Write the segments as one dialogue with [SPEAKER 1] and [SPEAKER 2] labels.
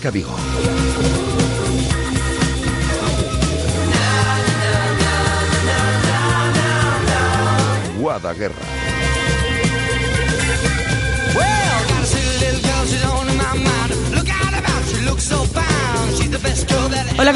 [SPEAKER 1] Marca Vigo.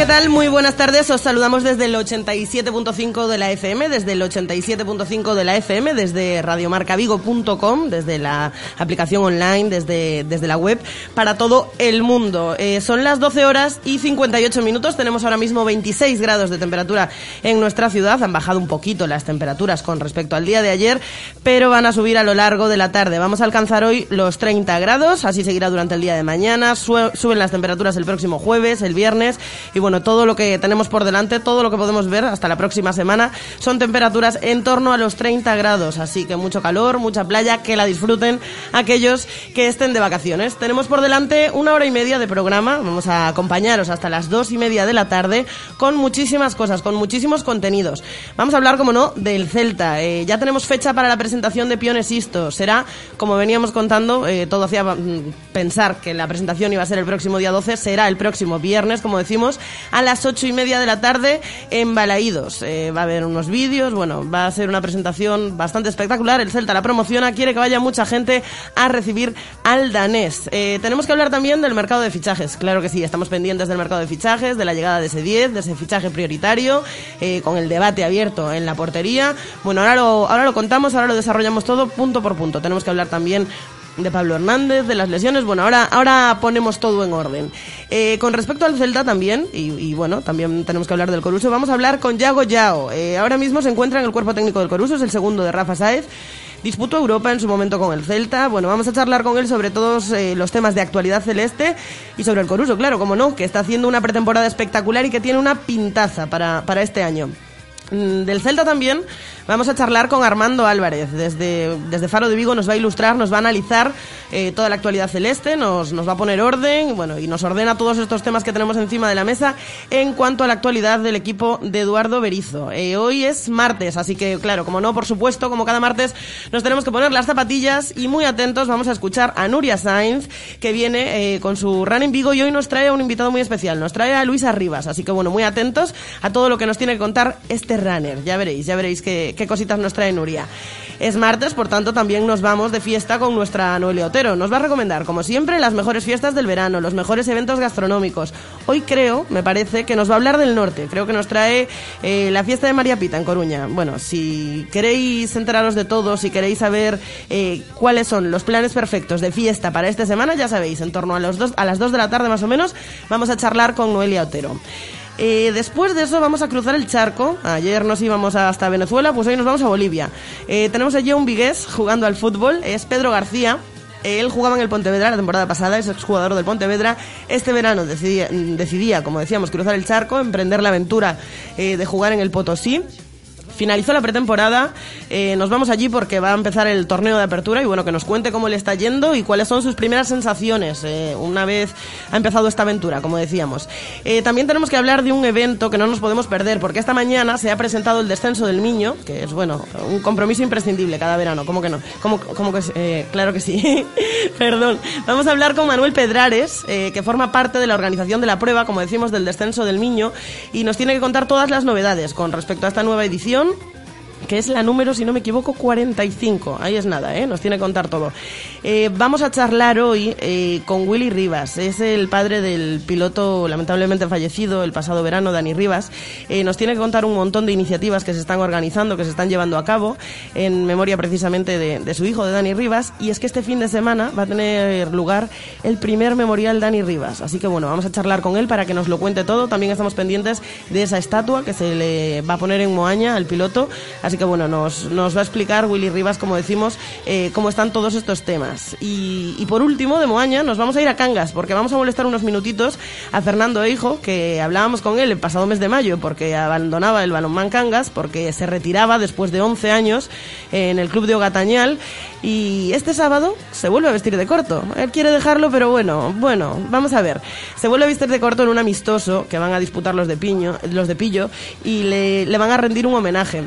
[SPEAKER 2] ¿Qué tal? Muy buenas tardes. Os saludamos desde el 87.5 de la FM, desde el 87.5 de la FM, desde radiomarcavigo.com, desde la aplicación online, desde, desde la web, para todo el mundo. Eh, son las 12 horas y 58 minutos. Tenemos ahora mismo 26 grados de temperatura en nuestra ciudad. Han bajado un poquito las temperaturas con respecto al día de ayer, pero van a subir a lo largo de la tarde. Vamos a alcanzar hoy los 30 grados, así seguirá durante el día de mañana. Suben las temperaturas el próximo jueves, el viernes y bueno, todo lo que tenemos por delante, todo lo que podemos ver hasta la próxima semana son temperaturas en torno a los 30 grados, así que mucho calor, mucha playa, que la disfruten aquellos que estén de vacaciones. Tenemos por delante una hora y media de programa, vamos a acompañaros hasta las dos y media de la tarde con muchísimas cosas, con muchísimos contenidos. Vamos a hablar, como no, del Celta. Eh, ya tenemos fecha para la presentación de Pionesisto. Será, como veníamos contando, eh, todo hacía mm, pensar que la presentación iba a ser el próximo día 12, será el próximo viernes, como decimos, a las ocho y media de la tarde en Balaídos. Eh, va a haber unos vídeos, bueno, va a ser una presentación bastante espectacular. El Celta la promociona, quiere que vaya mucha gente a recibir al danés. Eh, tenemos que hablar también del mercado de fichajes. Claro que sí, estamos pendientes del mercado de fichajes, de la llegada de ese 10, de ese fichaje prioritario, eh, con el debate abierto en la portería. Bueno, ahora lo, ahora lo contamos, ahora lo desarrollamos todo punto por punto. Tenemos que hablar también de Pablo Hernández, de las lesiones. Bueno, ahora, ahora ponemos todo en orden. Eh, con respecto al Celta también, y, bueno, también tenemos que hablar del Coruso, vamos a hablar con Yago Yao. Eh, ahora mismo se encuentra en el cuerpo técnico del Coruso, es el segundo de Rafa Saez. Disputó Europa en su momento con el Celta. Bueno, vamos a charlar con él sobre todos eh, los temas de actualidad celeste y sobre el Coruso, claro, como no, que está haciendo una pretemporada espectacular y que tiene una pintaza para, para este año. Mm, del Celta también vamos a charlar con Armando Álvarez. Desde, desde Faro de Vigo nos va a ilustrar, nos va a analizar eh, toda la actualidad celeste, nos, va a poner orden bueno, y nos ordena todos estos temas que tenemos encima de la mesa en cuanto a la actualidad del equipo de Eduardo Berizo. Eh, hoy es martes, así que claro, como no, por supuesto, como cada martes, nos tenemos que poner las zapatillas y muy atentos vamos a escuchar a Nuria Sainz, que viene eh, con su Running Vigo y hoy nos trae a un invitado muy especial, nos trae a Luisa Rivas, así que bueno, muy atentos a todo lo que nos tiene que contar este runner. Ya veréis, ya veréis qué, qué cositas nos trae Nuria. Es martes, por tanto, también nos vamos de fiesta con nuestra Noelia Otero. Nos va a recomendar, como siempre, las mejores fiestas del verano, los mejores eventos gastronómicos. Hoy creo, me parece, que nos va a hablar del norte. Creo que nos trae eh, la fiesta de María Pita en Coruña. Bueno, si queréis enteraros de todo, si queréis saber eh, cuáles son los planes perfectos de fiesta para esta semana, ya sabéis, en torno a, los dos, a las 2 de la tarde más o menos, vamos a charlar con Noelia Otero. Eh, después de eso vamos a cruzar el charco. Ayer nos íbamos hasta Venezuela, pues hoy nos vamos a Bolivia. Eh, tenemos allí a un vigués jugando al fútbol, es Pedro García. Él jugaba en el Pontevedra la temporada pasada, es exjugador del Pontevedra. Este verano decidía, decidía como decíamos, cruzar el charco, emprender la aventura eh, de jugar en el Potosí finalizó la pretemporada. Eh, nos vamos allí porque va a empezar el torneo de apertura y bueno, que nos cuente cómo le está yendo y cuáles son sus primeras sensaciones eh, una vez ha empezado esta aventura, como decíamos. Eh, también tenemos que hablar de un evento que no nos podemos perder porque esta mañana se ha presentado el descenso del niño, que es bueno, un compromiso imprescindible cada verano, ¿cómo que no? ¿Cómo, claro que sí. Perdón. Vamos a hablar con Manuel Pedrares, que forma parte de la organización de la prueba, como decimos, del descenso del niño y nos tiene que contar todas las novedades con respecto a esta nueva edición 그럼 que es la número, si no me equivoco, 45. Ahí es nada, ¿eh? nos tiene que contar todo. Eh, vamos a charlar hoy eh, con Willy Rivas, es el padre del piloto lamentablemente fallecido el pasado verano, Dani Rivas. Eh, nos tiene que contar un montón de iniciativas que se están organizando, que se están llevando a cabo en memoria precisamente de, su hijo, de Dani Rivas. Y es que este fin de semana va a tener lugar el primer memorial Dani Rivas. Así que bueno, vamos a charlar con él para que nos lo cuente todo. También estamos pendientes de esa estatua que se le va a poner en Moaña al piloto. Así que bueno, nos, nos va a explicar Willy Rivas, como decimos, eh, cómo están todos estos temas. Y, y, por último, de Moaña, nos vamos a ir a Cangas, porque vamos a molestar unos minutitos a Fernando Hijo, que hablábamos con él el pasado mes de mayo, porque abandonaba el balonmán Cangas, porque se retiraba después de 11 años en el club de Ogatañal. Y este sábado se vuelve a vestir de corto. Él quiere dejarlo, pero bueno, bueno, vamos a ver. Se vuelve a vestir de corto en un amistoso que van a disputar los de Piño, los de Pillo, y le, le van a rendir un homenaje.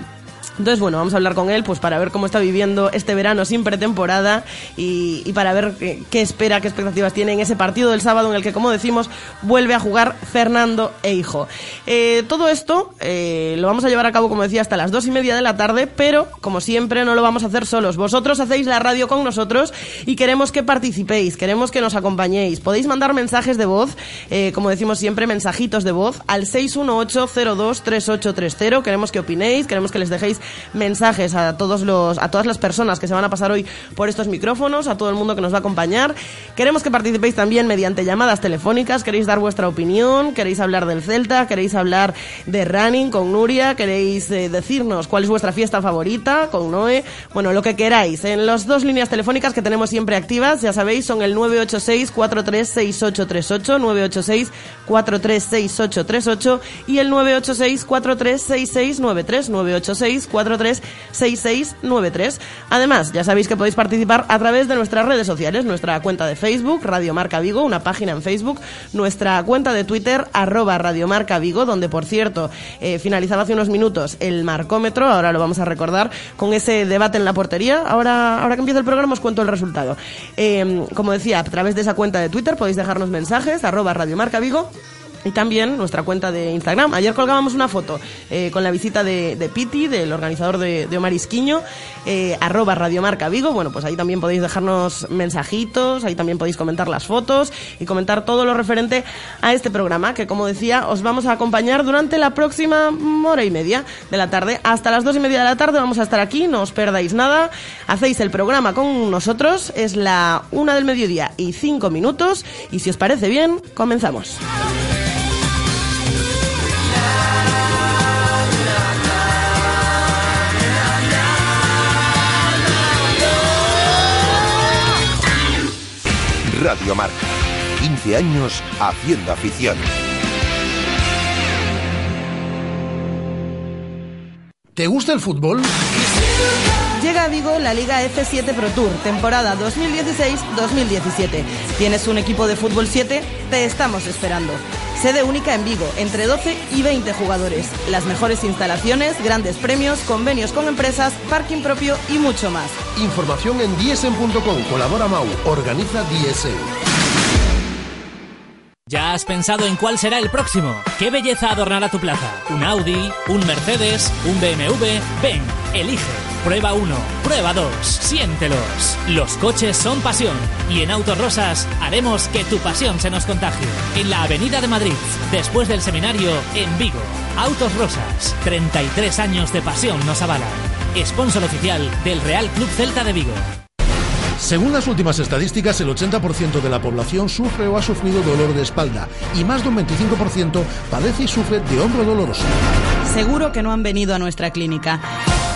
[SPEAKER 2] Entonces, bueno, vamos a hablar con él pues para ver cómo está viviendo este verano sin pretemporada y, para ver qué, espera, qué expectativas tiene en ese partido del sábado en el que, como decimos, vuelve a jugar Fernando e Hijo. Eh, todo esto eh, lo vamos a llevar a cabo, como decía, hasta las dos y media de la tarde, pero, como siempre, no lo vamos a hacer solos. Vosotros hacéis la radio con nosotros y queremos que participéis, queremos que nos acompañéis. Podéis mandar mensajes de voz, eh, como decimos siempre, mensajitos de voz al 618-023830. Queremos que opinéis, queremos que les dejéis mensajes a todos los a todas las personas que se van a pasar hoy por estos micrófonos, a todo el mundo que nos va a acompañar. Queremos que participéis también mediante llamadas telefónicas, queréis dar vuestra opinión, queréis hablar del Celta, queréis hablar de running con Nuria, queréis eh, decirnos cuál es vuestra fiesta favorita con Noé, bueno, lo que queráis. En las dos líneas telefónicas que tenemos siempre activas, ya sabéis, son el 986 436838, 986 436838 y el 986 436693, 986 436693. Además, ya sabéis que podéis participar a través de nuestras redes sociales, nuestra cuenta de Facebook, Radio Marca Vigo, una página en Facebook, nuestra cuenta de Twitter, arroba Radio Marca Vigo, donde por cierto eh, finalizaba hace unos minutos el marcómetro, ahora lo vamos a recordar, con ese debate en la portería. Ahora, ahora que empieza el programa os cuento el resultado. Eh, como decía, a través de esa cuenta de Twitter podéis dejarnos mensajes, arroba Radio Marca Vigo y también nuestra cuenta de Instagram. Ayer colgábamos una foto eh, con la visita de, Piti, del organizador de, de Omar Isquiño, eh, arroba Radiomarca Vigo. Bueno, pues ahí también podéis dejarnos mensajitos, ahí también podéis comentar las fotos y comentar todo lo referente a este programa, que como decía, os vamos a acompañar durante la próxima hora y media de la tarde. Hasta las dos y media de la tarde vamos a estar aquí, no os perdáis nada. Hacéis el programa con nosotros, es la una del mediodía y cinco minutos. Y si os parece bien, comenzamos.
[SPEAKER 1] Radio Marca. 15 años haciendo afición.
[SPEAKER 3] ¿Te gusta el fútbol?
[SPEAKER 2] Llega a Vigo la Liga F7 Pro Tour, temporada 2016-2017. ¿Tienes un equipo de fútbol 7? Te estamos esperando. Sede única en Vigo, entre 12 y 20 jugadores. Las mejores instalaciones, grandes premios, convenios con empresas, parking propio y mucho más.
[SPEAKER 3] Información en diesen.com. Colabora Mau. Organiza Diesen.
[SPEAKER 4] ¿Ya has pensado en cuál será el próximo? ¿Qué belleza adornará tu plaza? ¿Un Audi? ¿Un Mercedes? ¿Un BMW? Ven, elige. Prueba 1, prueba 2, siéntelos. Los coches son pasión y en Autos Rosas haremos que tu pasión se nos contagie. En la Avenida de Madrid, después del seminario, en Vigo. Autos Rosas, 33 años de pasión nos avalan. Sponsor oficial del Real Club Celta de Vigo.
[SPEAKER 3] Según las últimas estadísticas, el 80% de la población sufre o ha sufrido dolor de espalda y más de un 25% padece y sufre de hombro doloroso.
[SPEAKER 5] Seguro que no han venido a nuestra clínica.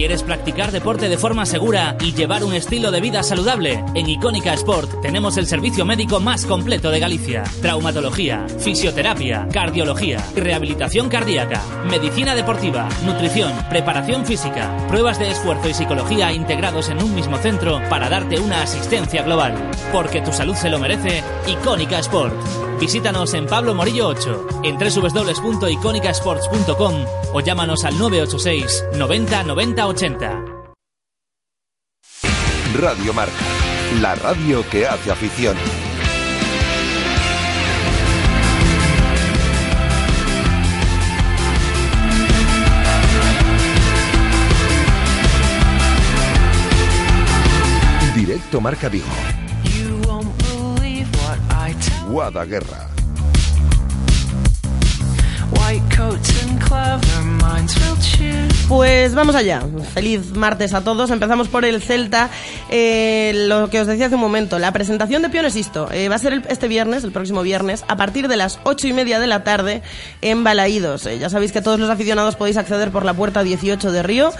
[SPEAKER 4] ¿Quieres practicar deporte de forma segura y llevar un estilo de vida saludable? En Icónica Sport tenemos el servicio médico más completo de Galicia. Traumatología, fisioterapia, cardiología, rehabilitación cardíaca, medicina deportiva, nutrición, preparación física, pruebas de esfuerzo y psicología integrados en un mismo centro para darte una asistencia global. Porque tu salud se lo merece, Icónica Sport. Visítanos en Pablo Morillo 8, en www.iconicasports.com o llámanos al 986 90 90 80.
[SPEAKER 1] Radio Marca, la radio que hace afición. Directo Marca Vigo. Guada Guerra.
[SPEAKER 2] Pues vamos allá. Feliz martes a todos. Empezamos por el Celta. Eh, lo que os decía hace un momento, la presentación de Pionesisto eh, va a ser este viernes, el próximo viernes, a partir de las ocho y media de la tarde en Balaídos. Eh, ya sabéis que todos los aficionados podéis acceder por la puerta 18 de Río.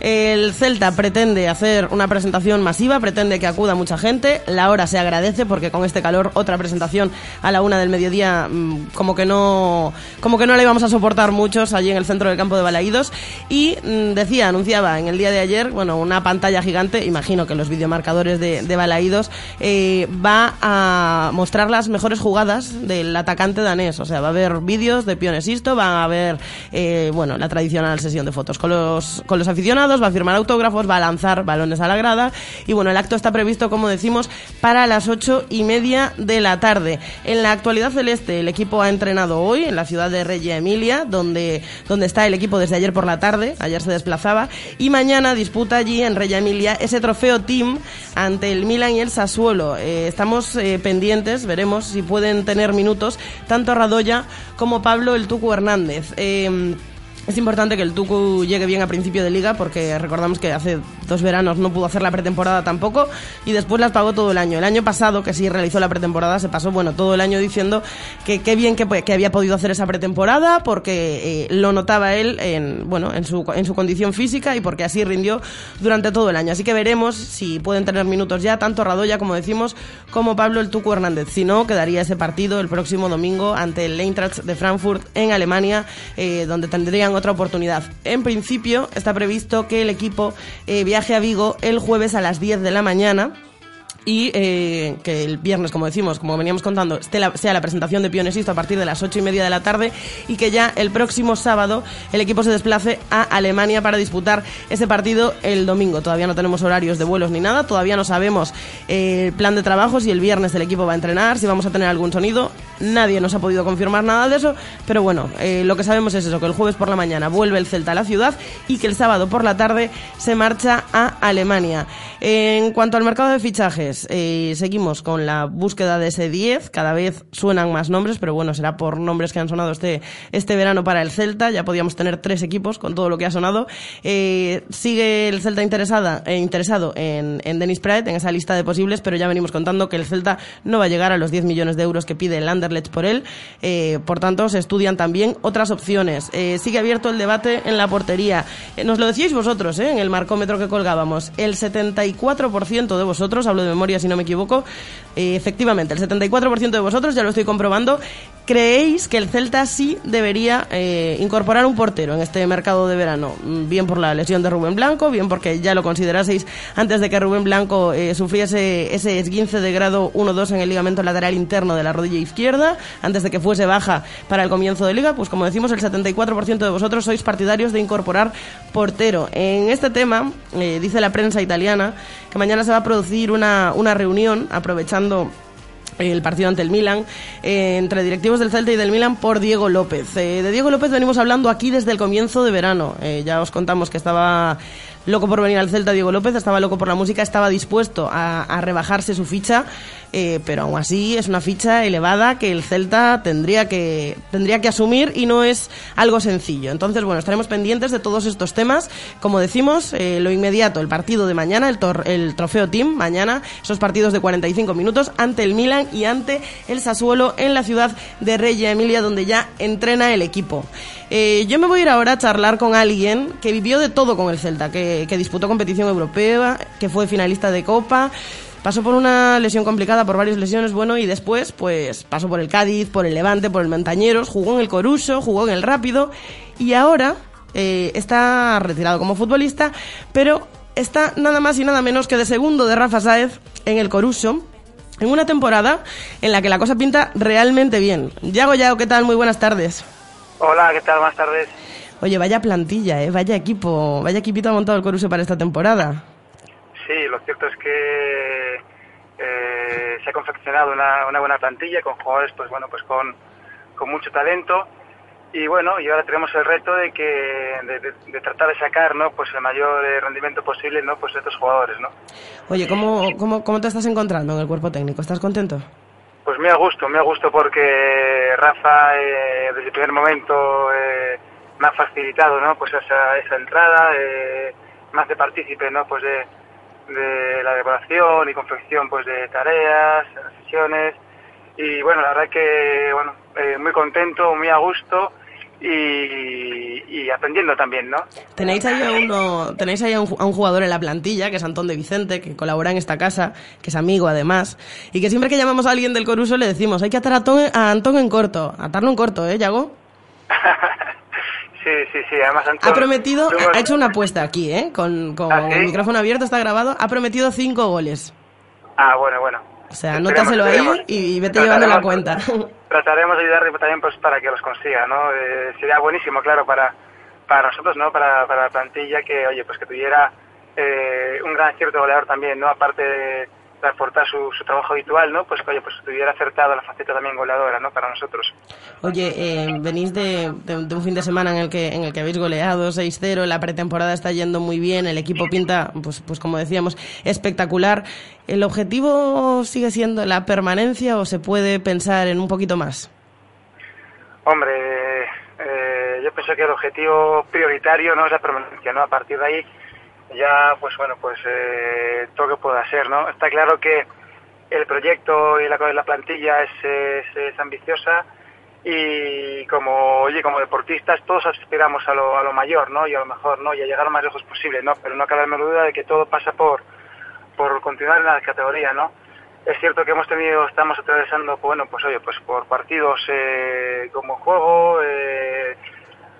[SPEAKER 2] El Celta pretende hacer una presentación masiva, pretende que acuda mucha gente. La hora se agradece porque con este calor otra presentación a la una del mediodía como que no como que no la íbamos a soportar allí en el centro del campo de Balaídos. Y mm, decía, anunciaba en el día de ayer, bueno, una pantalla gigante, imagino que los videomarcadores de, de Balaídos, eh, va a mostrar las mejores jugadas del atacante danés. O sea, va a haber vídeos de Pionesisto, va a haber, eh, bueno, la tradicional sesión de fotos con los, con los aficionados, va a firmar autógrafos, va a lanzar balones a la grada y bueno, el acto está previsto, como decimos, para las ocho y media de la tarde. En la actualidad celeste, el equipo ha entrenado hoy en la ciudad de Reggio Emilia, donde, donde está el equipo desde ayer por la tarde, ayer se desplazaba, y mañana disputa allí en Reggio Emilia ese trofeo team ante el Milan y el Sassuolo. Eh, estamos eh, pendientes, veremos si pueden tener minutos tanto Radoya como Pablo el Tucu Hernández. Eh, es importante que el Tucu llegue bien a principio de liga porque recordamos que hace dos veranos no pudo hacer la pretemporada tampoco y después las pagó todo el año. El año pasado, que sí realizó la pretemporada, se pasó bueno todo el año diciendo que qué bien que, que, había podido hacer esa pretemporada porque eh, lo notaba él en, bueno, en, su, en su condición física y porque así rindió durante todo el año. Así que veremos si pueden tener minutos ya, tanto Radoya, como decimos, como Pablo el Tucu Hernández. Si no, quedaría ese partido el próximo domingo ante el Eintracht de Frankfurt en Alemania, eh, donde tendrían otra oportunidad. En principio está previsto que el equipo eh, viaje a Vigo el jueves a las 10 de la mañana y eh, que el viernes, como decimos, como veníamos contando, sea la presentación de Pionesisto a partir de las ocho y media de la tarde y que ya el próximo sábado el equipo se desplace a Alemania para disputar ese partido el domingo. Todavía no tenemos horarios de vuelos ni nada, todavía no sabemos eh, el plan de trabajo, si el viernes el equipo va a entrenar, si vamos a tener algún sonido. Nadie nos ha podido confirmar nada de eso, pero bueno, eh, lo que sabemos es eso, que el jueves por la mañana vuelve el Celta a la ciudad y que el sábado por la tarde se marcha a Alemania. En cuanto al mercado de fichajes, eh, seguimos con la búsqueda de ese 10. Cada vez suenan más nombres, pero bueno, será por nombres que han sonado este, este verano para el Celta. Ya podíamos tener tres equipos con todo lo que ha sonado. Eh, sigue el Celta interesada, eh, interesado en, en Dennis Pratt, en esa lista de posibles, pero ya venimos contando que el Celta no va a llegar a los 10 millones de euros que pide el Anderlecht por él. por tanto, se estudian también otras opciones. sigue abierto el debate en la portería. nos lo decíais vosotros, en el marcómetro que colgábamos. El 74% de vosotros, hablo de memoria si no me equivoco. Eh, efectivamente, el 74% de vosotros, ya lo estoy comprobando, creéis que el Celta sí debería eh, incorporar un portero en este mercado de verano. Mm, bien por la lesión de Rubén Blanco, bien porque ya lo consideraseis antes de que Rubén Blanco eh, sufriese ese esguince de grado 1-2 en el ligamento lateral interno de la rodilla izquierda, antes de que fuese baja para el comienzo de liga. Pues como decimos, el 74% de vosotros sois partidarios de incorporar portero. En este tema, dice la prensa italiana, que mañana se va a producir una una reunión aprovechando el partido ante el Milan, eh, entre directivos del Celta y del Milan por Diego López. Eh, de Diego López venimos hablando aquí desde el comienzo de verano. Eh, ya os contamos que estaba loco por venir al Celta Diego López, estaba loco por la música, estaba dispuesto a, rebajarse su ficha, eh, pero aún así es una ficha elevada que el Celta tendría que, tendría que asumir y no es algo sencillo. Entonces, bueno, estaremos pendientes de todos estos temas. Como decimos, eh, lo inmediato, el partido de mañana, el, el trofeo team, mañana, esos partidos de 45 minutos ante el Milan y ante el Sassuolo en la ciudad de Reggio Emilia, donde ya entrena el equipo. Eh, yo me voy a ir ahora a charlar con alguien que vivió de todo con el Celta, que, disputó competición europea, que fue finalista de Copa, pasó por una lesión complicada, por varias lesiones, bueno, y después, pues, pasó por el Cádiz, por el Levante, por el Montañeros, jugó en el Coruso, jugó en el Rápido, y ahora eh, está retirado como futbolista, pero está nada más y nada menos que de segundo de Rafa Sáez en el Coruso, en una temporada en la que la cosa pinta realmente bien. Yago Yago, ¿qué tal? Muy buenas tardes.
[SPEAKER 6] Hola, ¿qué tal? Buenas tardes.
[SPEAKER 2] Oye, vaya plantilla, ¿eh? vaya equipo, vaya equipito ha montado el Coruso para esta temporada.
[SPEAKER 6] Sí, lo cierto es que eh, se ha confeccionado una, una, buena plantilla con jugadores, pues bueno, pues con, con mucho talento y bueno, y ahora tenemos el reto de que de, tratar de sacar, ¿no? Pues el mayor eh, rendimiento posible, ¿no? Pues de estos jugadores, ¿no?
[SPEAKER 2] Oye, ¿cómo, cómo, cómo te estás encontrando en el cuerpo técnico? ¿Estás contento?
[SPEAKER 6] Pues me ha gusto, me ha gusto porque Rafa eh, desde el primer momento eh, me ha facilitado ¿no? pues esa, esa entrada, eh, me hace partícipe ¿no? pues de, de la decoración y confección pues de tareas, sesiones y bueno, la verdad que bueno, eh, muy contento, muy a gusto y, aprendiendo también, ¿no?
[SPEAKER 2] Tenéis ahí, a uno, tenéis ahí a un, jugador en la plantilla, que es Antón de Vicente, que colabora en esta casa, que es amigo además, y que siempre que llamamos a alguien del Coruso le decimos, hay que atar a, Antón, en corto, atarlo en corto, ¿eh, Yago?
[SPEAKER 6] Sí, sí, sí, además
[SPEAKER 2] Ha prometido, ha hecho una apuesta aquí, ¿eh? Con, con ¿Ah, el micrófono abierto, está grabado, ha prometido cinco goles.
[SPEAKER 6] Ah, bueno, bueno.
[SPEAKER 2] O sea, anótaselo ahí y vete llevando la cuenta.
[SPEAKER 6] Trataremos de ayudarle también pues para que los consiga, ¿no? Eh, sería buenísimo, claro, para, para nosotros, ¿no? Para, para la plantilla que, oye, pues que tuviera eh, un gran cierto goleador también, ¿no? Aparte de aportar su, su, trabajo habitual, ¿no? Pues oye, pues estuviera acertado la faceta también goleadora, ¿no? Para nosotros.
[SPEAKER 2] Oye, eh, venís de, de, un fin de semana en el que en el que habéis goleado 6-0, la pretemporada está yendo muy bien, el equipo pinta, pues, pues como decíamos, espectacular. ¿El objetivo sigue siendo la permanencia o se puede pensar en un poquito más?
[SPEAKER 6] Hombre, eh, yo pienso que el objetivo prioritario no es la permanencia, ¿no? A partir de ahí ya pues bueno pues eh, todo lo que pueda ser no está claro que el proyecto y la, la plantilla es, es, ambiciosa y como oye como deportistas todos aspiramos a lo, a lo mayor no y a lo mejor no y a llegar lo más lejos posible no pero no cabe duda de que todo pasa por por continuar en la categoría no es cierto que hemos tenido estamos atravesando bueno pues oye pues por partidos eh, como juego eh,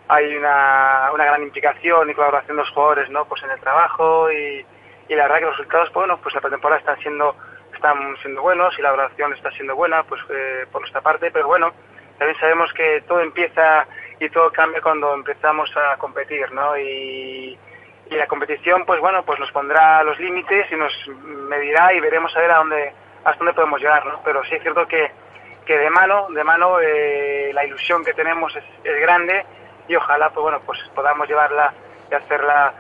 [SPEAKER 6] hay una, una gran implicación y colaboración de los jugadores ¿no? pues en el trabajo y, y la verdad que los resultados pues, bueno pues la pretemporada están siendo están siendo buenos y la colaboración está siendo buena pues eh, por nuestra parte pero bueno también sabemos que todo empieza y todo cambia cuando empezamos a competir ¿no? y, y la competición pues bueno pues nos pondrá los límites y nos medirá y veremos a ver a dónde hasta dónde podemos llegar ¿no? pero sí es cierto que que de mano de mano eh, la ilusión que tenemos es, es grande y ojalá pues bueno pues podamos llevarla y hacerla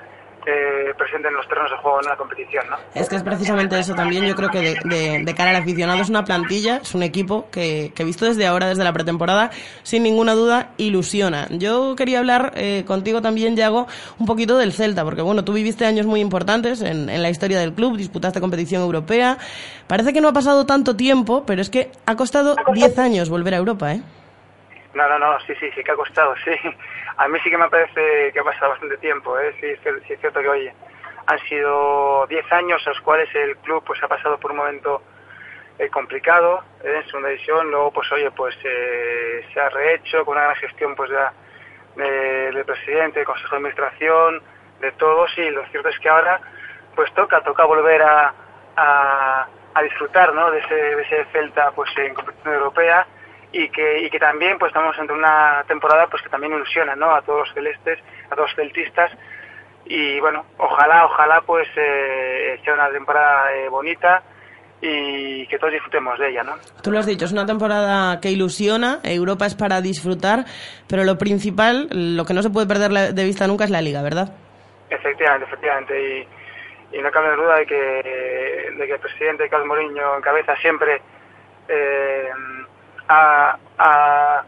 [SPEAKER 6] eh, presente en los terrenos de juego en la competición, ¿no?
[SPEAKER 2] Es que es precisamente eso también, yo creo que de, de, cara al aficionado es una plantilla, es un equipo que, que, visto desde ahora, desde la pretemporada, sin ninguna duda, ilusiona. Yo quería hablar eh, contigo también, Yago, un poquito del Celta, porque bueno, tú viviste años muy importantes en, en la historia del club, disputaste competición europea, parece que no ha pasado tanto tiempo, pero es que ha costado 10 años volver a Europa, ¿eh?
[SPEAKER 6] No, no, no, sí, sí, sí que ha costado, sí. A mí sí que me parece que ha pasado bastante tiempo, ¿eh? Sí, es cierto que, oye, han sido 10 años en los cuales el club pues ha pasado por un momento eh, complicado ¿eh? en segunda división, luego pues oye, pues eh, se ha rehecho con una gran gestión pues del presidente, del consejo de administración, de todos y lo cierto es que ahora pues toca, toca volver a, a, a disfrutar ¿no? de, ese, de ese Celta pues en competición europea y que, y que también pues estamos entre una temporada pues que también ilusiona ¿no? a todos los celestes, a todos los celtistas y bueno, ojalá, ojalá pues eh, sea una temporada eh, bonita y que todos disfrutemos de ella, ¿no?
[SPEAKER 2] Tú lo has dicho, es una temporada que ilusiona, Europa es para disfrutar, pero lo principal, lo que no se puede perder de vista nunca es la liga, ¿verdad?
[SPEAKER 6] Efectivamente, efectivamente, y, y no cabe duda de que, de que el presidente Carlos Mourinho encabeza siempre eh, ha,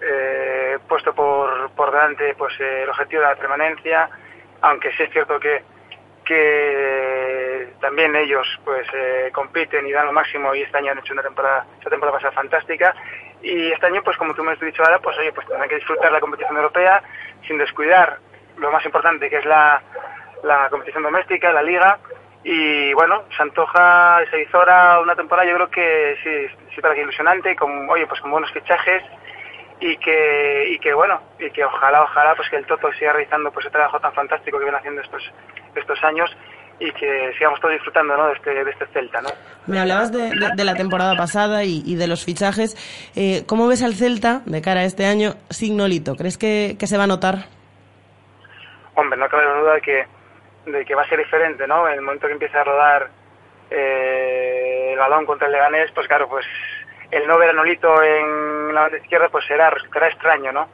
[SPEAKER 6] eh, puesto por, por delante pues el objetivo de la permanencia, aunque sí es cierto que, que también ellos pues eh, compiten y dan lo máximo y este año han hecho una temporada, esta temporada pasada fantástica y este año pues como tú me has dicho ahora pues oye pues tendrán que disfrutar la competición europea sin descuidar lo más importante que es la, la competición doméstica, la liga y bueno, se antoja, se hizo ahora una temporada yo creo que sí, sí para que ilusionante, con, oye, pues con buenos fichajes y que, y que bueno, y que ojalá, ojalá pues que el Toto siga realizando pues ese trabajo tan fantástico que viene haciendo estos, estos años y que sigamos todos disfrutando ¿no? de, este, de este Celta. ¿no?
[SPEAKER 2] Me hablabas de, de, la temporada pasada y, y de los fichajes. Eh, ¿Cómo ves al Celta de cara a este año Signolito? ¿Crees que, que se va a notar?
[SPEAKER 6] Hombre, no cabe duda de que de que va a ser diferente, ¿no? En el momento que empiece a rodar eh, el balón contra el Leganés, pues claro, pues el no ver a Nolito en la banda izquierda, pues será, resultará extraño, ¿no?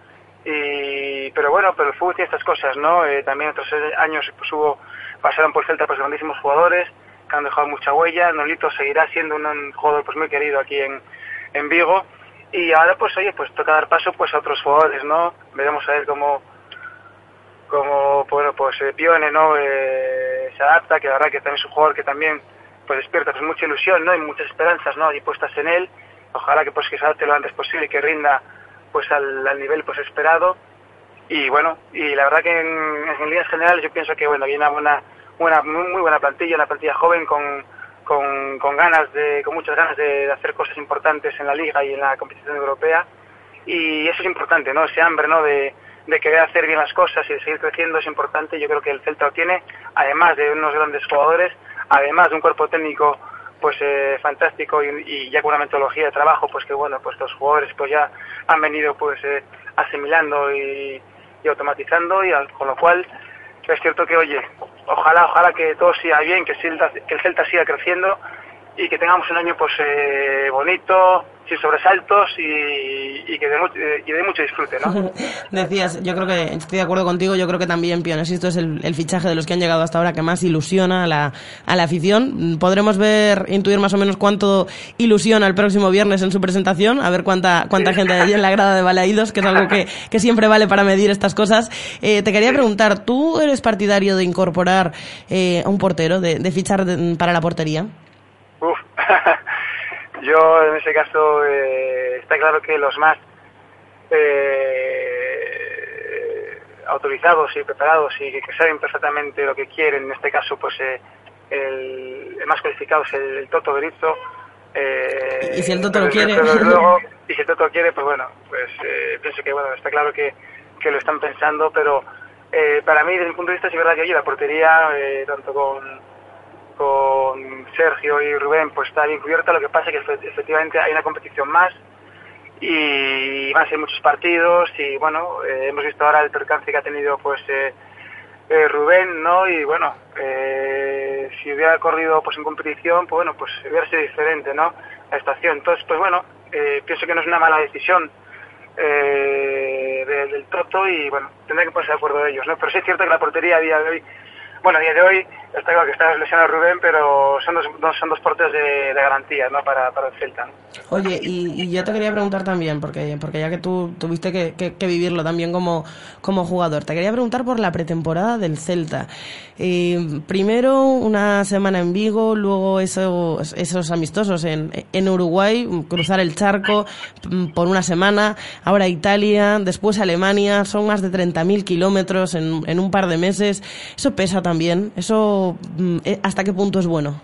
[SPEAKER 6] Y, pero bueno, pero el fútbol tiene estas cosas, ¿no? Eh, también otros años pues hubo, pasaron por Celta pues grandísimos jugadores que han dejado mucha huella. Nolito seguirá siendo un, jugador pues muy querido aquí en, en Vigo. Y ahora pues oye, pues toca dar paso pues a otros jugadores, ¿no? Veremos a ver cómo como bueno pues eh, Pione no eh, se adapta que la verdad que también es un jugador que también pues despierta pues mucha ilusión no y muchas esperanzas no y puestas en él. Ojalá que pues que se adapte lo antes posible y que rinda pues al, nivel pues esperado. Y bueno y la verdad que en, en, líneas generales yo pienso que bueno viene una buena muy buena plantilla una plantilla joven con con, con ganas de con muchas ganas de, de hacer cosas importantes en la liga y en la competición europea. Y eso es importante no ese hambre no de de querer hacer bien las cosas y de seguir creciendo es importante. Yo creo que el Celta lo tiene, además de unos grandes jugadores, además de un cuerpo técnico pues eh, fantástico y, ya con una metodología de trabajo pues que bueno pues los jugadores pues ya han venido pues eh, asimilando y, automatizando y con lo cual es cierto que oye ojalá ojalá que todo siga bien que, que el Celta siga creciendo y que tengamos un año pues eh, bonito sin sobresaltos y, que de, mucho disfrute, ¿no?
[SPEAKER 2] Decías, yo creo que estoy de acuerdo contigo, yo creo que también esto es el, fichaje de los que han llegado hasta ahora que más ilusiona a la, a la afición. Podremos ver, intuir más o menos cuánto ilusiona el próximo viernes en su presentación, a ver cuánta, cuánta gente hay en la grada de Balaídos, que es algo que, que siempre vale para medir estas cosas. Eh, te quería preguntar, ¿tú eres partidario de incorporar eh, a un portero, de, de fichar para la portería?
[SPEAKER 6] Yo, en ese caso, eh, está claro que los más eh, autorizados y preparados y que, saben perfectamente lo que quieren, en este caso, pues eh, el, más cualificado es el, Toto Berizzo.
[SPEAKER 2] y si el Toto lo quiere.
[SPEAKER 6] y si el Toto quiere, pues bueno, pues pienso que bueno, está claro que, que lo están pensando, pero para mí, desde mi punto de vista, es verdad que oye, la portería, tanto con con Sergio y Rubén pues está bien cubierta, lo que pasa es que efectivamente hay una competición más y van a ser muchos partidos y bueno, eh, hemos visto ahora el percance que ha tenido pues eh, eh, Rubén, ¿no? Y bueno, si hubiera corrido pues en competición, pues bueno, pues hubiera sido diferente, ¿no? La estación. Entonces, pues bueno, pienso que no es una mala decisión del Toto y bueno, tendré que ponerse de acuerdo de ellos, ¿no? Pero sí es cierto que la portería a día de hoy bueno, a día de hoy está claro que está lesionado Rubén, pero son dos, son dos portes de, garantía ¿no? para, para el Celta.
[SPEAKER 2] Oye, y, yo te quería preguntar también, porque, porque ya que tú tuviste que, que, vivirlo también como, como jugador, te quería preguntar por la pretemporada del Celta. Eh, primero una semana en Vigo, luego esos, esos amistosos en, en Uruguay, cruzar el charco por una semana, ahora Italia, después Alemania, son más de 30.000 kilómetros en, en un par de meses. Eso pesa también. ¿Eso mm, eh, hasta qué punto es bueno?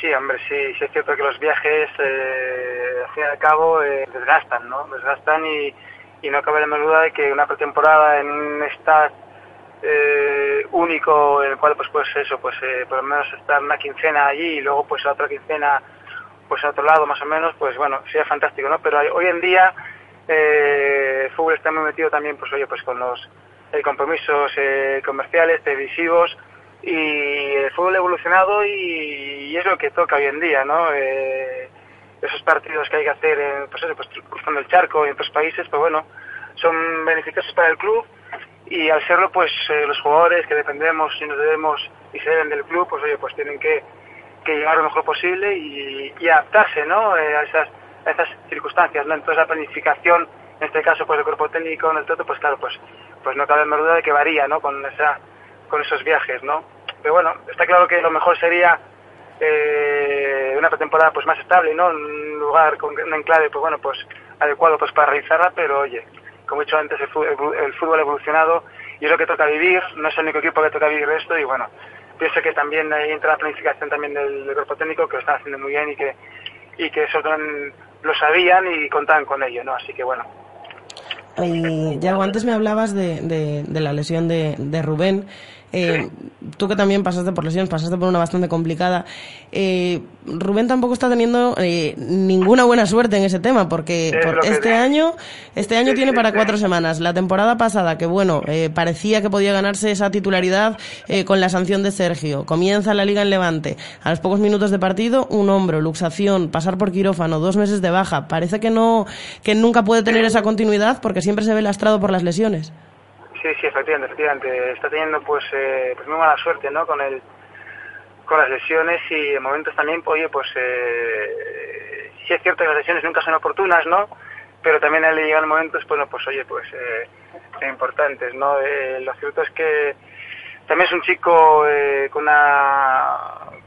[SPEAKER 6] Sí, hombre, sí, sí es cierto que los viajes, eh, al fin y al cabo, eh, desgastan, ¿no? Desgastan y, y no cabe la duda de que una pretemporada en un estado eh, único en el cual, pues, pues eso, pues por lo menos estar una quincena allí y luego, pues, la otra quincena, pues, a otro lado, más o menos, pues, bueno, sería fantástico, ¿no? Pero hoy en día, el fútbol está muy metido también, pues, oye, pues, con los eh, compromisos eh, comerciales, televisivos y el fútbol ha evolucionado y, es lo que toca hoy en día, ¿no? Eh, esos partidos que hay que hacer, en, pues eso, pues cruzando el charco en otros países, pues bueno, son beneficiosos para el club y al serlo, pues los jugadores que dependemos y nos debemos y se deben del club, pues oye, pues tienen que, que llegar lo mejor posible y, adaptarse, ¿no? a esas a esas circunstancias, ¿no? Entonces la planificación en este caso pues el cuerpo técnico en el Toto pues claro pues pues no cabe duda de que varía no con esa con esos viajes no pero bueno está claro que lo mejor sería eh, una pretemporada pues más estable no un lugar con un enclave pues bueno pues adecuado pues para realizarla pero oye como he dicho antes el fútbol, ha evolucionado y es lo que toca vivir no es el único equipo que toca vivir esto y bueno pienso que también ahí entra la planificación también del, cuerpo técnico que lo están haciendo muy bien y que y que eso lo sabían y contaban con ello no así que bueno
[SPEAKER 2] y ya antes me hablabas de, de, de la lesión de, de Rubén. Eh, tú que también pasaste por lesiones, pasaste por una bastante complicada. Eh, Rubén tampoco está teniendo eh, ninguna buena suerte en ese tema, porque este año, este año tiene para cuatro semanas. La temporada pasada, que bueno, parecía que podía ganarse esa titularidad con la sanción de Sergio. Comienza la liga en Levante. A los pocos minutos de partido, un hombro, luxación, pasar por quirófano, dos meses de baja. Parece que no, que nunca puede tener esa continuidad porque siempre se ve lastrado por las lesiones.
[SPEAKER 6] Sí, sí, efectivamente, efectivamente. Está teniendo pues, eh, pues muy mala suerte, ¿no? Con el con las lesiones y en momentos también, oye, pues eh, sí es cierto que las lesiones nunca son oportunas, ¿no? Pero también le llegan momentos, bueno, pues oye, pues eh, importantes, ¿no? Eh, lo cierto es que también es un chico eh, con, una,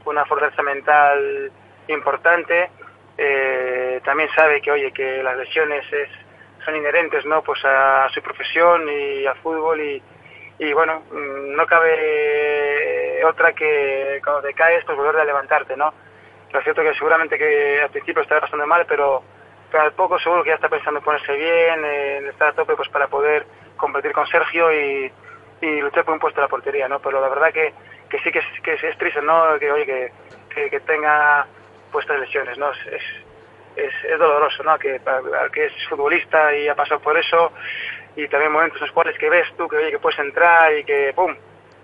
[SPEAKER 6] con una fortaleza mental importante. Eh, también sabe que, oye, que las lesiones es son inherentes no pues a, su profesión y al fútbol y, y bueno mm, no cabe otra que cuando te caes pues volver a levantarte no lo cierto que seguramente que al principio está bastante mal pero pero al poco seguro que ya está pensando en ponerse bien en estar a tope pues para poder competir con Sergio y, y luchar por un puesto de la portería, ¿no? Pero la verdad que, que sí que es, que es, triste, ¿no? Que, oye, que, que, que tenga puestas lesiones, ¿no? Es, es, es doloroso, ¿no? Que, que es futbolista y ha pasado por eso y también momentos en los cuales que ves tú que, oye, que puedes entrar y que, ¡pum!,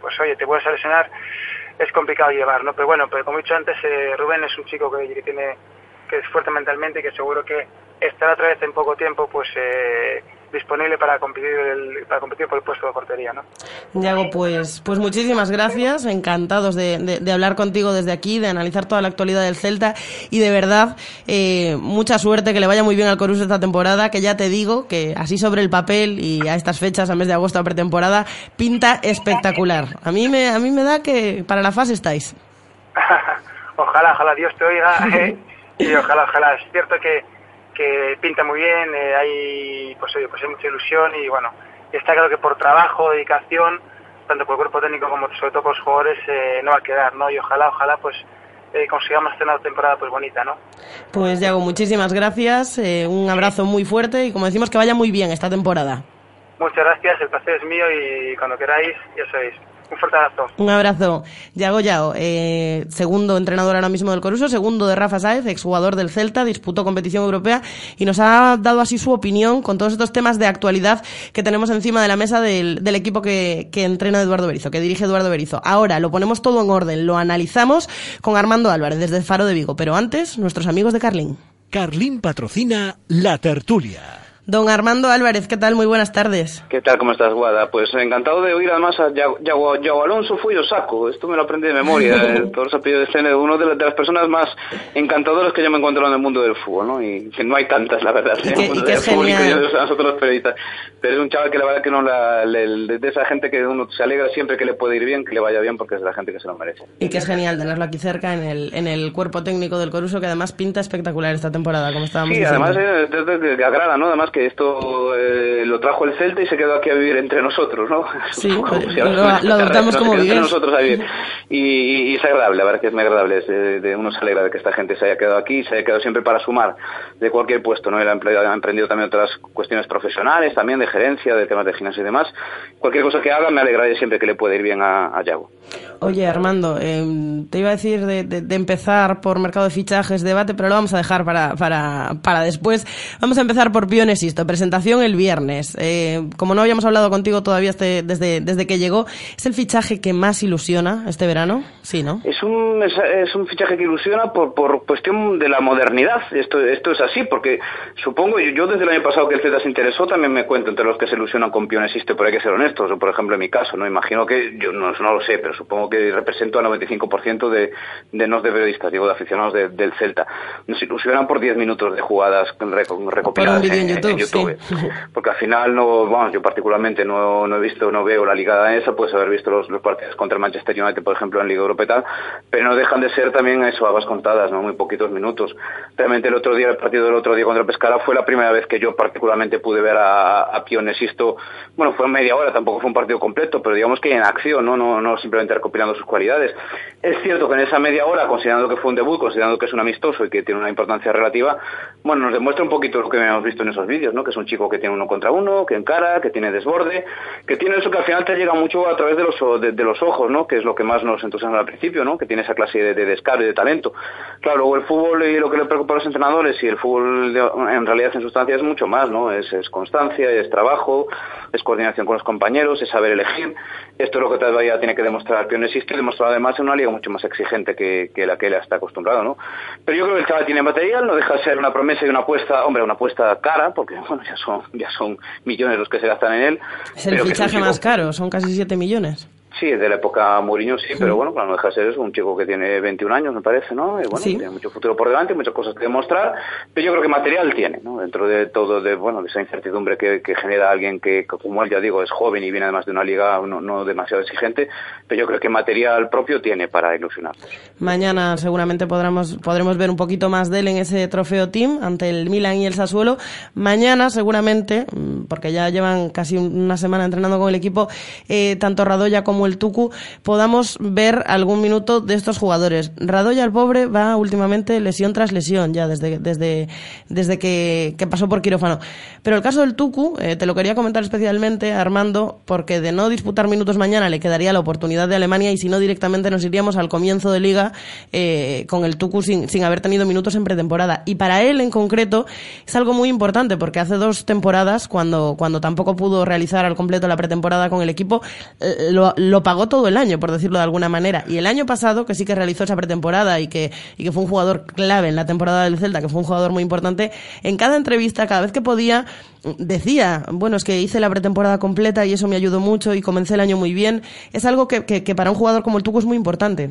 [SPEAKER 6] pues oye, te puedes lesionar, es complicado llevar, ¿no? Pero bueno, pero como he dicho antes, eh, Rubén es un chico que, que tiene que es fuerte mentalmente y que seguro que estará otra vez en poco tiempo pues eh, disponible para competir el, para competir por el puesto de portería ¿no?
[SPEAKER 2] Diego pues pues muchísimas gracias. Encantados de, de, hablar contigo desde aquí de analizar toda la actualidad del Celta. Y de verdad eh, mucha suerte que le vaya muy bien al Corus esta temporada que ya te digo que así sobre el papel y a estas fechas a mes de agosto a pretemporada pinta espectacular. A mí me a mí me da que para la fase estáis.
[SPEAKER 6] Ojalá ojalá Dios te oiga eh, y ojalá ojalá. Es cierto que que pinta muy bien, eh, hay, pues, oye, pues hay mucha ilusión y bueno, está claro que por trabajo, dedicación, tanto por el cuerpo técnico como sobre todo por los jugadores, eh, no va a quedar, ¿no? Y ojalá, ojalá, pues eh, consigamos tener una temporada pues bonita, ¿no?
[SPEAKER 2] Pues Diego, muchísimas gracias, eh, un abrazo muy fuerte y como decimos que vaya muy bien esta temporada.
[SPEAKER 6] Muchas gracias, el placer es mío y cuando queráis, ya sabéis. Un fuerte abrazo.
[SPEAKER 2] Un abrazo. Yago Yao, eh, segundo entrenador ahora mismo del Coruso, segundo de Rafa Sáez, exjugador del Celta, disputó competición europea y nos ha dado así su opinión con todos estos temas de actualidad que tenemos encima de la mesa del, del equipo que, que, entrena Eduardo Berizo, que dirige Eduardo Berizo. Ahora lo ponemos todo en orden, lo analizamos con Armando Álvarez desde Faro de Vigo, pero antes nuestros amigos de Carlín.
[SPEAKER 7] Carlín patrocina La Tertulia.
[SPEAKER 2] Don Armando Álvarez, ¿qué tal? Muy buenas tardes.
[SPEAKER 8] ¿Qué tal? ¿Cómo estás, Guada? Pues encantado de oír además a Yago, Alonso fui yo saco. Esto me lo aprendí de memoria. Eh, todos los apellidos de CN, uno de, las personas más encantadoras que yo me encuentro en el mundo del fútbol, ¿no? Y que no hay tantas, la verdad.
[SPEAKER 2] Y que, y que es genial.
[SPEAKER 8] nosotros los periodistas. Pero es un chaval que la verdad que no la, le, de esa gente que uno se alegra siempre que le puede ir bien, que le vaya bien, porque es de la gente que se lo merece.
[SPEAKER 2] Y que es genial tenerlo aquí cerca en el, en el cuerpo técnico del Coruso, que además pinta espectacular esta temporada, como estábamos
[SPEAKER 8] sí,
[SPEAKER 2] diciendo.
[SPEAKER 8] además eh, que agrada, ¿no? Además que esto eh, lo trajo el Celta y se quedó aquí a vivir entre nosotros, ¿no?
[SPEAKER 2] Sí, pues, lo, lo, adoptamos como vivir.
[SPEAKER 8] nosotros a vivir. Y, y, es agradable, la verdad que es muy agradable. Es de, de, uno se alegra de que esta gente se haya quedado aquí y se haya quedado siempre para sumar de cualquier puesto, ¿no? Él ha, ha emprendido también otras cuestiones profesionales, también de gerencia, de temas de gimnasio y demás. Cualquier cosa que haga me alegraré siempre que le pueda ir bien a, a Yago.
[SPEAKER 2] Oye, Armando, eh, te iba a decir de, empezar por mercado de fichajes, debate, pero lo vamos a dejar para, para, para después. Vamos a empezar por Pionesisto, presentación el viernes. Eh, como no habíamos hablado contigo todavía este, desde, desde que llegó, ¿es el fichaje que más ilusiona este verano? Sí, ¿no?
[SPEAKER 8] Es un, es, un fichaje que ilusiona por, por cuestión de la modernidad. Esto, esto es así, porque supongo, yo, yo desde el año pasado que el Celta se interesó, también me cuento entre los que se ilusionan con Pionesisto, pero hay que ser honestos. Por ejemplo, en mi caso, no imagino que, yo no, no lo sé, pero supongo que represento al 95% de, de no de periodistas, digo, de aficionados de, del Celta. Nos ilusionan por 10 minutos de jugadas recopiladas
[SPEAKER 2] en, en, YouTube.
[SPEAKER 8] En YouTube
[SPEAKER 2] sí.
[SPEAKER 8] Porque al final, no, bueno, yo particularmente no, no he visto, no veo la Liga danesa, puedes haber visto los, los partidos contra el Manchester United, por ejemplo, en Liga Europea, tal, pero no dejan de ser también eso, habas contadas, ¿no? Muy poquitos minutos. Realmente el otro día, el partido del otro día contra el Pescara fue la primera vez que yo particularmente pude ver a, a Pionesisto, bueno, fue media hora, tampoco fue un partido completo, pero digamos que en acción, ¿no? No, no simplemente recopilando sus cualidades. Es cierto que en esa media hora, considerando que fue un debut, considerando que es un amistoso y que tiene una importancia relativa, bueno, nos demuestra un poquito lo que hemos visto en esos vídeos, ¿no? Que es un chico que tiene uno contra uno, que encara, que tiene desborde, que tiene eso que al final te llega mucho a través de los, ojos, ¿no? Que es lo que más nos entusiasma al principio, ¿no? Que tiene esa clase de, de descaro y de talento. Claro, luego el fútbol y lo que le preocupa a los entrenadores y el fútbol en realidad en sustancia es mucho más, ¿no? Es, constancia, es trabajo, es coordinación con los compañeros, es saber elegir. Esto es lo que todavía tiene que demostrar Pionesista y demostrar además en una liga mucho más exigente que, que la que él está acostumbrado, ¿no? Pero yo creo que el chaval tiene material, no deja de ser una promesa y una apuesta, hombre, una apuesta cara, porque bueno, ya son, ya son millones los que se gastan en él.
[SPEAKER 2] Es el fichaje más caro, son casi 7 millones.
[SPEAKER 8] Sí, de la época Mourinho sí, sí, pero bueno, claro, no deja de ser eso, un chico que tiene 21 años, me parece, ¿no? Y bueno, sí. tiene mucho futuro por delante, muchas cosas que demostrar, pero yo creo que material tiene, ¿no? Dentro de todo, de, bueno, de esa incertidumbre que, que genera alguien que, como él ya digo, es joven y viene además de una liga no, no demasiado exigente, pero yo creo que material propio tiene para ilusionar.
[SPEAKER 2] Mañana seguramente podremos, podremos ver un poquito más de él en ese trofeo team ante el Milan y el Sassuolo. Mañana seguramente, porque ya llevan casi una semana entrenando con el equipo, eh, tanto Radoya como el Tucu podamos ver algún minuto de estos jugadores. Radoya, el pobre, va últimamente lesión tras lesión, ya desde, desde, desde que, que pasó por quirófano. Pero el caso del Tucu, eh, te lo quería comentar especialmente, Armando, porque de no disputar minutos mañana le quedaría la oportunidad de Alemania y si no directamente nos iríamos al comienzo de liga eh, con el Tucu sin, sin haber tenido minutos en pretemporada. Y para él en concreto es algo muy importante porque hace dos temporadas, cuando, cuando tampoco pudo realizar al completo la pretemporada con el equipo, eh, lo, lo pagó todo el año, por decirlo de alguna manera. Y el año pasado, que sí que realizó esa pretemporada y que, y que fue un jugador clave en la temporada del Celta, que fue un jugador muy importante, en cada entrevista, cada vez que podía, decía, bueno, es que hice la pretemporada completa y eso me ayudó mucho y comencé el año muy bien. Es algo que, que, que para un jugador como el Tuco es muy importante.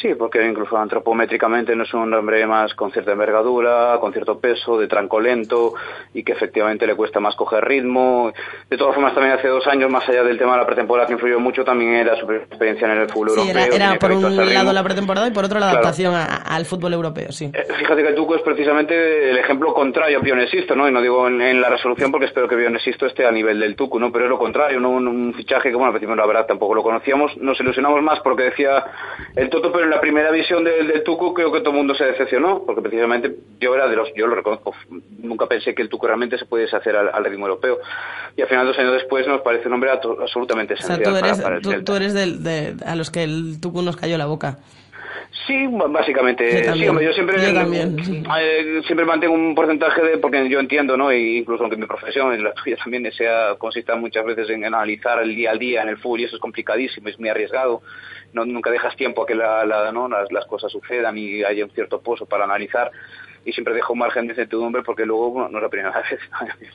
[SPEAKER 8] Sí, porque incluso antropométricamente no es un hombre más con cierta envergadura, con cierto peso, de tranco lento y que efectivamente le cuesta más coger ritmo. De todas formas, también hace dos años, más allá del tema de la pretemporada que influyó mucho, también era su experiencia en el fútbol
[SPEAKER 2] Sí,
[SPEAKER 8] europeo.
[SPEAKER 2] era, por un lado
[SPEAKER 8] ritmo.
[SPEAKER 2] la pretemporada y por otro la
[SPEAKER 8] Claro.
[SPEAKER 2] adaptación a- al fútbol europeo, sí.
[SPEAKER 8] Eh, Fíjate que el Tuco es precisamente el ejemplo contrario a Pionesisto, ¿no? Y no digo en, en la resolución porque espero que Pionesisto esté a nivel del Tucu, ¿no? Pero es lo contrario, ¿no? Un, un fichaje que, bueno, al principio la verdad tampoco lo conocíamos, nos ilusionamos más porque decía el Toto, pero en la primera visión del, del Tucu creo que todo el mundo se decepcionó, porque precisamente yo era de los, yo lo reconozco, nunca pensé que el Tucu realmente se pudiese hacer al, al ritmo europeo. Y al final, dos años después, nos parece un hombre absolutamente
[SPEAKER 2] O sea,
[SPEAKER 8] esencial
[SPEAKER 2] tú
[SPEAKER 8] para-
[SPEAKER 2] eres,
[SPEAKER 8] para el
[SPEAKER 2] tú, tú eres del- de, a los que el Tucu nos cayó la boca.
[SPEAKER 8] Sí, básicamente.
[SPEAKER 2] Yo
[SPEAKER 8] sí,
[SPEAKER 2] también.
[SPEAKER 8] yo siempre,
[SPEAKER 2] Yo también, sí.
[SPEAKER 8] eh, siempre mantengo un porcentaje de, porque yo entiendo, ¿no? Y incluso aunque mi profesión, y la tuya también, sea, consista muchas veces en analizar el día al día en el fútbol y eso es complicadísimo, es muy arriesgado. No, nunca dejas tiempo a que la, la- ¿no? las, las cosas sucedan y haya un cierto pozo para analizar y siempre dejo un margen de incertidumbre porque luego bueno, no es la primera vez,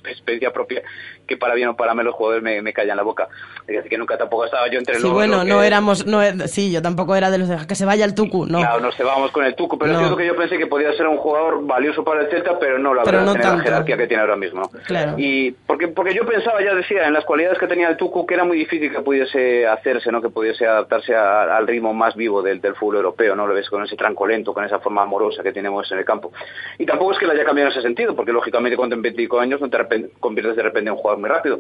[SPEAKER 8] experiencia propia, que para bien o para mal los jugadores me, me callan la boca. Es decir, que nunca tampoco estaba yo entre
[SPEAKER 2] Sí,
[SPEAKER 8] los
[SPEAKER 2] bueno,
[SPEAKER 8] los
[SPEAKER 2] no
[SPEAKER 8] que-
[SPEAKER 2] éramos, no, sí, yo tampoco era de los de que se vaya el Tucu, no.
[SPEAKER 8] Claro, nos cebábamos con el Tuco, pero
[SPEAKER 2] No.
[SPEAKER 8] es cierto que yo pensé que podía ser un jugador valioso para el Celta, pero no la
[SPEAKER 2] Pero
[SPEAKER 8] verdad,
[SPEAKER 2] no
[SPEAKER 8] tener la jerarquía que tiene ahora mismo.
[SPEAKER 2] Claro.
[SPEAKER 8] Y porque porque yo pensaba, ya decía, en las cualidades que tenía el Tuco, que era muy difícil que pudiese hacerse, ¿no? Que pudiese adaptarse a- al ritmo más vivo del, del fútbol europeo, ¿no? Lo ves con ese tranco lento, con esa forma amorosa que tenemos en el campo. Y tampoco es que lo haya cambiado en ese sentido, porque lógicamente cuando en 25 años no te conviertes de repente en un jugador muy rápido.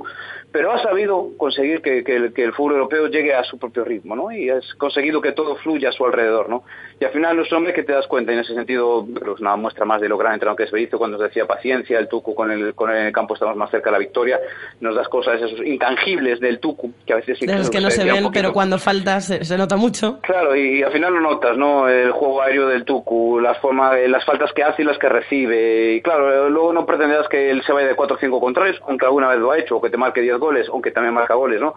[SPEAKER 8] Pero ha sabido conseguir que, que el, que el fútbol europeo llegue a su propio ritmo, ¿no? Y has conseguido que todo fluya a su alrededor, ¿no? Y al final es un hombre que te das cuenta, y en ese sentido, pues una muestra más de lo gran entrenador que es Berizzo, cuando nos decía paciencia, el Tucu con el, con el campo estamos más cerca de la victoria, nos das cosas, esos intangibles del Tucu, que a veces sí
[SPEAKER 2] de los que no se ven, pero cuando falta se, se nota mucho.
[SPEAKER 8] Claro, y al final lo notas, ¿no? El juego aéreo del Tucu, las formas, las faltas que hace y las que recibe. Y claro, eh, luego no pretenderás que él se vaya de 4 o 5 contrarios, aunque alguna vez lo ha hecho, o que te marque 10 goles, aunque también marca goles, ¿no?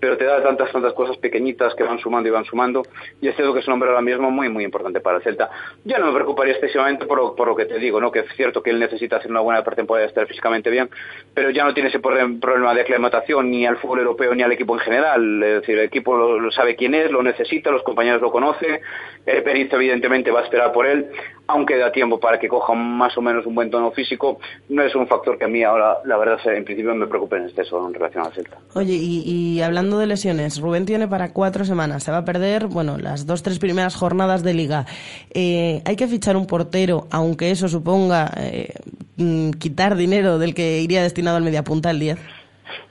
[SPEAKER 8] Pero te da tantas, tantas cosas pequeñitas que van sumando y van sumando. Y es cierto que es un hombre ahora mismo muy, muy importante para el Celta. Ya no me preocuparía excesivamente por, lo- lo que te digo, ¿no? Que es cierto que él necesita hacer una buena pretemporada y estar físicamente bien, pero ya no tiene ese pro- problema de aclimatación ni al fútbol europeo ni al equipo en general. Es decir, el equipo lo, lo sabe quién es, lo necesita, los compañeros lo conocen. El evidentemente va a esperar por él, aunque da tiempo para que coja más o menos un buen tono físico. No es un factor que a mí ahora, la verdad, en principio me preocupe en exceso en relación al Celta.
[SPEAKER 2] Oye, y hablando de lesiones, Rubén tiene para cuatro semanas. Se va a perder, bueno, las dos, tres primeras jornadas de liga. Eh, hay que fichar un portero, aunque eso suponga eh, mm, quitar dinero del que iría destinado al mediapunta el 10.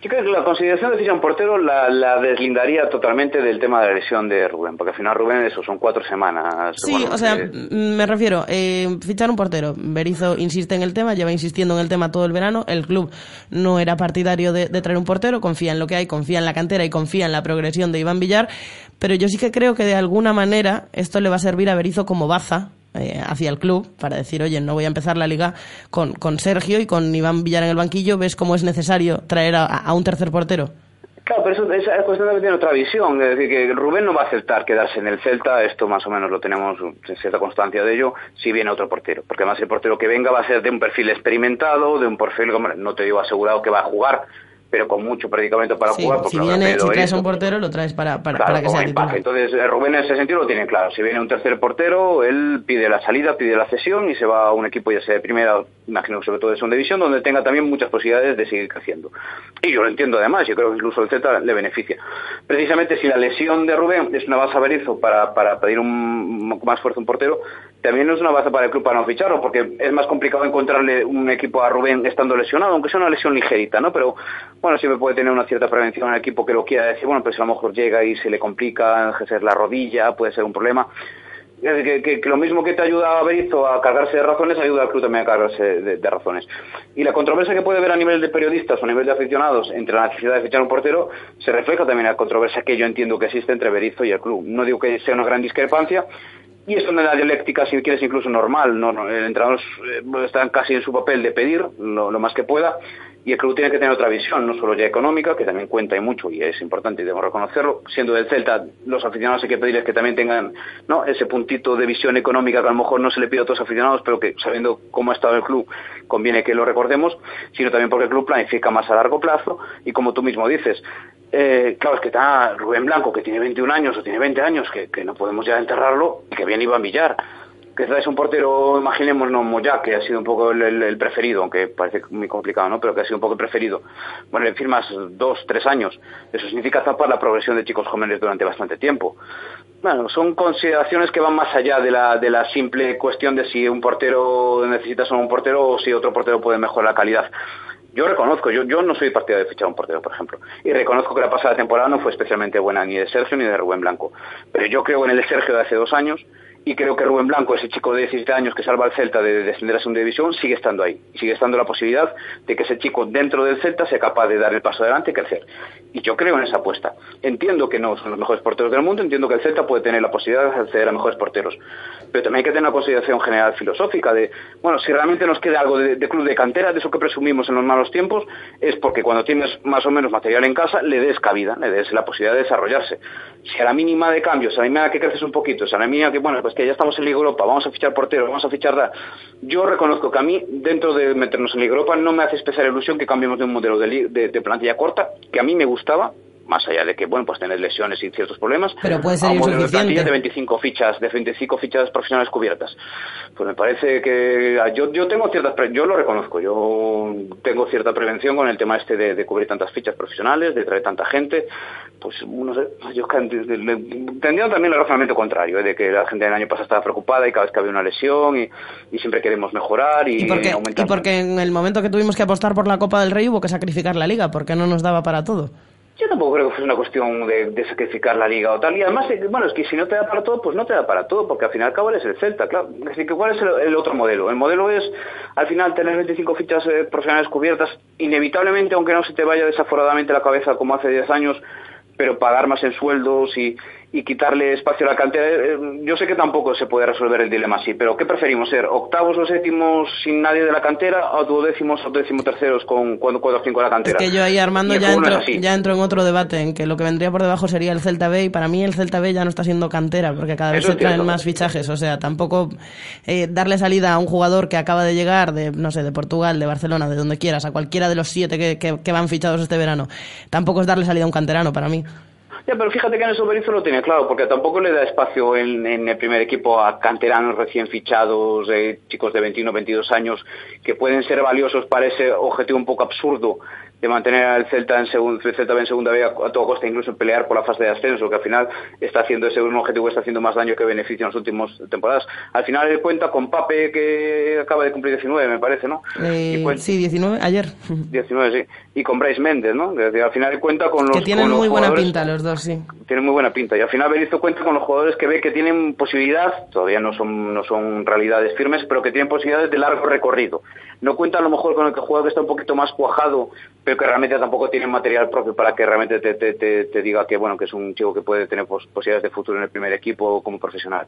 [SPEAKER 8] Yo creo que la consideración de fichar un portero la, la deslindaría totalmente del tema de la lesión de Rubén, porque al final Rubén, eso son cuatro semanas.
[SPEAKER 2] Sí,
[SPEAKER 8] bueno,
[SPEAKER 2] o sea, mm, me refiero, eh, fichar un portero. Berizzo insiste en el tema, lleva insistiendo en el tema todo el verano. El club no era partidario de, de traer un portero, confía en lo que hay, confía en la cantera y confía en la progresión de Iván Villar. Pero yo sí que creo que de alguna manera esto le va a servir a Berizzo como baza eh, hacia el club para decir, oye, no voy a empezar la liga con, con Sergio y con Iván Villar en el banquillo. ¿Ves cómo es necesario traer a, a un tercer portero?
[SPEAKER 8] Claro, pero eso, esa cuestión también tiene otra visión. Es decir, que Rubén no va a aceptar quedarse en el Celta, esto más o menos lo tenemos en cierta constancia de ello, si viene otro portero. Porque además el portero que venga va a ser de un perfil experimentado, de un perfil, no te digo asegurado que va a jugar, pero con mucho predicamento para
[SPEAKER 2] Sí,
[SPEAKER 8] jugar. Porque
[SPEAKER 2] si, viene, si traes un portero, lo traes para, para,
[SPEAKER 8] Claro,
[SPEAKER 2] para que sea titular.
[SPEAKER 8] Entonces, eh, Rubén en ese sentido lo tiene claro. Si viene un tercer portero, él pide la salida, pide la cesión y se va a un equipo ya sea de primera imagino sobre todo de segunda división, donde tenga también muchas posibilidades de seguir creciendo. Y yo lo entiendo además, yo creo que incluso el Z le beneficia. Precisamente si la lesión de Rubén es una base a Berizzo para, para pedir un, más fuerza un portero, también es una base para el club para no ficharlo, porque es más complicado encontrarle un equipo a Rubén estando lesionado, aunque sea una lesión ligerita, ¿no? Pero bueno, siempre puede tener una cierta prevención al equipo que lo quiera decir, bueno, pues a lo mejor llega y se le complica, ejercer la rodilla, puede ser un problema. Que, lo mismo que te ayuda a Berizzo a cargarse de razones, ayuda al club también a cargarse de, razones. Y la controversia que puede haber a nivel de periodistas o a nivel de aficionados entre la necesidad de fichar un portero se refleja también en la controversia que yo entiendo que existe entre Berizzo y el club. No digo que sea una gran discrepancia, y es una dialéctica, si quieres, incluso normal. No, el entrenador eh, está casi en su papel de pedir lo, más que pueda y el club tiene que tener otra visión, no solo ya económica, que también cuenta y mucho y es importante y debemos reconocerlo. Siendo del Celta, los aficionados hay que pedirles que también tengan ese puntito de visión económica que a lo mejor no se le pide a otros aficionados, pero que sabiendo cómo ha estado el club conviene que lo recordemos, sino también porque el club planifica más a largo plazo y como tú mismo dices, eh, claro, es que está Rubén Blanco, que tiene 21 años o tiene 20 años, que, no podemos ya enterrarlo, y que bien iba a Villar. Que es un portero, imaginémonos, Moya, que ha sido un poco el, preferido, aunque parece muy complicado, ¿no? Pero que ha sido un poco el preferido. Bueno, le firmas dos, tres años. Eso significa tapar la progresión de chicos jóvenes durante bastante tiempo. Bueno, son consideraciones que van más allá de la, de la simple cuestión de si un portero necesita solo un portero o si otro portero puede mejorar la calidad. Yo reconozco, yo, yo no soy partidario de fichar un portero, por ejemplo, y reconozco que la pasada temporada no fue especialmente buena ni de Sergio ni de Rubén Blanco, pero yo creo en el de Sergio de hace dos años y creo que Rubén Blanco, ese chico de 17 años que salva al Celta de descender a segunda división, sigue estando ahí. Sigue estando la posibilidad de que ese chico dentro del Celta sea capaz de dar el paso adelante y crecer. Y yo creo en esa apuesta. Entiendo que no son los mejores porteros del mundo, entiendo que el Celta puede tener la posibilidad de acceder a mejores porteros. Pero también hay que tener una consideración general filosófica de, bueno, si realmente nos queda algo de, club de cantera, de eso que presumimos en los malos tiempos, es porque cuando tienes más o menos material en casa, le des cabida, le des la posibilidad de desarrollarse. Si a la mínima de cambios, a la mínima que creces un poquito, si a la mínima que, bueno, pues que ya estamos en Liga Europa, vamos a fichar portero, vamos a fichar... Yo reconozco que a mí, dentro de meternos en Liga Europa, no me hace especial ilusión que cambiemos de un modelo de plantilla corta, que a mí me gustaba, más allá de que, bueno, pues tener lesiones y ciertos problemas,
[SPEAKER 2] pero puede ser
[SPEAKER 8] a de 25 fichas, de 25 fichas profesionales cubiertas. Pues me parece que yo, yo tengo ciertas, yo lo reconozco, yo tengo cierta prevención con el tema este de, cubrir tantas fichas profesionales, de traer tanta gente, pues no sé, yo tendría también el razonamiento contrario, ¿eh? de que la gente del año pasado estaba preocupada y cada vez que había una lesión y, siempre queremos mejorar y,
[SPEAKER 2] ¿Y porque, y porque en el momento que tuvimos que apostar por la Copa del Rey hubo que sacrificar la liga, porque no nos daba para todo.
[SPEAKER 8] Yo tampoco creo que fuese una cuestión de, sacrificar la liga o tal. Y además, eh, bueno, es que si no te da para todo, pues no te da para todo, porque al final cabo es el Celta, claro. Así que, ¿cuál es el, otro modelo? El modelo es, al final, tener 25 fichas eh, profesionales cubiertas, inevitablemente, aunque no se te vaya desaforadamente la cabeza como hace 10 años, pero pagar más en sueldos y, y quitarle espacio a la cantera. Eh, yo sé que tampoco se puede resolver el dilema así, pero ¿qué preferimos? ¿Ser octavos o séptimos sin nadie de la cantera o duodécimos o décimo terceros con cuatro o cinco de la cantera?
[SPEAKER 2] Es que yo ahí, Armando, ya entro, ya entro en otro debate, en que lo que vendría por debajo sería el Celta B y para mí el Celta B ya no está siendo cantera porque cada vez se traen más fichajes. O sea, tampoco eh, darle salida a un jugador que acaba de llegar de, no sé, de Portugal, de Barcelona, de donde quieras, a cualquiera de los siete que, que, que van fichados este verano, tampoco es darle salida a un canterano para mí.
[SPEAKER 8] Ya, pero fíjate que en el Berizzo lo tiene claro, porque tampoco le da espacio en, el primer equipo a canteranos recién fichados, eh, chicos de 21 22 años, que pueden ser valiosos para ese objetivo un poco absurdo de mantener al Celta en, segundo, Celta en segunda vez a, toda costa, incluso pelear por la fase de ascenso, que al final está haciendo ese un objetivo que está haciendo más daño que beneficio en las últimas temporadas. Al final él cuenta con Pape, que acaba de cumplir 19, me parece, ¿no?
[SPEAKER 2] Eh, sí, 19, ayer.
[SPEAKER 8] 19, sí. Y con Bryce Méndez, ¿no? al final cuenta con los
[SPEAKER 2] Que tienen muy buena pinta los dos, sí.
[SPEAKER 8] Tienen muy buena pinta. Y al final Berizzo cuenta con los jugadores que ve que tienen posibilidad, todavía no son, no son realidades firmes, pero que tienen posibilidades de largo recorrido. No cuenta a lo mejor con el que juega que está un poquito más cuajado pero que realmente tampoco tiene material propio para que realmente te, te, diga que bueno que es un chico que puede tener posibilidades de futuro en el primer equipo como profesional.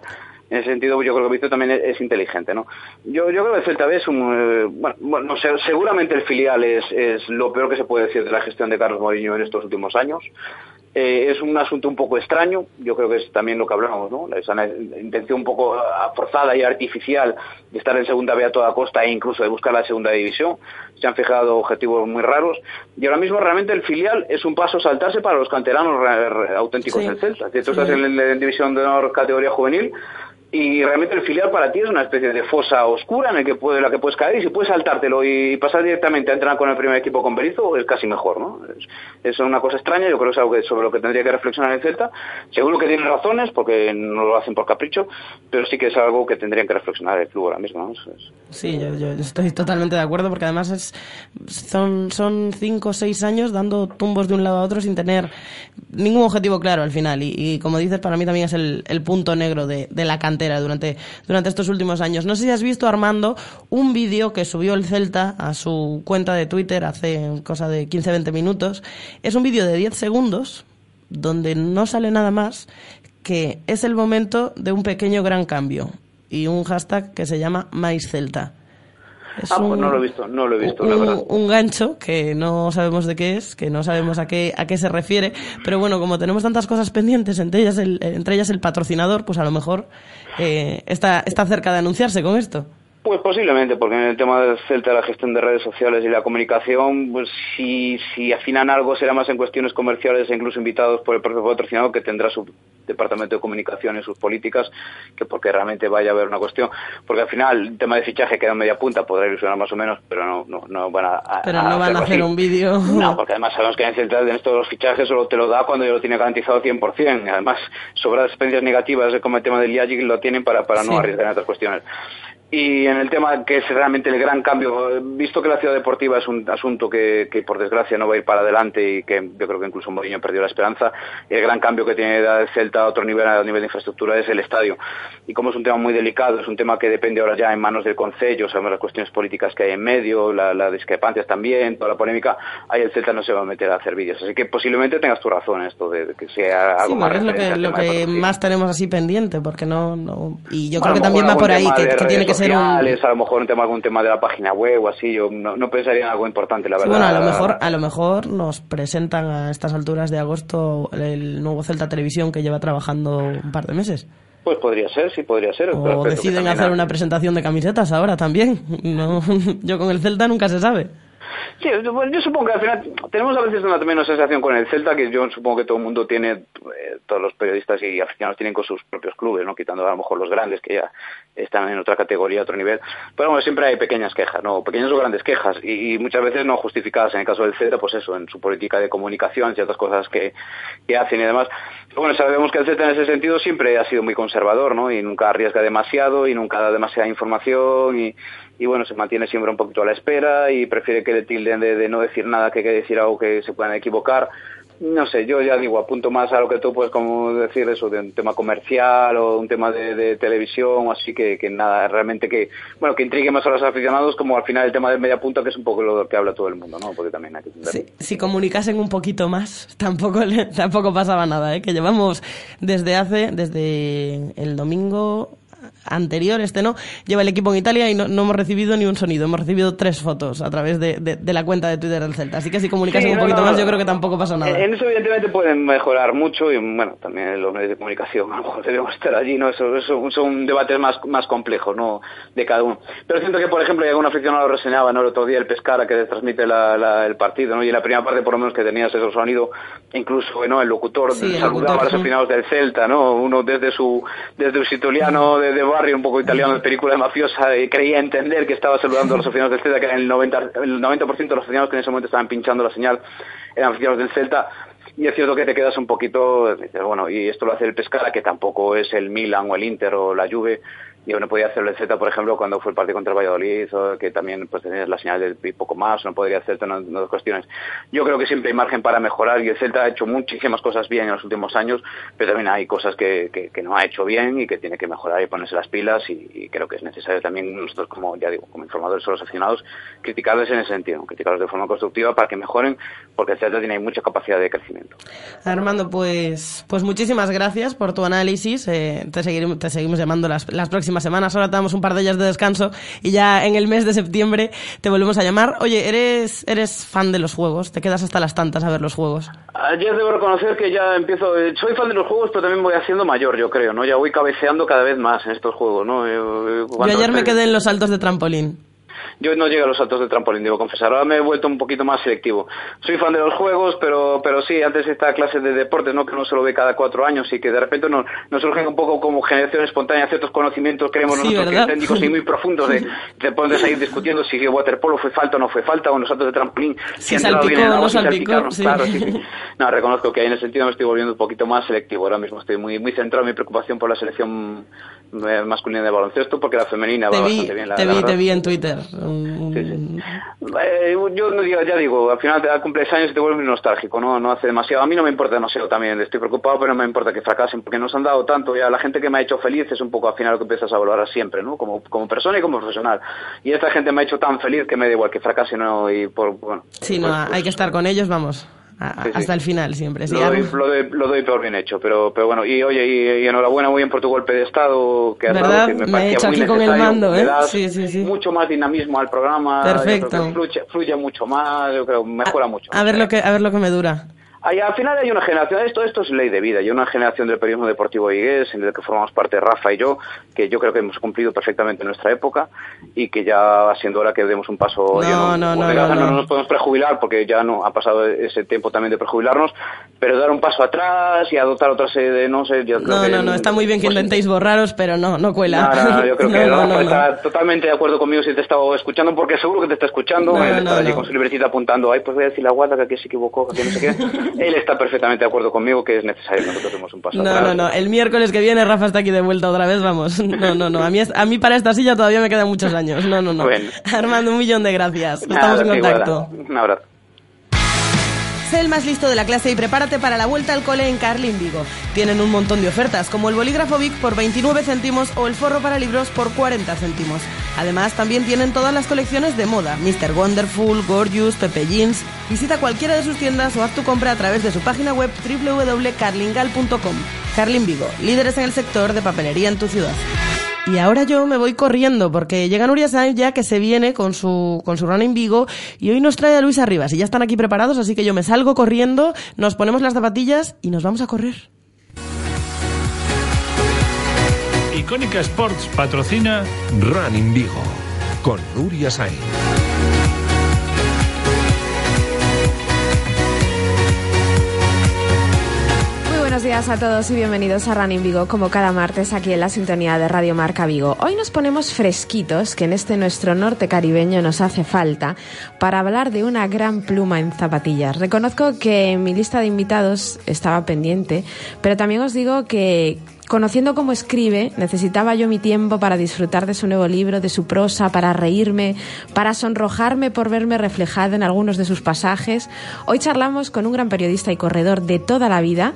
[SPEAKER 8] En ese sentido, yo creo que Víctor también es, inteligente, ¿no? Yo, yo creo que el Celta B es un... Eh, bueno, seguramente el filial es, es lo peor que se puede decir de la gestión de Carlos Mourinho en estos últimos años. Eh, es un asunto un poco extraño, yo creo que es también lo que hablamos, ¿no? Esa intención un poco ah, forzada y artificial de estar en segunda B a toda costa e incluso de buscar la segunda división. Se han fijado objetivos muy raros y ahora mismo realmente el filial es un paso saltarse para los canteranos auténticos del Celta. Si tú estás en, la división de honor categoría juvenil, y realmente el filial para ti es una especie de fosa oscura en el que puede, la que puedes caer y si puedes saltártelo y pasar directamente a entrenar con el primer equipo con Berizzo es casi mejor, ¿no? Es, es una cosa extraña, yo creo que es algo que, sobre lo que tendría que reflexionar el Celta. Seguro que tiene razones porque no lo hacen por capricho, pero sí que es algo que tendrían que reflexionar el club ahora mismo, ¿no?
[SPEAKER 2] Sí, yo, yo, estoy totalmente de acuerdo porque además es, son, son cinco o seis años dando tumbos de un lado a otro sin tener ningún objetivo claro al final y, y como dices, para mí también es el, el punto negro de, de la cantidad durante, durante estos últimos años. No sé si has visto, Armando, un vídeo que subió el Celta a su cuenta de Twitter hace cosa de 15-20 minutos. Es un vídeo de 10 segundos donde no sale nada más que es el momento de un pequeño gran cambio y un hashtag que se llama MaisCelta.
[SPEAKER 8] Es ah, pues un, no lo he visto, no lo he visto,
[SPEAKER 2] un,
[SPEAKER 8] la verdad.
[SPEAKER 2] Un gancho que no sabemos de qué es, que no sabemos a qué, a qué se refiere, pero bueno, como tenemos tantas cosas pendientes, entre ellas el, entre ellas el patrocinador, pues a lo mejor eh, está, está cerca de anunciarse con esto.
[SPEAKER 8] Pues posiblemente, porque en el tema del Celta, la gestión de redes sociales y la comunicación, pues si, si afinan algo será más en cuestiones comerciales e incluso invitados por el propio patrocinador que tendrá su departamento de comunicación y sus políticas, que porque realmente vaya a haber una cuestión. Porque al final el tema de fichaje queda en media punta, podrá ilusionar más o menos, pero no, no, no van a,
[SPEAKER 2] Pero no van a hacer un vídeo.
[SPEAKER 8] No, porque además sabemos que en Celta en estos fichajes solo te lo da cuando ya lo tiene garantizado 100%. Además, sobra experiencias negativas como el tema del Liagic lo tienen para, para no arriesgar en otras cuestiones. Y en el tema que es realmente el gran cambio, visto que la ciudad deportiva es un asunto que, que, por desgracia no va a ir para adelante y que yo creo que incluso Mourinho perdió la esperanza, el gran cambio que tiene el Celta a otro nivel, a nivel de infraestructura, es el estadio. Y como es un tema muy delicado, es un tema que depende ahora ya en manos del Concello, sabemos las cuestiones políticas que hay en medio, las la discrepancias también, toda la polémica, ahí el Celta no se va a meter a hacer vídeos. Así que posiblemente tengas tu razón esto de, que sea algo
[SPEAKER 2] sí,
[SPEAKER 8] más.
[SPEAKER 2] Es lo que, lo que más tenemos así pendiente, porque no. no y yo bueno, creo que también va por ahí, que, que tiene que ser un...
[SPEAKER 8] a lo mejor un tema, algún tema de la página web o así, yo no, no pensaría en algo importante, la verdad.
[SPEAKER 2] Sí, bueno, a lo, mejor, a lo mejor nos presentan a estas alturas de agosto el nuevo Celta Televisión que lleva trabajando un par de meses.
[SPEAKER 8] Pues podría ser, sí, podría ser.
[SPEAKER 2] O deciden hacer una presentación de camisetas ahora también. No, yo con el Celta nunca se sabe.
[SPEAKER 8] Sí, bueno, yo supongo que al final tenemos a veces una también una sensación con el Celta que yo supongo que todo el mundo tiene, eh, todos los periodistas y aficionados tienen con sus propios clubes, no quitando a lo mejor los grandes que ya están en otra categoría, otro nivel. Pero bueno, siempre hay pequeñas quejas, no, pequeñas o grandes quejas y, muchas veces no justificadas. En el caso del Celta, pues eso, en su política de comunicación, ciertas cosas que, que hacen y demás. Bueno, sabemos que el Celta en ese sentido siempre ha sido muy conservador, ¿no? Y nunca arriesga demasiado y nunca da demasiada información y y bueno, se mantiene siempre un poquito a la espera y prefiere que le tilden de, de no decir nada que, que decir algo que se puedan equivocar. No sé, yo ya digo, apunto más a lo que tú puedes como decir eso, de un tema comercial o un tema de, de televisión así, que, que, nada, realmente que, bueno, que intrigue más a los aficionados como al final el tema del media punta, que es un poco lo que habla todo el mundo, ¿no? Porque también hay que
[SPEAKER 2] sí, Si comunicasen un poquito más, tampoco, tampoco pasaba nada, ¿eh? Que llevamos desde hace, desde el domingo anterior, este no, lleva el equipo en Italia y no, no, hemos recibido ni un sonido. Hemos recibido tres fotos a través de, de, de la cuenta de Twitter del Celta. Así que si comunicasen
[SPEAKER 8] sí,
[SPEAKER 2] un
[SPEAKER 8] no,
[SPEAKER 2] poquito
[SPEAKER 8] no,
[SPEAKER 2] más, yo creo que tampoco pasa nada.
[SPEAKER 8] En eso, evidentemente, pueden mejorar mucho y, bueno, también los medios de comunicación a lo mejor debemos estar allí, ¿no? Eso, eso son debates más, más complejos, ¿no? De cada uno. Pero siento que, por ejemplo, y algún aficionado lo reseñaba, ¿no? El otro día el Pescara que transmite la, la, el partido, ¿no? Y en la primera parte, por lo menos, que tenías ese sonido, incluso, ¿no? El locutor
[SPEAKER 2] Sí, el
[SPEAKER 8] saludaba
[SPEAKER 2] locutor,
[SPEAKER 8] a los
[SPEAKER 2] sí.
[SPEAKER 8] aficionados del Celta, ¿no? Uno desde su, desde su italiano de, de barrio, un poco italiano de película de mafiosa, y creía entender que estaba saludando a los aficionados del Celta, que el 90%, el 90 de los aficionados que en ese momento estaban pinchando la señal eran aficionados del Celta. Y es cierto que te quedas un poquito, bueno, y esto lo hace el Pescara, que tampoco es el Milan o el Inter o la Juve, y no podía hacerlo el Z, por ejemplo, cuando fue el partido contra el Valladolid, o que también pues tenías la señal del y poco más, no podría hacerte en otras cuestiones. Yo creo que siempre hay margen para mejorar y el Celta ha hecho muchísimas cosas bien en los últimos años, pero también hay cosas que, que, no ha hecho bien y que tiene que mejorar y ponerse las pilas y, y, creo que es necesario también nosotros como, ya digo, como informadores o los aficionados, criticarles en ese sentido, criticarlos de forma constructiva para que mejoren, porque el Celta tiene mucha capacidad de crecimiento.
[SPEAKER 2] Armando, pues, pues muchísimas gracias por tu análisis, eh, te, seguiremos, te seguimos llamando las, las próximas semanas. Ahora te damos un par de días de descanso y ya en el mes de septiembre te volvemos a llamar. Oye, ¿eres, eres fan de los juegos? ¿Te quedas hasta las tantas a ver los juegos?
[SPEAKER 8] Ayer debo reconocer que ya empiezo. eh, Soy fan de los juegos, pero también voy haciendo mayor, yo creo, ¿no? Ya voy cabeceando cada vez más en estos juegos, ¿no? Eh,
[SPEAKER 2] Yo ayer me quedé en los saltos de trampolín.
[SPEAKER 8] Yo no llego a los saltos de trampolín, debo confesar. Ahora me he vuelto un poquito más selectivo. Soy fan de los juegos, pero, pero sí, antes esta clase de deportes, ¿no? Que no se lo ve cada cuatro años y que de repente nos, nos surgen un poco como generación espontánea ciertos conocimientos, creemos nosotros que técnicos y muy profundos de, de poder seguir discutiendo si el waterpolo fue falta o no fue falta, o en los saltos de trampolín,
[SPEAKER 2] si, si salpicó bien no salpicó,
[SPEAKER 8] sí. Claro, sí, sí. No, reconozco que ahí en ese sentido me estoy volviendo un poquito más selectivo. Ahora mismo estoy muy, muy centrado en mi preocupación por la selección masculina de baloncesto porque la femenina
[SPEAKER 2] te
[SPEAKER 8] va
[SPEAKER 2] vi,
[SPEAKER 8] bastante bien. La,
[SPEAKER 2] te,
[SPEAKER 8] la
[SPEAKER 2] vi, te vi en Twitter.
[SPEAKER 8] Sí, sí. Eh, yo no digo, ya digo, al final te da cumples años y te vuelves nostálgico, ¿no? No hace demasiado. A mí no me importa demasiado también, estoy preocupado, pero no me importa que fracasen porque nos han dado tanto. Ya la gente que me ha hecho feliz es un poco al final lo que empiezas a valorar siempre, ¿no? Como, como persona y como profesional. Y esta gente me ha hecho tan feliz que me da igual que fracasen o no. Y por, bueno,
[SPEAKER 2] Sí, no,
[SPEAKER 8] pues- pues-
[SPEAKER 2] hay que estar con ellos, vamos. A-
[SPEAKER 8] Sí, sí.
[SPEAKER 2] hasta el final siempre. sí,
[SPEAKER 8] lo, doy, lo, doy, lo doy por bien hecho, pero, pero bueno, y oye, y, y enhorabuena muy bien por tu golpe de estado que
[SPEAKER 2] ¿Verdad?
[SPEAKER 8] que
[SPEAKER 2] Me he
[SPEAKER 8] parecía
[SPEAKER 2] hecho
[SPEAKER 8] muy
[SPEAKER 2] aquí con el mando, ¿eh?
[SPEAKER 8] das
[SPEAKER 2] Sí, sí, sí.
[SPEAKER 8] mucho más dinamismo al programa,
[SPEAKER 2] Perfecto.
[SPEAKER 8] fluye, fluye mucho más, yo creo, mejora mucho.
[SPEAKER 2] a ver lo que a ver lo que me dura.
[SPEAKER 8] Hay- al final hay una generación, esto, esto es ley de vida, hay una generación del periodismo deportivo vigués, en el que formamos parte Rafa y yo, que yo creo que hemos cumplido perfectamente nuestra época y que ya va siendo hora que demos un paso.
[SPEAKER 2] No, no, no, no,
[SPEAKER 8] desgracia
[SPEAKER 2] no.
[SPEAKER 8] nos podemos prejubilar porque ya no ha pasado ese tiempo también de prejubilarnos, pero dar un paso atrás y adoptar otra serie de, no sé, yo creo
[SPEAKER 2] No,
[SPEAKER 8] que...
[SPEAKER 2] no, no, está muy bien que
[SPEAKER 8] pues,
[SPEAKER 2] intentéis borraros, pero no, no cuela.
[SPEAKER 8] no, no, no, yo creo que
[SPEAKER 2] No, no,
[SPEAKER 8] Rafa
[SPEAKER 2] no, no.
[SPEAKER 8] está totalmente de acuerdo conmigo si te estaba escuchando, porque seguro que te está escuchando.
[SPEAKER 2] No, no,
[SPEAKER 8] está allí
[SPEAKER 2] no.
[SPEAKER 8] con su libretita apuntando, ay, pues voy a decir la guarda que aquí se equivocó, que aquí no sé qué. Él está perfectamente de acuerdo conmigo que es necesario que nosotros demos un paso
[SPEAKER 2] No,
[SPEAKER 8] atrás.
[SPEAKER 2] no, no. El miércoles que viene Rafa está aquí de vuelta otra vez, vamos. No, no, no. A mí, es- a mí para esta silla todavía me quedan muchos años. No, no, no.
[SPEAKER 8] Bueno.
[SPEAKER 2] Armando, un millón de gracias.
[SPEAKER 8] Nada,
[SPEAKER 2] Estamos en contacto.
[SPEAKER 8] Un abrazo.
[SPEAKER 2] Sé el más listo de la clase y prepárate para la vuelta al cole en Carlin Vigo. Tienen un montón de ofertas, como el bolígrafo Vic por 29 céntimos o el forro para libros por 40 céntimos. Además, también tienen todas las colecciones de moda, Mr. Wonderful, Gorgeous, Pepe Jeans. Visita cualquiera de sus tiendas o haz tu compra a través de su página web www.carlingal.com. Carlin Vigo, líderes en el sector de papelería en tu ciudad. Y ahora yo me voy corriendo porque llega Nuria Sainz ya que se viene con su, con su run en Vigo y hoy nos trae a Luis Arribas y ya están aquí preparados, así que yo me salgo corriendo, nos ponemos las zapatillas y nos vamos a correr.
[SPEAKER 7] Icónica Sports patrocina
[SPEAKER 1] Running Vigo con Nuria Sainz.
[SPEAKER 9] Días a todos y bienvenidos a Running Vigo, como cada martes aquí en la sintonía de Radio Marca Vigo. Hoy nos ponemos fresquitos, que en este nuestro norte caribeño nos hace falta, para hablar de una gran pluma en zapatillas. Reconozco que mi lista de invitados estaba pendiente, pero también os digo que Conociendo cómo escribe, necesitaba yo mi tiempo para disfrutar de su nuevo libro, de su prosa, para reírme, para sonrojarme por verme reflejada en algunos de sus pasajes. Hoy charlamos con un gran periodista y corredor de toda la vida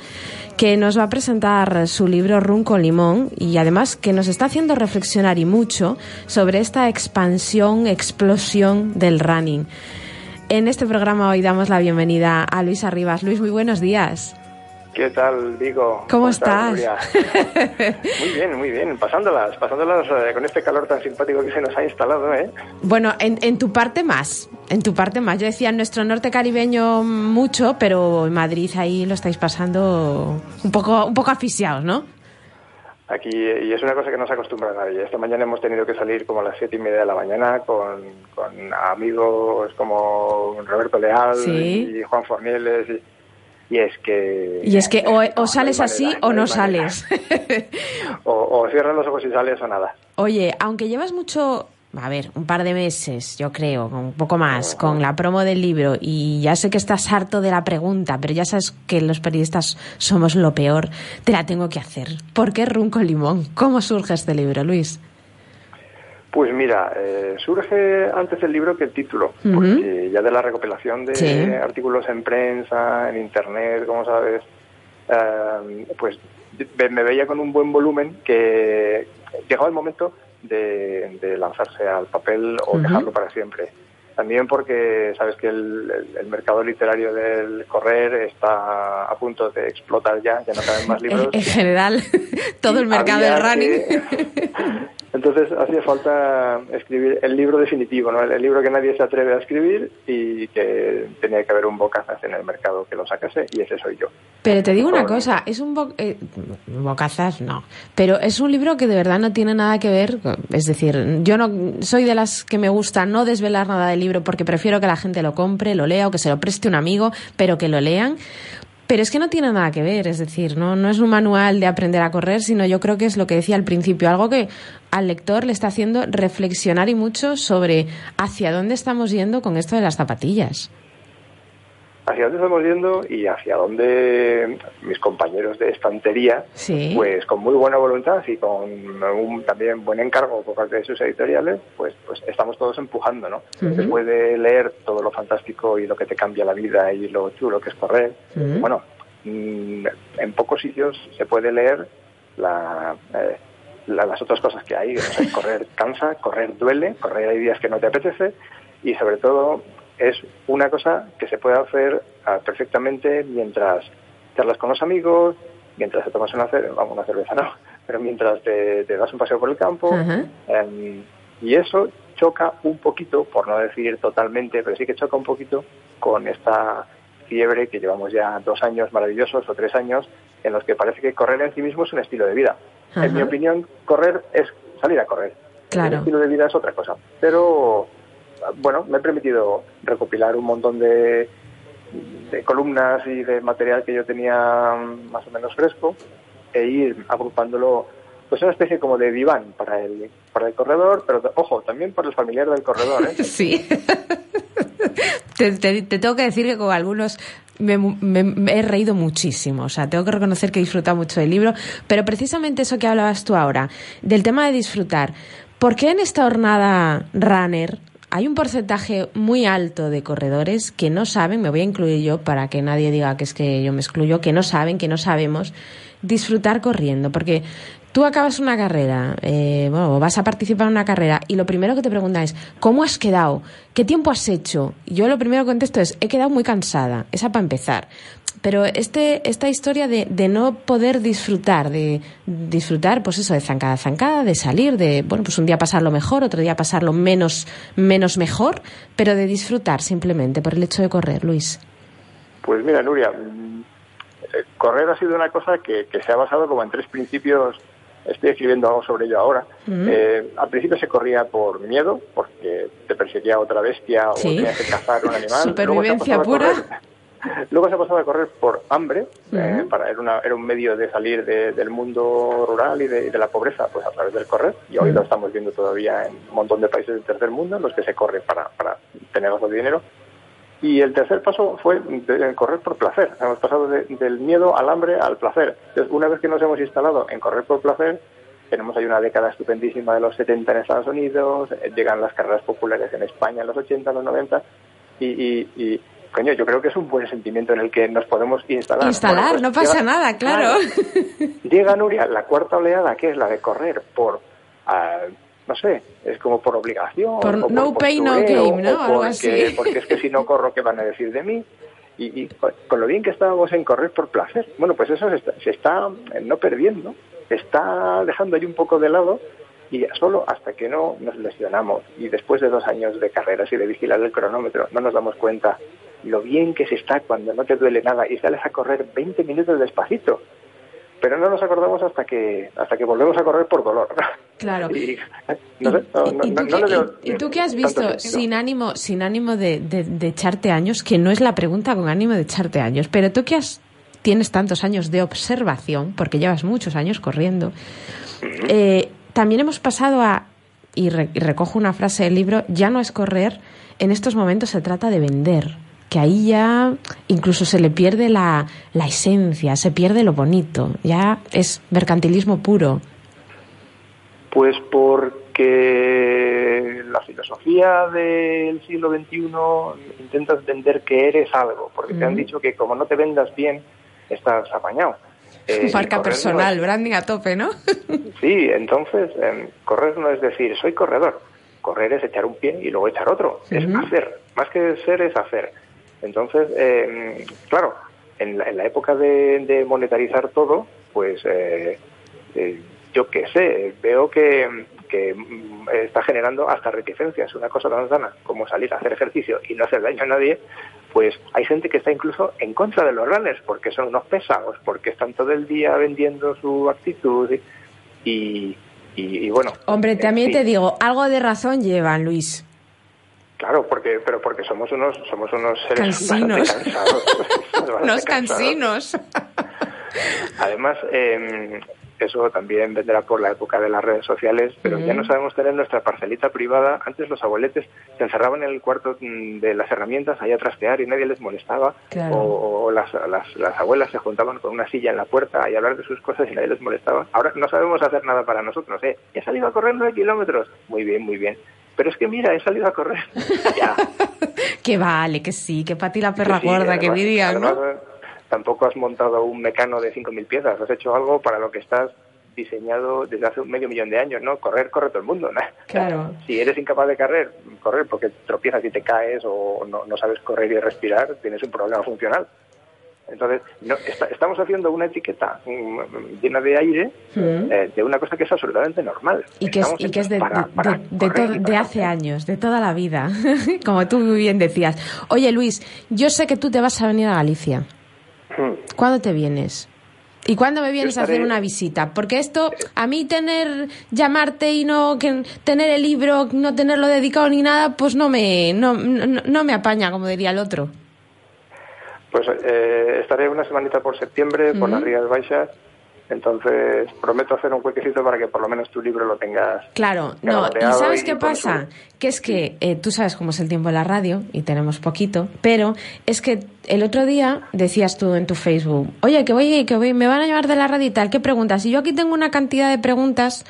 [SPEAKER 9] que nos va a presentar su libro Run con Limón y además que nos está haciendo reflexionar y mucho sobre esta expansión, explosión del running. En este programa hoy damos la bienvenida a Luis Arribas. Luis, muy buenos días.
[SPEAKER 10] ¿Qué tal, Vigo?
[SPEAKER 9] ¿Cómo estás?
[SPEAKER 10] Muy bien, muy bien. Pasándolas, pasándolas eh, con este calor tan simpático que se nos ha instalado, ¿eh?
[SPEAKER 9] Bueno, en, en tu parte más, en tu parte más. Yo decía en nuestro norte caribeño mucho, pero en Madrid ahí lo estáis pasando un poco, un poco asfixiados, ¿no?
[SPEAKER 10] Aquí, y es una cosa que no se acostumbra a nadie. Esta mañana hemos tenido que salir como a las siete y media de la mañana con, con amigos como Roberto Leal
[SPEAKER 9] Sí.
[SPEAKER 10] y Juan Fornieles y, y es que...
[SPEAKER 9] Y es que o, sales así o no sales.
[SPEAKER 10] O, o cierras los ojos y sales o nada.
[SPEAKER 9] Oye, aunque llevas mucho, a ver, un par de meses, yo creo, un poco más, con la promo del libro, y ya sé que estás harto de la pregunta, pero ya sabes que los periodistas somos lo peor, te la tengo que hacer. ¿Por qué Run con Limón? ¿Cómo surge este libro, Luis?
[SPEAKER 10] Pues mira, eh, surge antes el libro que el título, porque ya de la recopilación de
[SPEAKER 9] Sí.
[SPEAKER 10] artículos en prensa, en internet, como sabes, eh, pues me veía con un buen volumen que llegaba el momento de, de lanzarse al papel o dejarlo para siempre. También porque sabes que el, el- el mercado literario del correr está a punto de explotar ya, ya no caben más libros.
[SPEAKER 9] en general, todo el mercado del running.
[SPEAKER 10] que- Entonces hacía falta escribir el libro definitivo, ¿no? el, libro que nadie se atreve a escribir y que tenía que haber un bocazas en el mercado que lo sacase y ese soy yo.
[SPEAKER 9] Pero te digo una cosa, es un eh, bocazas no, pero es un libro que de verdad no tiene nada que ver, es decir, yo no soy de las que me gusta no desvelar nada del libro porque prefiero que la gente lo compre, lo lea o que se lo preste un amigo, pero que lo lean pero es que no tiene nada que ver, es decir, no, no es un manual de aprender a correr, sino yo creo que es lo que decía al principio, algo que al lector le está haciendo reflexionar y mucho sobre hacia dónde estamos yendo con esto de las zapatillas
[SPEAKER 10] hacia dónde estamos yendo y hacia dónde mis compañeros de estantería, pues con muy buena voluntad y con un también buen encargo por parte de sus editoriales, pues, pues estamos todos empujando, ¿no? Después de leer todo lo fantástico y lo que te cambia la vida y lo chulo que es correr, bueno, mm, en pocos sitios se puede leer eh, las otras cosas que hay. correr cansa, correr duele, correr hay días que no te apetece y sobre todo es una cosa que se puede hacer ah, perfectamente mientras charlas con los amigos, mientras te tomas una, una cerveza, no, pero mientras te, das un paseo por el campo. Em, y eso choca un poquito, por no decir totalmente, pero sí que choca un poquito con esta fiebre que llevamos ya dos años maravillosos o tres años en los que parece que correr en sí mismo es un estilo de vida. En mi opinión, correr es salir a correr. El estilo de vida es otra cosa. Pero bueno, me he permitido recopilar un montón de, columnas y de material que yo tenía más o menos fresco e ir agrupándolo pues una especie como de diván para el para el corredor, pero ojo, también para el familiar del corredor. ¿eh?
[SPEAKER 9] Sí. te, tengo que decir que con algunos me, he reído muchísimo. O sea, tengo que reconocer que he disfrutado mucho del libro. Pero precisamente eso que hablabas tú ahora, del tema de disfrutar. ¿Por qué en esta jornada runner hay un porcentaje muy alto de corredores que no saben, me voy a incluir yo para que nadie diga que es que yo me excluyo, que no saben, que no sabemos disfrutar corriendo, porque tú acabas una carrera, eh, bueno, vas a participar en una carrera y lo primero que te preguntan es, ¿cómo has quedado? ¿Qué tiempo has hecho? yo lo primero que contesto es, he quedado muy cansada, esa para empezar. Pero este, esta historia de, de no poder disfrutar, de disfrutar, pues eso, de zancada a zancada, de salir, de, bueno, pues un día pasarlo mejor, otro día pasarlo menos, menos mejor, pero de disfrutar simplemente por el hecho de correr, Luis.
[SPEAKER 10] Pues mira, Nuria, mm, eh, correr ha sido una cosa que, que se ha basado como en tres principios estoy escribiendo algo sobre ello ahora. Eh, al principio se corría por miedo, porque te perseguía otra bestia o tenías que cazar un animal.
[SPEAKER 9] Supervivencia pura.
[SPEAKER 10] Luego se ha pasado a correr por hambre, eh, para, era, una, era, un medio de salir del mundo rural y de, la pobreza pues a través del correr. Y hoy lo estamos viendo todavía en un montón de países del tercer mundo, en los que se corre para, para tener algo de dinero. Y el tercer paso fue correr por placer. Hemos pasado del miedo al hambre al placer. Entonces, una vez que nos hemos instalado en correr por placer, tenemos ahí una década estupendísima de los 70 en Estados Unidos, eh, llegan las carreras populares en España en los 80, los 90, y coño, yo creo que es un buen sentimiento en el que nos podemos instalar.
[SPEAKER 9] Instalar, pues no pasa nada, claro.
[SPEAKER 10] Llega Nuria, la cuarta oleada, que es la de correr por, ah, no sé, es como por obligación.
[SPEAKER 9] Por no pay, no game, ¿no? Algo
[SPEAKER 10] porque,
[SPEAKER 9] así.
[SPEAKER 10] Porque es que si no corro, ¿qué van a decir de mí? Y, con lo bien que estábamos en correr por placer, bueno, pues eso se está, se está no perdiendo, se está dejando ahí un poco de lado y solo hasta que no nos lesionamos y después de dos años de carreras y de vigilar el cronómetro no nos damos cuenta lo bien que se está cuando no te duele nada y sales a correr 20 minutos despacito. Pero no nos acordamos hasta que hasta que volvemos a correr por dolor.
[SPEAKER 9] Claro. Y, tú, qué has visto sin ánimo sin ánimo de, de, echarte años, que no es la pregunta con ánimo de echarte años, pero tú que has tienes tantos años de observación, porque llevas muchos años corriendo, eh, también hemos pasado a, y recojo una frase del libro, ya no es correr, en estos momentos se trata de vender que ahí ya incluso se le pierde la, la esencia, se pierde lo bonito, ya es mercantilismo puro.
[SPEAKER 10] Pues porque la filosofía del siglo XXI intenta entender que eres algo, porque te han dicho que como no te vendas bien, estás apañado.
[SPEAKER 9] Eh, Marca personal, branding a tope, ¿no?
[SPEAKER 10] sí, entonces em, correr no es decir soy corredor, correr es echar un pie y luego echar otro, es hacer, más que ser es hacer. Entonces, eh, claro, en la, época de, monetarizar todo, pues eh, eh, yo qué sé, veo que, mm, está generando hasta reticencias. Una cosa tan sana como salir a hacer ejercicio y no hacer daño a nadie, pues hay gente que está incluso en contra de los runners porque son unos pesados, porque están todo el día vendiendo su actitud y, y, bueno.
[SPEAKER 9] Hombre, también te digo, algo de razón llevan, Luis.
[SPEAKER 10] Claro, porque, pero porque somos unos, somos unos seres
[SPEAKER 9] cansinos.
[SPEAKER 10] cansados.
[SPEAKER 9] unos cansinos.
[SPEAKER 10] Además, eh, eso también vendrá por la época de las redes sociales, pero ya no sabemos tener nuestra parcelita privada. Antes los abueletes se encerraban en el cuarto mm, de las herramientas ahí a trastear y nadie les molestaba. O, las, las, abuelas se juntaban con una silla en la puerta y hablar de sus cosas y nadie les molestaba. Ahora no sabemos hacer nada para nosotros. ¿eh? He salido a correr nueve kilómetros. Muy bien, muy bien. Pero es que mira, he salido a correr. ya.
[SPEAKER 9] que vale, que sí, que para ti la perra gorda, que dirían, ¿no?
[SPEAKER 10] tampoco has montado un mecano de 5.000 piezas, has hecho algo para lo que estás diseñado desde hace un medio millón de años, ¿no? Correr, corre todo el mundo, ¿no?
[SPEAKER 9] Claro.
[SPEAKER 10] Si eres incapaz de correr, correr porque tropiezas y te caes o no, no sabes correr y respirar, tienes un problema funcional. Entonces, no, estamos haciendo una etiqueta mm, llena de aire eh, de una cosa que es absolutamente normal.
[SPEAKER 9] Y que es, y que es de, de, de, hace años, de toda la vida, como tú bien decías. Oye, Luis, yo sé que tú te vas a venir a Galicia. ¿Cuándo te vienes? ¿Y cuándo me vienes a hacer una visita? Porque esto, a mí tener, llamarte y no que, tener el libro, no tenerlo dedicado ni nada, pues no me, no, no, me apaña, como diría el otro.
[SPEAKER 10] Pues eh, estaré una semanita por septiembre, por las Rías Baixas, entonces, prometo hacer un huequecito para que por lo menos tu libro lo tengas.
[SPEAKER 9] Claro, no, ¿y sabes qué pasa? Que es que eh, tú sabes cómo es el tiempo de la radio y tenemos poquito, pero es que el otro día decías tú en tu Facebook, oye, que voy, que voy, me van a llamar de la radio y tal, ¿qué preguntas? Y yo aquí tengo una cantidad de preguntas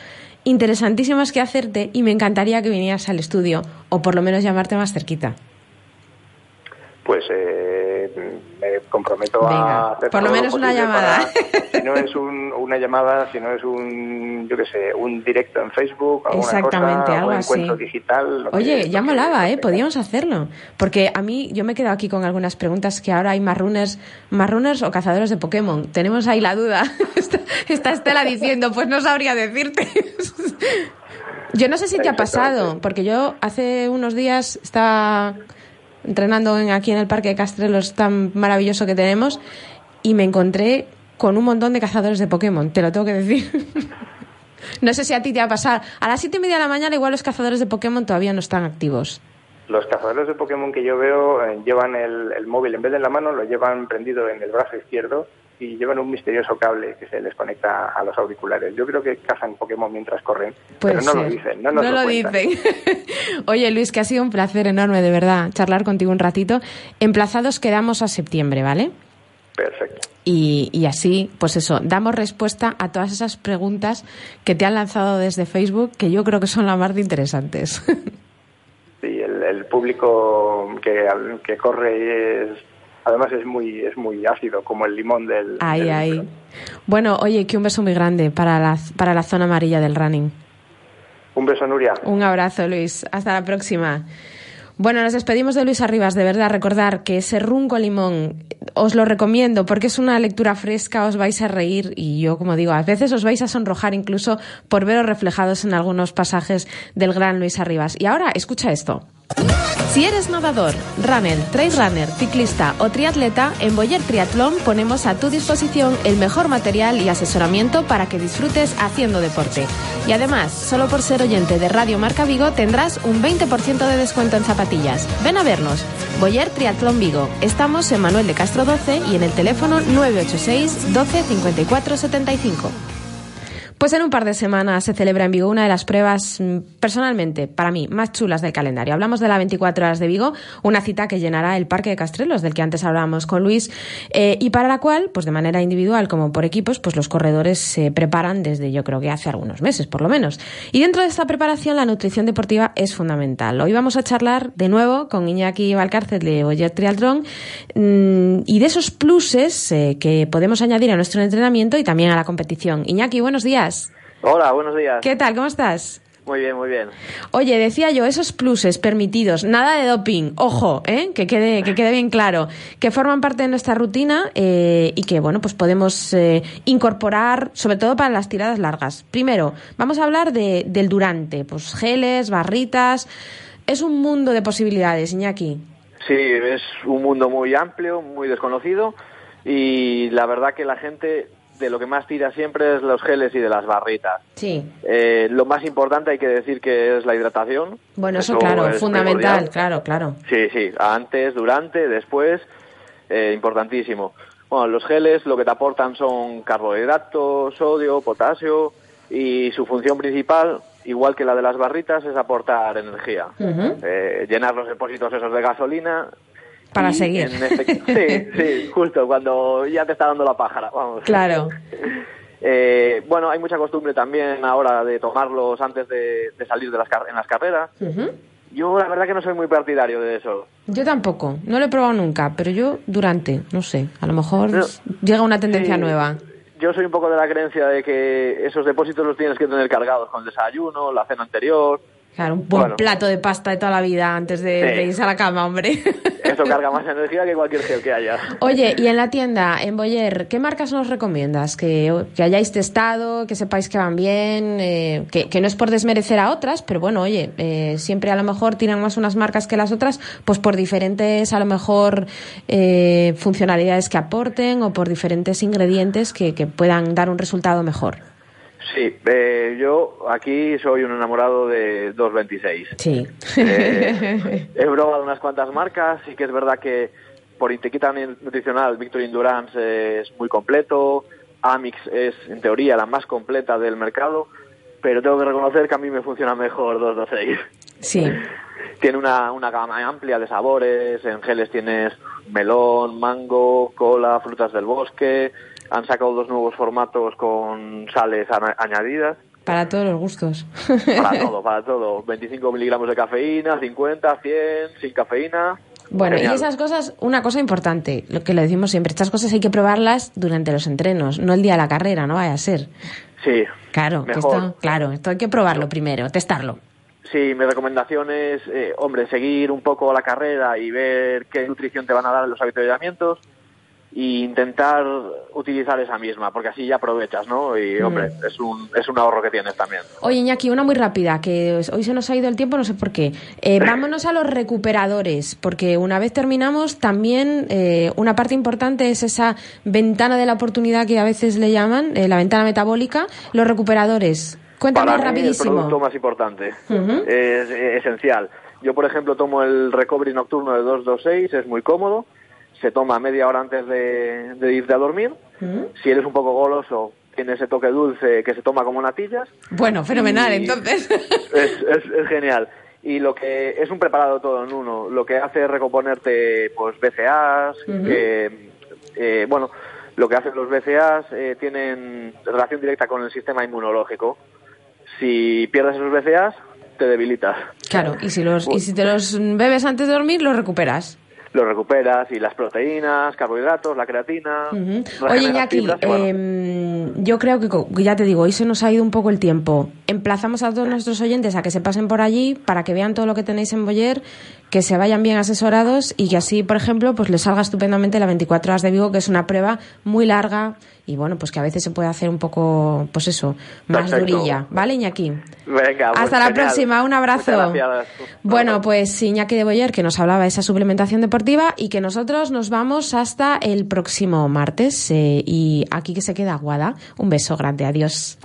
[SPEAKER 9] interesantísimas que hacerte y me encantaría que vinieras al estudio o por lo menos llamarte más cerquita.
[SPEAKER 10] Pues eh, me comprometo a
[SPEAKER 9] hacer por lo menos una llamada.
[SPEAKER 10] si no es una llamada, si no es un, yo qué sé, un directo en Facebook, Exactamente, algo un encuentro digital.
[SPEAKER 9] Oye, ya molaba, ¿eh? Podíamos hacerlo. Porque a mí, yo me he quedado aquí con algunas preguntas que ahora hay más runners o cazadores de Pokémon. Tenemos ahí la duda. Está Estela diciendo, pues no sabría decirte. Yo no sé si te ha pasado, porque yo hace unos días estaba entrenando aquí en el Parque de Castrelos tan maravilloso que tenemos y me encontré con un montón de cazadores de Pokémon, te lo tengo que decir. no sé si a ti te va a pasar. A las siete y media de la mañana igual los cazadores de Pokémon todavía no están activos.
[SPEAKER 10] Los cazadores de Pokémon que yo veo eh, llevan el, el, móvil en vez de en la mano, lo llevan prendido en el brazo izquierdo y llevan un misterioso cable que se les conecta a los auriculares. Yo creo que cazan Pokémon mientras corren, pero no lo dicen. No, no
[SPEAKER 9] lo, dicen. Oye, Luis, que ha sido un placer enorme, de verdad, charlar contigo un ratito. Emplazados quedamos a septiembre, ¿vale?
[SPEAKER 10] Perfecto.
[SPEAKER 9] Y, y, así, pues eso, damos respuesta a todas esas preguntas que te han lanzado desde Facebook, que yo creo que son las más interesantes.
[SPEAKER 10] Sí, el, el público que, que corre es Además es muy es muy ácido, como el limón del...
[SPEAKER 9] Ahí, ahí. Bueno, oye, que un beso muy grande para la, para la zona amarilla del running.
[SPEAKER 10] Un beso, Nuria.
[SPEAKER 9] Un abrazo, Luis. Hasta la próxima. Bueno, nos despedimos de Luis Arribas. De verdad, recordar que ese runco limón os lo recomiendo porque es una lectura fresca, os vais a reír y yo, como digo, a veces os vais a sonrojar incluso por veros reflejados en algunos pasajes del gran Luis Arribas. Y ahora, escucha esto. Si eres nadador, runner, trail runner, ciclista o triatleta, en Boyer Triatlón ponemos a tu disposición el mejor material y asesoramiento para que disfrutes haciendo deporte. Y además, solo por ser oyente de Radio Marca Vigo tendrás un 20% de descuento en zapatillas. Ven a vernos. Boyer Triatlón Vigo. Estamos en Manuel de Castro 12 y en el teléfono 986 12 54 75. Pues en un par de semanas se celebra en Vigo una de las pruebas, mm, personalmente, para mí, más chulas del calendario. Hablamos de la 24 horas de Vigo, una cita que llenará el Parque de Castrelos, del que antes hablábamos con Luis, eh, y para la cual, pues de manera individual como por equipos, pues los corredores se preparan desde yo creo que hace algunos meses, por lo menos. Y dentro de esta preparación, la nutrición deportiva es fundamental. Hoy vamos a charlar de nuevo con Iñaki Valcárcel de Boyer Triathlon mm, y de esos pluses eh, que podemos añadir a nuestro entrenamiento y también a la competición. Iñaki, buenos días.
[SPEAKER 11] Hola, buenos días.
[SPEAKER 9] ¿Qué tal? ¿Cómo estás?
[SPEAKER 11] Muy bien, muy bien.
[SPEAKER 9] Oye, decía yo, esos pluses permitidos, nada de doping, ojo, ¿eh? que, quede, que quede bien claro, que forman parte de nuestra rutina eh, y que, bueno, pues podemos eh, incorporar, sobre todo para las tiradas largas. Primero, vamos a hablar de, del durante, pues geles, barritas. Es un mundo de posibilidades, Iñaki.
[SPEAKER 11] Sí, es un mundo muy amplio, muy desconocido y la verdad que la gente de lo que más tira siempre es los geles y de las barritas.
[SPEAKER 9] Sí.
[SPEAKER 11] Eh, lo más importante hay que decir que es la hidratación.
[SPEAKER 9] Bueno, eso, claro, fundamental, claro, claro.
[SPEAKER 11] Sí, sí, antes, durante, después, eh, importantísimo. Bueno, los geles lo que te aportan son carbohidratos, sodio, potasio y su función principal, igual que la de las barritas, es aportar energía. eh, llenar los depósitos esos de gasolina
[SPEAKER 9] para seguir.
[SPEAKER 11] Sí, sí, justo cuando ya te está dando la pájara, vamos.
[SPEAKER 9] Claro.
[SPEAKER 11] Eh, bueno, hay mucha costumbre también ahora de tomarlos antes de, de salir de las en las carreras. Yo la verdad que no soy muy partidario de eso.
[SPEAKER 9] Yo tampoco, no lo he probado nunca, pero yo durante, no sé, a lo mejor llega una tendencia
[SPEAKER 11] sí,
[SPEAKER 9] nueva.
[SPEAKER 11] Yo soy un poco de la creencia de que esos depósitos los tienes que tener cargados con el desayuno, la cena anterior.
[SPEAKER 9] Claro, un buen
[SPEAKER 11] Bueno.
[SPEAKER 9] plato de pasta de toda la vida antes de,
[SPEAKER 11] Sí.
[SPEAKER 9] de irse a la cama, hombre.
[SPEAKER 11] Eso carga más energía que cualquier gel que haya.
[SPEAKER 9] Oye, y en la tienda, en Boyer, ¿qué marcas nos recomiendas? Que, que hayáis testado, que sepáis que van bien, eh, que, que no es por desmerecer a otras, pero bueno, oye, eh, siempre a lo mejor tiran más unas marcas que las otras, pues por diferentes, a lo mejor, eh, funcionalidades que aporten o por diferentes ingredientes que, que puedan dar un resultado mejor.
[SPEAKER 11] Sí, eh, yo aquí soy un enamorado de 226.
[SPEAKER 9] Sí.
[SPEAKER 11] Eh, he probado unas cuantas marcas, sí que es verdad que por etiqueta nutricional Victor Endurance es muy completo, Amix es en teoría la más completa del mercado, pero tengo que reconocer que a mí me funciona mejor 226.
[SPEAKER 9] Sí.
[SPEAKER 11] Tiene una, una gama amplia de sabores, en geles tienes melón, mango, cola, frutas del bosque, han sacado dos nuevos formatos con sales añadidas.
[SPEAKER 9] Para todos los gustos.
[SPEAKER 11] Para todo, para todo. 25 miligramos de cafeína, 50, 100, sin cafeína.
[SPEAKER 9] Bueno,
[SPEAKER 11] Genial.
[SPEAKER 9] y esas cosas, una cosa importante, lo que le decimos siempre, estas cosas hay que probarlas durante los entrenos, no el día de la carrera, no vaya a ser.
[SPEAKER 11] Sí.
[SPEAKER 9] Claro, que esto, claro, esto hay que probarlo primero, testarlo.
[SPEAKER 11] Sí, mi recomendación es, eh, hombre, seguir un poco la carrera y ver qué nutrición te van a dar los avituallamientos e intentar utilizar esa misma, porque así ya aprovechas, ¿no? Y,
[SPEAKER 9] Mm.
[SPEAKER 11] hombre, es un, es un ahorro que tienes también.
[SPEAKER 9] Oye, Iñaki, una muy rápida, que hoy se nos ha ido el tiempo, no sé por qué. Eh, vámonos a los recuperadores, porque una vez terminamos, también eh, una parte importante es esa ventana de la oportunidad que a veces le llaman, eh, la ventana metabólica, los recuperadores. Cuéntame
[SPEAKER 11] Para mí, el
[SPEAKER 9] rapidísimo.
[SPEAKER 11] producto más importante. Es esencial. Yo, por ejemplo, tomo el recovery nocturno de 226, es muy cómodo, se toma media hora antes de, de irte a dormir. Si eres un poco goloso, tiene ese toque dulce que se toma como natillas.
[SPEAKER 9] Bueno, fenomenal, entonces.
[SPEAKER 11] Es, es, es genial. Y lo que es un preparado todo en uno. Lo que hace es recomponerte pues BCAAs,
[SPEAKER 9] Ujú.
[SPEAKER 11] que, eh, bueno, lo que hacen los BCAAs eh, tienen relación directa con el sistema inmunológico. Si pierdes esos BCAAs, te debilitas.
[SPEAKER 9] Claro, y si, los, y si te los bebes antes de dormir, los recuperas.
[SPEAKER 11] Lo recuperas y las proteínas, carbohidratos, la creatina.
[SPEAKER 9] Oye, Iñaki,
[SPEAKER 11] fibras y bueno.
[SPEAKER 9] em, yo creo que, ya te digo, hoy se nos ha ido un poco el tiempo. Emplazamos a todos nuestros oyentes a que se pasen por allí para que vean todo lo que tenéis en Boyer, que se vayan bien asesorados y que así, por ejemplo, pues les salga estupendamente la 24 horas de Vigo, que es una prueba muy larga y bueno, pues que a veces se puede hacer un poco, pues eso, más
[SPEAKER 11] Perfecto.
[SPEAKER 9] durilla. ¿Vale, Iñaki?
[SPEAKER 11] Venga, pues
[SPEAKER 9] Hasta la
[SPEAKER 11] genial.
[SPEAKER 9] próxima, un abrazo. Bueno, pues Iñaki de Boyer que nos hablaba de esa suplementación deportiva y que nosotros nos vamos hasta el próximo martes eh, y aquí que se queda Aguada. Un beso grande, adiós.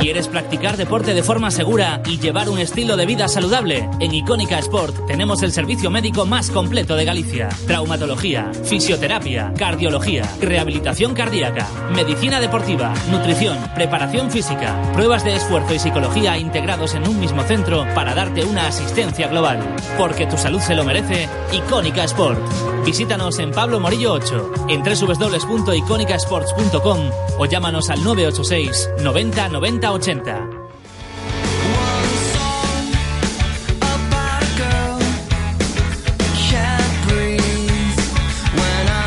[SPEAKER 4] ¿Quieres practicar deporte de forma segura y llevar un estilo de vida saludable? En Icónica Sport tenemos el servicio médico más completo de Galicia. Traumatología, fisioterapia, cardiología, rehabilitación cardíaca, medicina deportiva, nutrición, preparación física, pruebas de esfuerzo y psicología integrados en un mismo centro para darte una asistencia global. Porque tu salud se lo merece, Icónica Sport. Visítanos en Pablo Morillo 8, en www.iconicasports.com o llámanos al 986 90 90 80.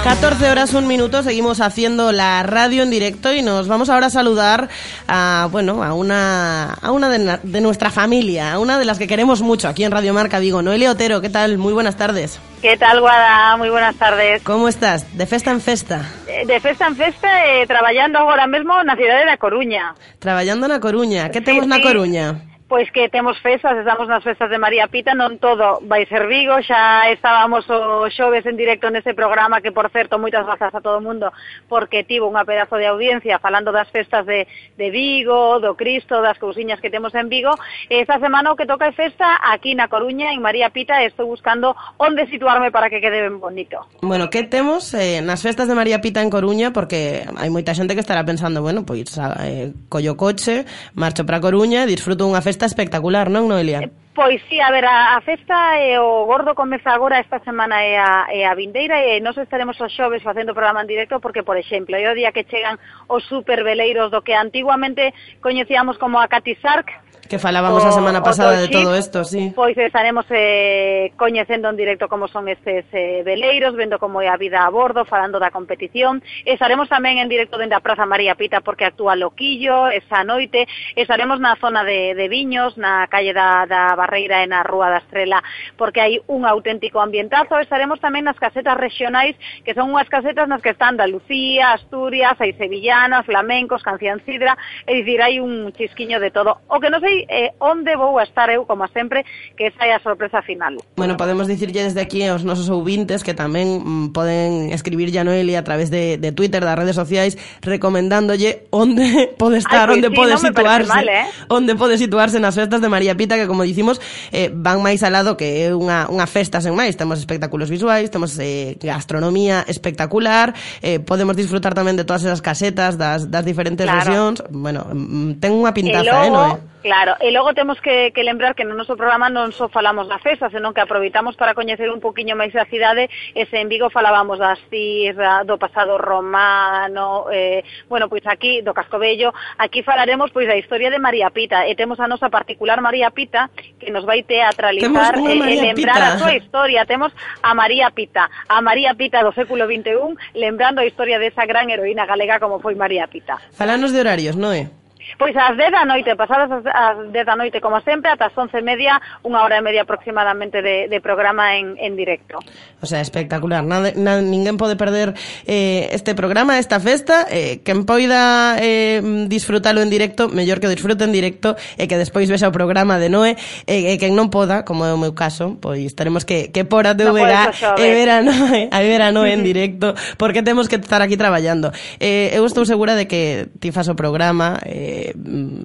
[SPEAKER 2] 14 horas, un minuto, seguimos haciendo la radio en directo y nos vamos ahora a saludar a, bueno, a una, a una de, de nuestra familia, a una de las que queremos mucho aquí en Radio Marca Vigo. Noelia Otero, ¿qué tal? Muy buenas tardes.
[SPEAKER 12] ¿Qué tal, Guada? Muy buenas tardes.
[SPEAKER 2] ¿Cómo estás? De festa en festa?
[SPEAKER 12] Eh, De festa en festa, eh, traballando agora mesmo na cidade da Coruña.
[SPEAKER 2] Traballando na Coruña. Que temos
[SPEAKER 12] Sí,
[SPEAKER 2] na
[SPEAKER 12] sí.
[SPEAKER 2] Coruña?
[SPEAKER 12] Pois que temos festas, estamos nas festas de María Pita, non todo vai ser Vigo, xa estábamos o xoves en directo nese programa que, por certo, moitas grazas a todo o mundo, porque tivo unha pedazo de audiencia falando das festas de, de Vigo, do Cristo, das cousiñas que temos en Vigo. Esta semana o que toca é festa aquí na Coruña, en María Pita, estou buscando onde situarme para que quede ben bonito.
[SPEAKER 2] Bueno, que temos eh, nas festas de María Pita en Coruña? Porque hai moita xente que estará pensando, bueno, pois ah, eh, collo coche, marcho para Coruña, disfruto unha festa festa espectacular, non, Noelia?
[SPEAKER 12] Eh, pois sí, a ver, a, a festa e o gordo comeza agora esta semana e a, e a vindeira e nós estaremos os xoves facendo programa en directo porque, por exemplo, é o día que chegan os superveleiros do que antiguamente coñecíamos como a Cati Sark,
[SPEAKER 2] Que falábamos
[SPEAKER 12] o,
[SPEAKER 2] a
[SPEAKER 12] semana
[SPEAKER 2] pasada de todo isto, sí.
[SPEAKER 12] Pois estaremos eh, coñecendo en directo como son estes eh, veleiros, vendo como é a vida a bordo, falando da competición. Estaremos tamén en directo dende a Praza María Pita porque actúa Loquillo esa noite. Estaremos na zona de, de Viños, na calle da, da Barreira e na Rúa da Estrela porque hai un auténtico ambientazo. Estaremos tamén nas casetas regionais que son unhas casetas nas que están Andalucía, Asturias, hai sevillanas, flamencos, cancian cidra, é dicir, hai un chisquiño de todo. O que non sei eh, onde vou a estar eu, como sempre, que esa é a sorpresa final.
[SPEAKER 2] Bueno, podemos dicirlle desde aquí aos nosos ouvintes que tamén mm, poden escribir a Noelia a través de, de Twitter, das redes sociais, recomendándolle onde pode estar,
[SPEAKER 12] Ay,
[SPEAKER 2] onde
[SPEAKER 12] sí,
[SPEAKER 2] pode
[SPEAKER 12] no
[SPEAKER 2] situarse,
[SPEAKER 12] mal, eh?
[SPEAKER 2] onde pode situarse nas festas de María Pita, que como dicimos, eh, van máis al lado que é unha, unha festa sen máis, temos espectáculos visuais, temos eh, gastronomía espectacular, eh, podemos disfrutar tamén de todas esas casetas das, das diferentes
[SPEAKER 12] claro.
[SPEAKER 2] regións, bueno, mm, ten unha pintaza, eh,
[SPEAKER 12] logo,
[SPEAKER 2] eh, Noé?
[SPEAKER 12] Claro, e logo temos que, que lembrar que no noso programa non só falamos da festa, senón que aproveitamos para coñecer un poquinho máis da cidade, e se en Vigo falábamos da Sirra, do pasado romano, eh, bueno, pois aquí, do Cascobello, aquí falaremos pois da historia de María Pita, e temos a nosa particular María Pita, que nos vai teatralizar e, e
[SPEAKER 2] eh,
[SPEAKER 12] lembrar
[SPEAKER 2] Pita.
[SPEAKER 12] a súa historia, temos a María Pita, a María Pita do século XXI, lembrando a historia desa gran heroína galega como foi María Pita.
[SPEAKER 2] Falanos de horarios, non é?
[SPEAKER 12] Pois ás 10 da noite, pasadas ás 10 da noite, como sempre, ata as 11 e media, unha hora e media aproximadamente de, de programa en, en directo.
[SPEAKER 2] O sea, espectacular. Nada, na, ninguén pode perder eh, este programa, esta festa. Eh, quen poida eh, disfrutalo en directo, mellor que o disfrute en directo e que despois vexa o programa de Noé. E, e quen non poda, como é o meu caso, pois teremos que, que por a TVG
[SPEAKER 12] no
[SPEAKER 2] e ver a Noé, a ver a Noé en directo, porque temos que estar aquí traballando. Eh, eu estou segura de que ti fas o programa, eh,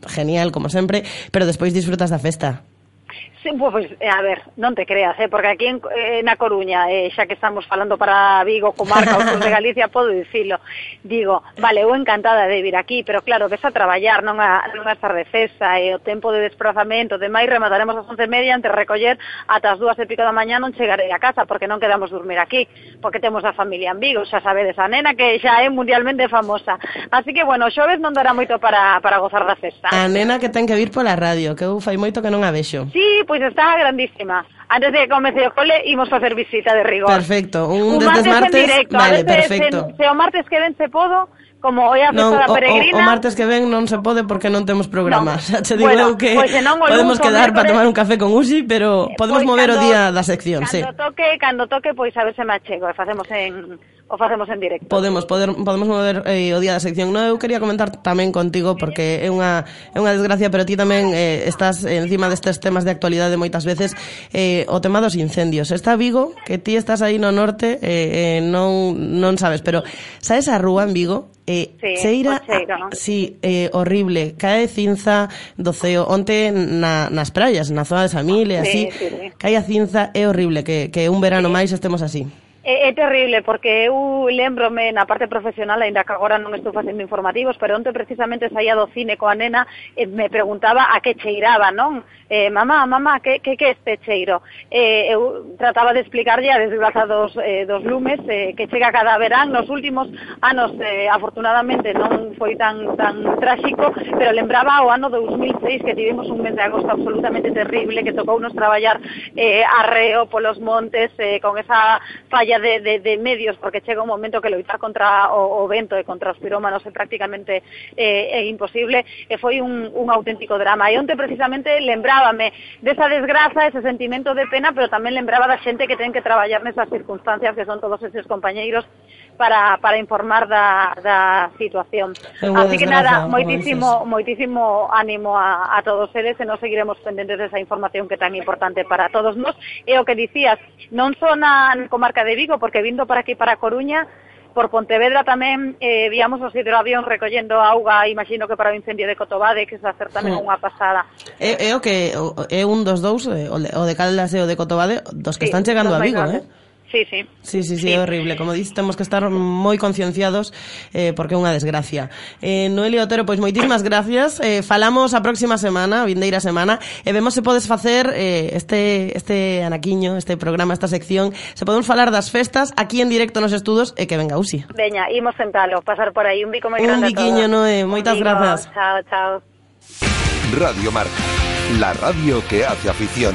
[SPEAKER 2] genial, como sempre, pero despois disfrutas da festa.
[SPEAKER 12] Pois, a ver, non te creas, eh, porque aquí en, eh, na Coruña, eh, xa que estamos falando para Vigo, comarca, ou de Galicia, podo dicilo. Digo, vale, eu encantada de vir aquí, pero claro, ves a traballar, non a, non a estar de cesa, e eh, o tempo de desprazamento, de demais remataremos ás once e media, antes recoller ata as dúas e pico da mañá non chegarei a casa, porque non quedamos dormir aquí, porque temos a familia en Vigo, xa sabedes, a nena que xa é mundialmente famosa. Así que, bueno, xoves non dará moito para, para gozar da festa.
[SPEAKER 2] A nena que ten que vir pola radio, que eu fai moito que non a vexo.
[SPEAKER 12] Sí, pois pois está grandísima. Antes de que comece o cole, imos facer visita de rigor.
[SPEAKER 2] Perfecto. Un desde
[SPEAKER 12] martes,
[SPEAKER 2] martes
[SPEAKER 12] en directo.
[SPEAKER 2] Vale,
[SPEAKER 12] veces,
[SPEAKER 2] perfecto.
[SPEAKER 12] Se, se o martes que ven se podo, como hoy a
[SPEAKER 2] non, o,
[SPEAKER 12] peregrina...
[SPEAKER 2] O, o martes que ven non se pode porque non temos programa.
[SPEAKER 12] Non.
[SPEAKER 2] Xa te digo
[SPEAKER 12] bueno,
[SPEAKER 2] eu que
[SPEAKER 12] pues, non,
[SPEAKER 2] podemos quedar para tomar un café con Uxi, pero eh, podemos
[SPEAKER 12] pois,
[SPEAKER 2] mover
[SPEAKER 12] cando, o
[SPEAKER 2] día da sección,
[SPEAKER 12] cando sí. Toque, cando toque, pois a ver se me achego. E facemos en o facemos en directo.
[SPEAKER 2] Podemos, poder, podemos mover eh, o día da sección. No, eu quería comentar tamén contigo porque é unha é unha desgracia, pero ti tamén eh, estás encima destes temas de actualidade moitas veces eh, o tema dos incendios. Está Vigo, que ti estás aí no norte, eh, eh, non non sabes, pero sabes a rúa en Vigo? Eh,
[SPEAKER 12] sí,
[SPEAKER 2] cheira,
[SPEAKER 12] cheiro, ¿no?
[SPEAKER 2] Ah, sí, eh, horrible, cae cinza do ceo onte na, nas praias, na zona de Samil e así,
[SPEAKER 12] sí, sí, sí.
[SPEAKER 2] cae a cinza, é horrible que, que un verano sí. máis estemos así.
[SPEAKER 12] É, é terrible, porque eu lembrome na parte profesional, ainda que agora non estou facendo informativos, pero onte precisamente saía do cine coa nena e me preguntaba a que cheiraba, non? Eh, mamá, mamá, que, que, que este cheiro? Eh, eu trataba de explicarlle a desgraza dos, eh, dos lumes eh, que chega cada verán nos últimos anos, eh, afortunadamente non foi tan, tan tráxico, pero lembraba o ano 2006 que tivemos un mes de agosto absolutamente terrible, que tocou nos traballar eh, arreo polos montes eh, con esa falla vía de, de, de medios, porque chega un momento que loitar contra o, o vento e contra os pirómanos é prácticamente eh, é imposible, eh, e foi un, un auténtico drama. E onte precisamente lembrábame desa desgraza, ese sentimento de pena, pero tamén lembraba da xente que ten que traballar nesas circunstancias que son todos eses compañeiros para, para informar da, da situación. Así que nada, moitísimo, moitísimo ánimo a, a todos eles e nos seguiremos pendentes desa información que é tan importante para todos nós. E o que dicías, non só na comarca de Vigo, porque vindo para aquí para Coruña, por Pontevedra tamén eh, víamos os hidroavións recollendo auga, imagino que para o incendio de Cotobade, que se hacer tamén unha pasada.
[SPEAKER 2] É, é o que é un dos dous, eh, o de Caldas e o de Cotobade, dos que
[SPEAKER 12] sí,
[SPEAKER 2] están chegando a Vigo, eh?
[SPEAKER 12] Sí, sí.
[SPEAKER 2] Sí, sí, sí, é sí. horrible. Como dices, temos que estar moi concienciados eh, porque é unha desgracia. Eh, Noelia Otero, pois moitísimas gracias. Eh, falamos a próxima semana, a vindeira semana, e vemos se podes facer eh, este, este anaquiño, este programa, esta sección, se podemos falar das festas aquí en directo nos estudos e que venga Usi.
[SPEAKER 12] Veña, imos sentalo, pasar por aí. Un bico moi grande Un
[SPEAKER 2] biquiño, Noé. Moitas
[SPEAKER 12] bico,
[SPEAKER 2] grazas.
[SPEAKER 12] Chao, chao.
[SPEAKER 1] Radio Marca, la radio que hace afición.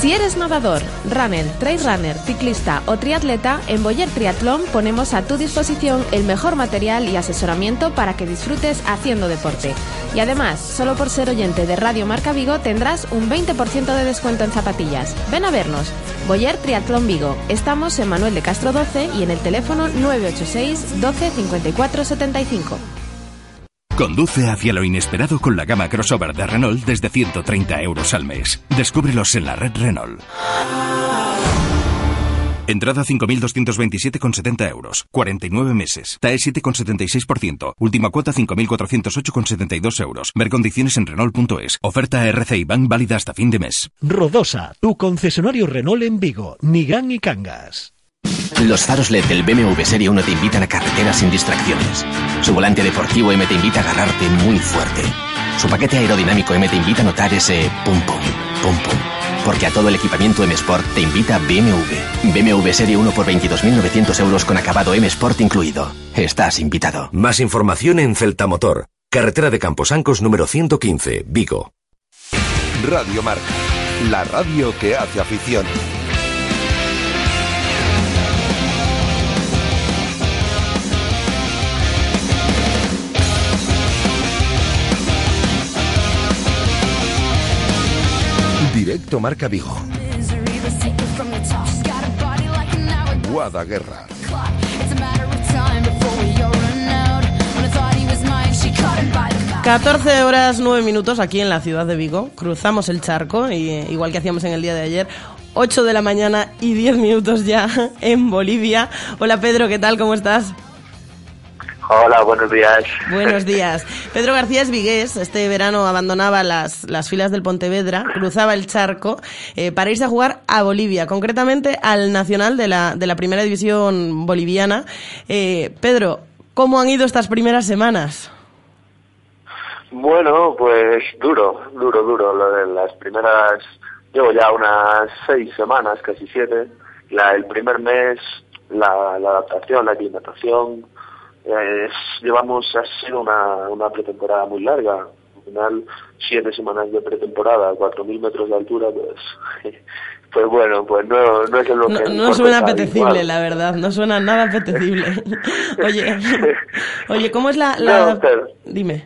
[SPEAKER 9] Si eres nadador, runner, trail runner, ciclista o triatleta, en Boyer Triatlón ponemos a tu disposición el mejor material y asesoramiento para que disfrutes haciendo deporte. Y además, solo por ser oyente de Radio Marca Vigo tendrás un 20% de descuento en zapatillas. Ven a vernos. Boyer Triatlón Vigo. Estamos en Manuel de Castro 12 y en el teléfono 986 12 54 75.
[SPEAKER 13] Conduce hacia lo inesperado con la gama crossover de Renault desde 130 euros al mes. Descúbrelos en la red Renault. Entrada 5.227,70 euros. 49 meses. TAE 7,76%. Última cuota 5.408,72 euros. Ver condiciones en Renault.es. Oferta RCI Bank válida hasta fin de mes.
[SPEAKER 3] Rodosa, tu concesionario Renault en Vigo, Nigrán y Cangas.
[SPEAKER 14] Los faros LED del BMW Serie 1 te invitan a carreteras sin distracciones. Su volante deportivo M te invita a agarrarte muy fuerte. Su paquete aerodinámico M te invita a notar ese pum pum, pum pum. Porque a todo el equipamiento M Sport te invita BMW. BMW Serie 1 por 22.900 euros con acabado M Sport incluido. Estás invitado.
[SPEAKER 15] Más información en Celta Motor, carretera de Camposancos número 115, Vigo.
[SPEAKER 1] Radio Marca, la radio que hace afición. Directo Marca Vigo. Guada Guerra.
[SPEAKER 2] 14 horas 9 minutos aquí en la ciudad de Vigo. Cruzamos el charco, y, eh, igual que hacíamos en el día de ayer. 8 de la mañana y 10 minutos ya en Bolivia. Hola Pedro, ¿qué tal? ¿Cómo estás?
[SPEAKER 16] Hola, buenos días.
[SPEAKER 2] Buenos días. Pedro García vigués. Este verano abandonaba las, las filas del Pontevedra, cruzaba el charco eh, para irse a jugar a Bolivia, concretamente al Nacional de la, de la Primera División Boliviana. Eh, Pedro, ¿cómo han ido estas primeras semanas?
[SPEAKER 16] Bueno, pues duro, duro, duro. Lo de las primeras, llevo ya unas seis semanas, casi siete. La, el primer mes, la, la adaptación, la aclimatación. Eh, es- llevamos, ha sido una, una pretemporada muy larga. Al final, siete semanas de pretemporada, cuatro mil metros de altura, pues, pues bueno, pues no, no es lo
[SPEAKER 2] No,
[SPEAKER 16] que...
[SPEAKER 2] no suena apetecible,
[SPEAKER 16] habitual.
[SPEAKER 2] la verdad. No suena nada apetecible. oye, oye, ¿cómo es la...?
[SPEAKER 16] No,
[SPEAKER 2] la...
[SPEAKER 16] pero-
[SPEAKER 2] Dime.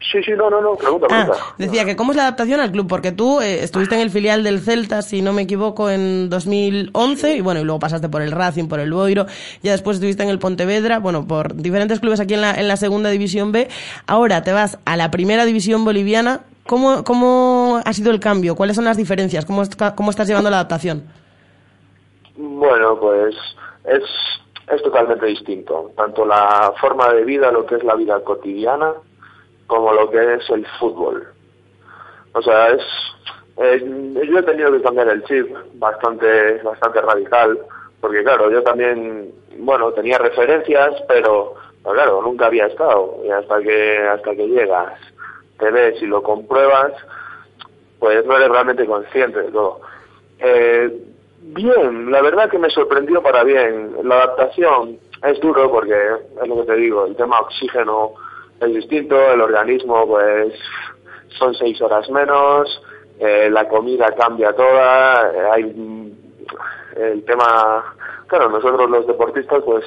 [SPEAKER 16] Sí, sí, no, no, no, pregunta,
[SPEAKER 2] Ah, decía que cómo es la adaptación al club, porque tú eh, estuviste en el filial del Celta, si no me equivoco, en 2011, y bueno, y luego pasaste por el Racing, por el Boiro, ya después estuviste en el Pontevedra, bueno, por diferentes clubes aquí en la, en la segunda división B, ahora te vas a la primera división boliviana, ¿cómo, cómo ha sido el cambio? ¿Cuáles son las diferencias? ¿Cómo, cómo estás llevando la adaptación?
[SPEAKER 16] Bueno, pues es, es totalmente distinto. Tanto la forma de vida, lo que es la vida cotidiana, como lo que es el fútbol. O sea, es, eh, yo he tenido que cambiar el chip bastante, bastante radical, porque claro, yo también, bueno, tenía referencias, pero, pero claro, nunca había estado, y hasta que, hasta que llegas, te ves y lo compruebas, pues no eres realmente consciente de todo. Eh, bien, la verdad que me sorprendió para bien. La adaptación es duro porque, es lo que te digo, el tema oxígeno es distinto, el organismo pues son seis horas menos, eh, la comida cambia toda, eh, hay mm, el tema, claro, nosotros los deportistas pues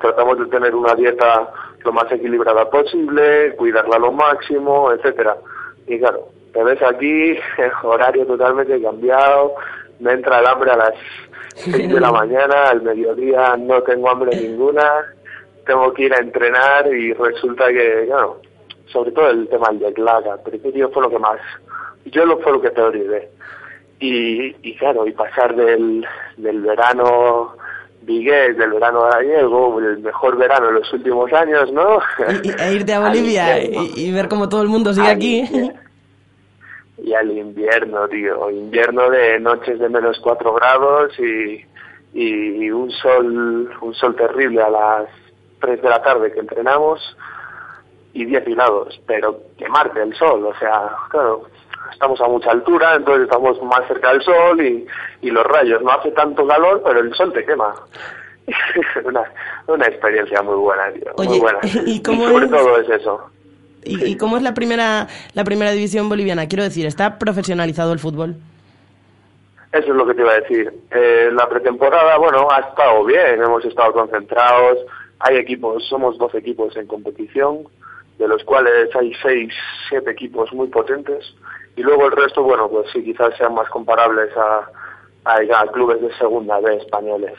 [SPEAKER 16] tratamos de tener una dieta lo más equilibrada posible, cuidarla lo máximo, etcétera. Y claro, te ves aquí, horario totalmente cambiado, me entra el hambre a las 6 de la mañana, al mediodía no tengo hambre ninguna, tengo que ir a entrenar y resulta que, claro, sobre todo el tema del lag, al principio fue lo que más, yo lo fue lo que te olvidé. Y, y claro, y pasar del, del verano vigués, del verano gallego, el mejor verano de los últimos años, ¿no?
[SPEAKER 2] Y, e irte a Bolivia y, y, ver cómo todo el mundo sigue aquí.
[SPEAKER 16] y al invierno, tío, invierno de noches de menos 4 grados y, y, un sol un sol terrible a las 3 de la tarde que entrenamos y 10 grados, pero quemarte el sol, o sea, claro, estamos a mucha altura, entonces estamos más cerca del sol y, y los rayos, no hace tanto calor, pero el sol te quema. una, una experiencia muy buena, tío, muy buena.
[SPEAKER 2] ¿y, cómo
[SPEAKER 16] sobre todo es eso.
[SPEAKER 2] ¿Y, cómo es la primera, la primera división boliviana? Quiero decir, ¿está profesionalizado el fútbol?
[SPEAKER 16] Eso es lo que te iba a decir. Eh, la pretemporada, bueno, ha estado bien, hemos estado concentrados. Hay equipos, somos dos equipos en competición, de los cuales hay seis, siete equipos muy potentes. Y luego el resto, bueno, pues sí, quizás sean más comparables a, a, clubes de segunda B españoles.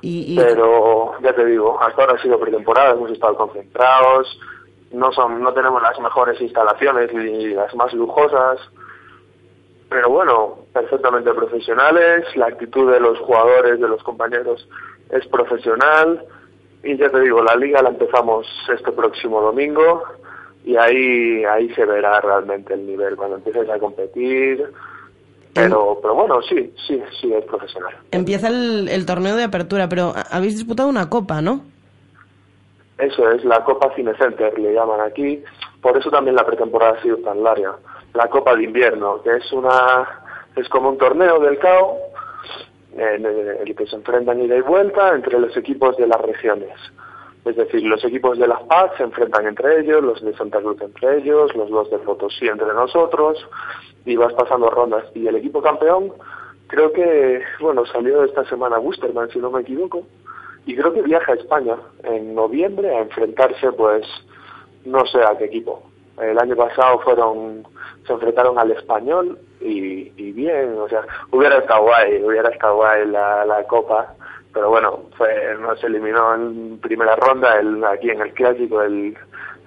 [SPEAKER 16] Pero ya te digo, hasta ahora ha sido pretemporada, hemos estado concentrados, no son no tenemos las mejores instalaciones ni las más lujosas pero bueno perfectamente profesionales la actitud de los jugadores de los compañeros es profesional y ya te digo la liga la empezamos este próximo domingo y ahí ahí se verá realmente el nivel cuando empieces a competir. Pero pero bueno sí sí sí es profesional.
[SPEAKER 2] Empieza el, el torneo de apertura pero habéis disputado una copa no
[SPEAKER 16] eso es, la Copa Cine Center le llaman aquí, por eso también la pretemporada ha sido tan larga. La Copa de Invierno, que es una es como un torneo del CAO en el que se enfrentan ida y vuelta entre los equipos de las regiones. Es decir, los equipos de Las Paz se enfrentan entre ellos, los de Santa Cruz entre ellos, los dos de Potosí entre nosotros, y vas pasando rondas. Y el equipo campeón, creo que, bueno, salió esta semana Busterman, si no me equivoco, y creo que viaja a España en noviembre a enfrentarse, pues, no sé a qué equipo. El año pasado fueron, se enfrentaron al español y, bien, o sea, hubiera estado guay, hubiera estado guay la, la copa, pero bueno, fue, nos eliminó en primera ronda el, aquí en el clásico el,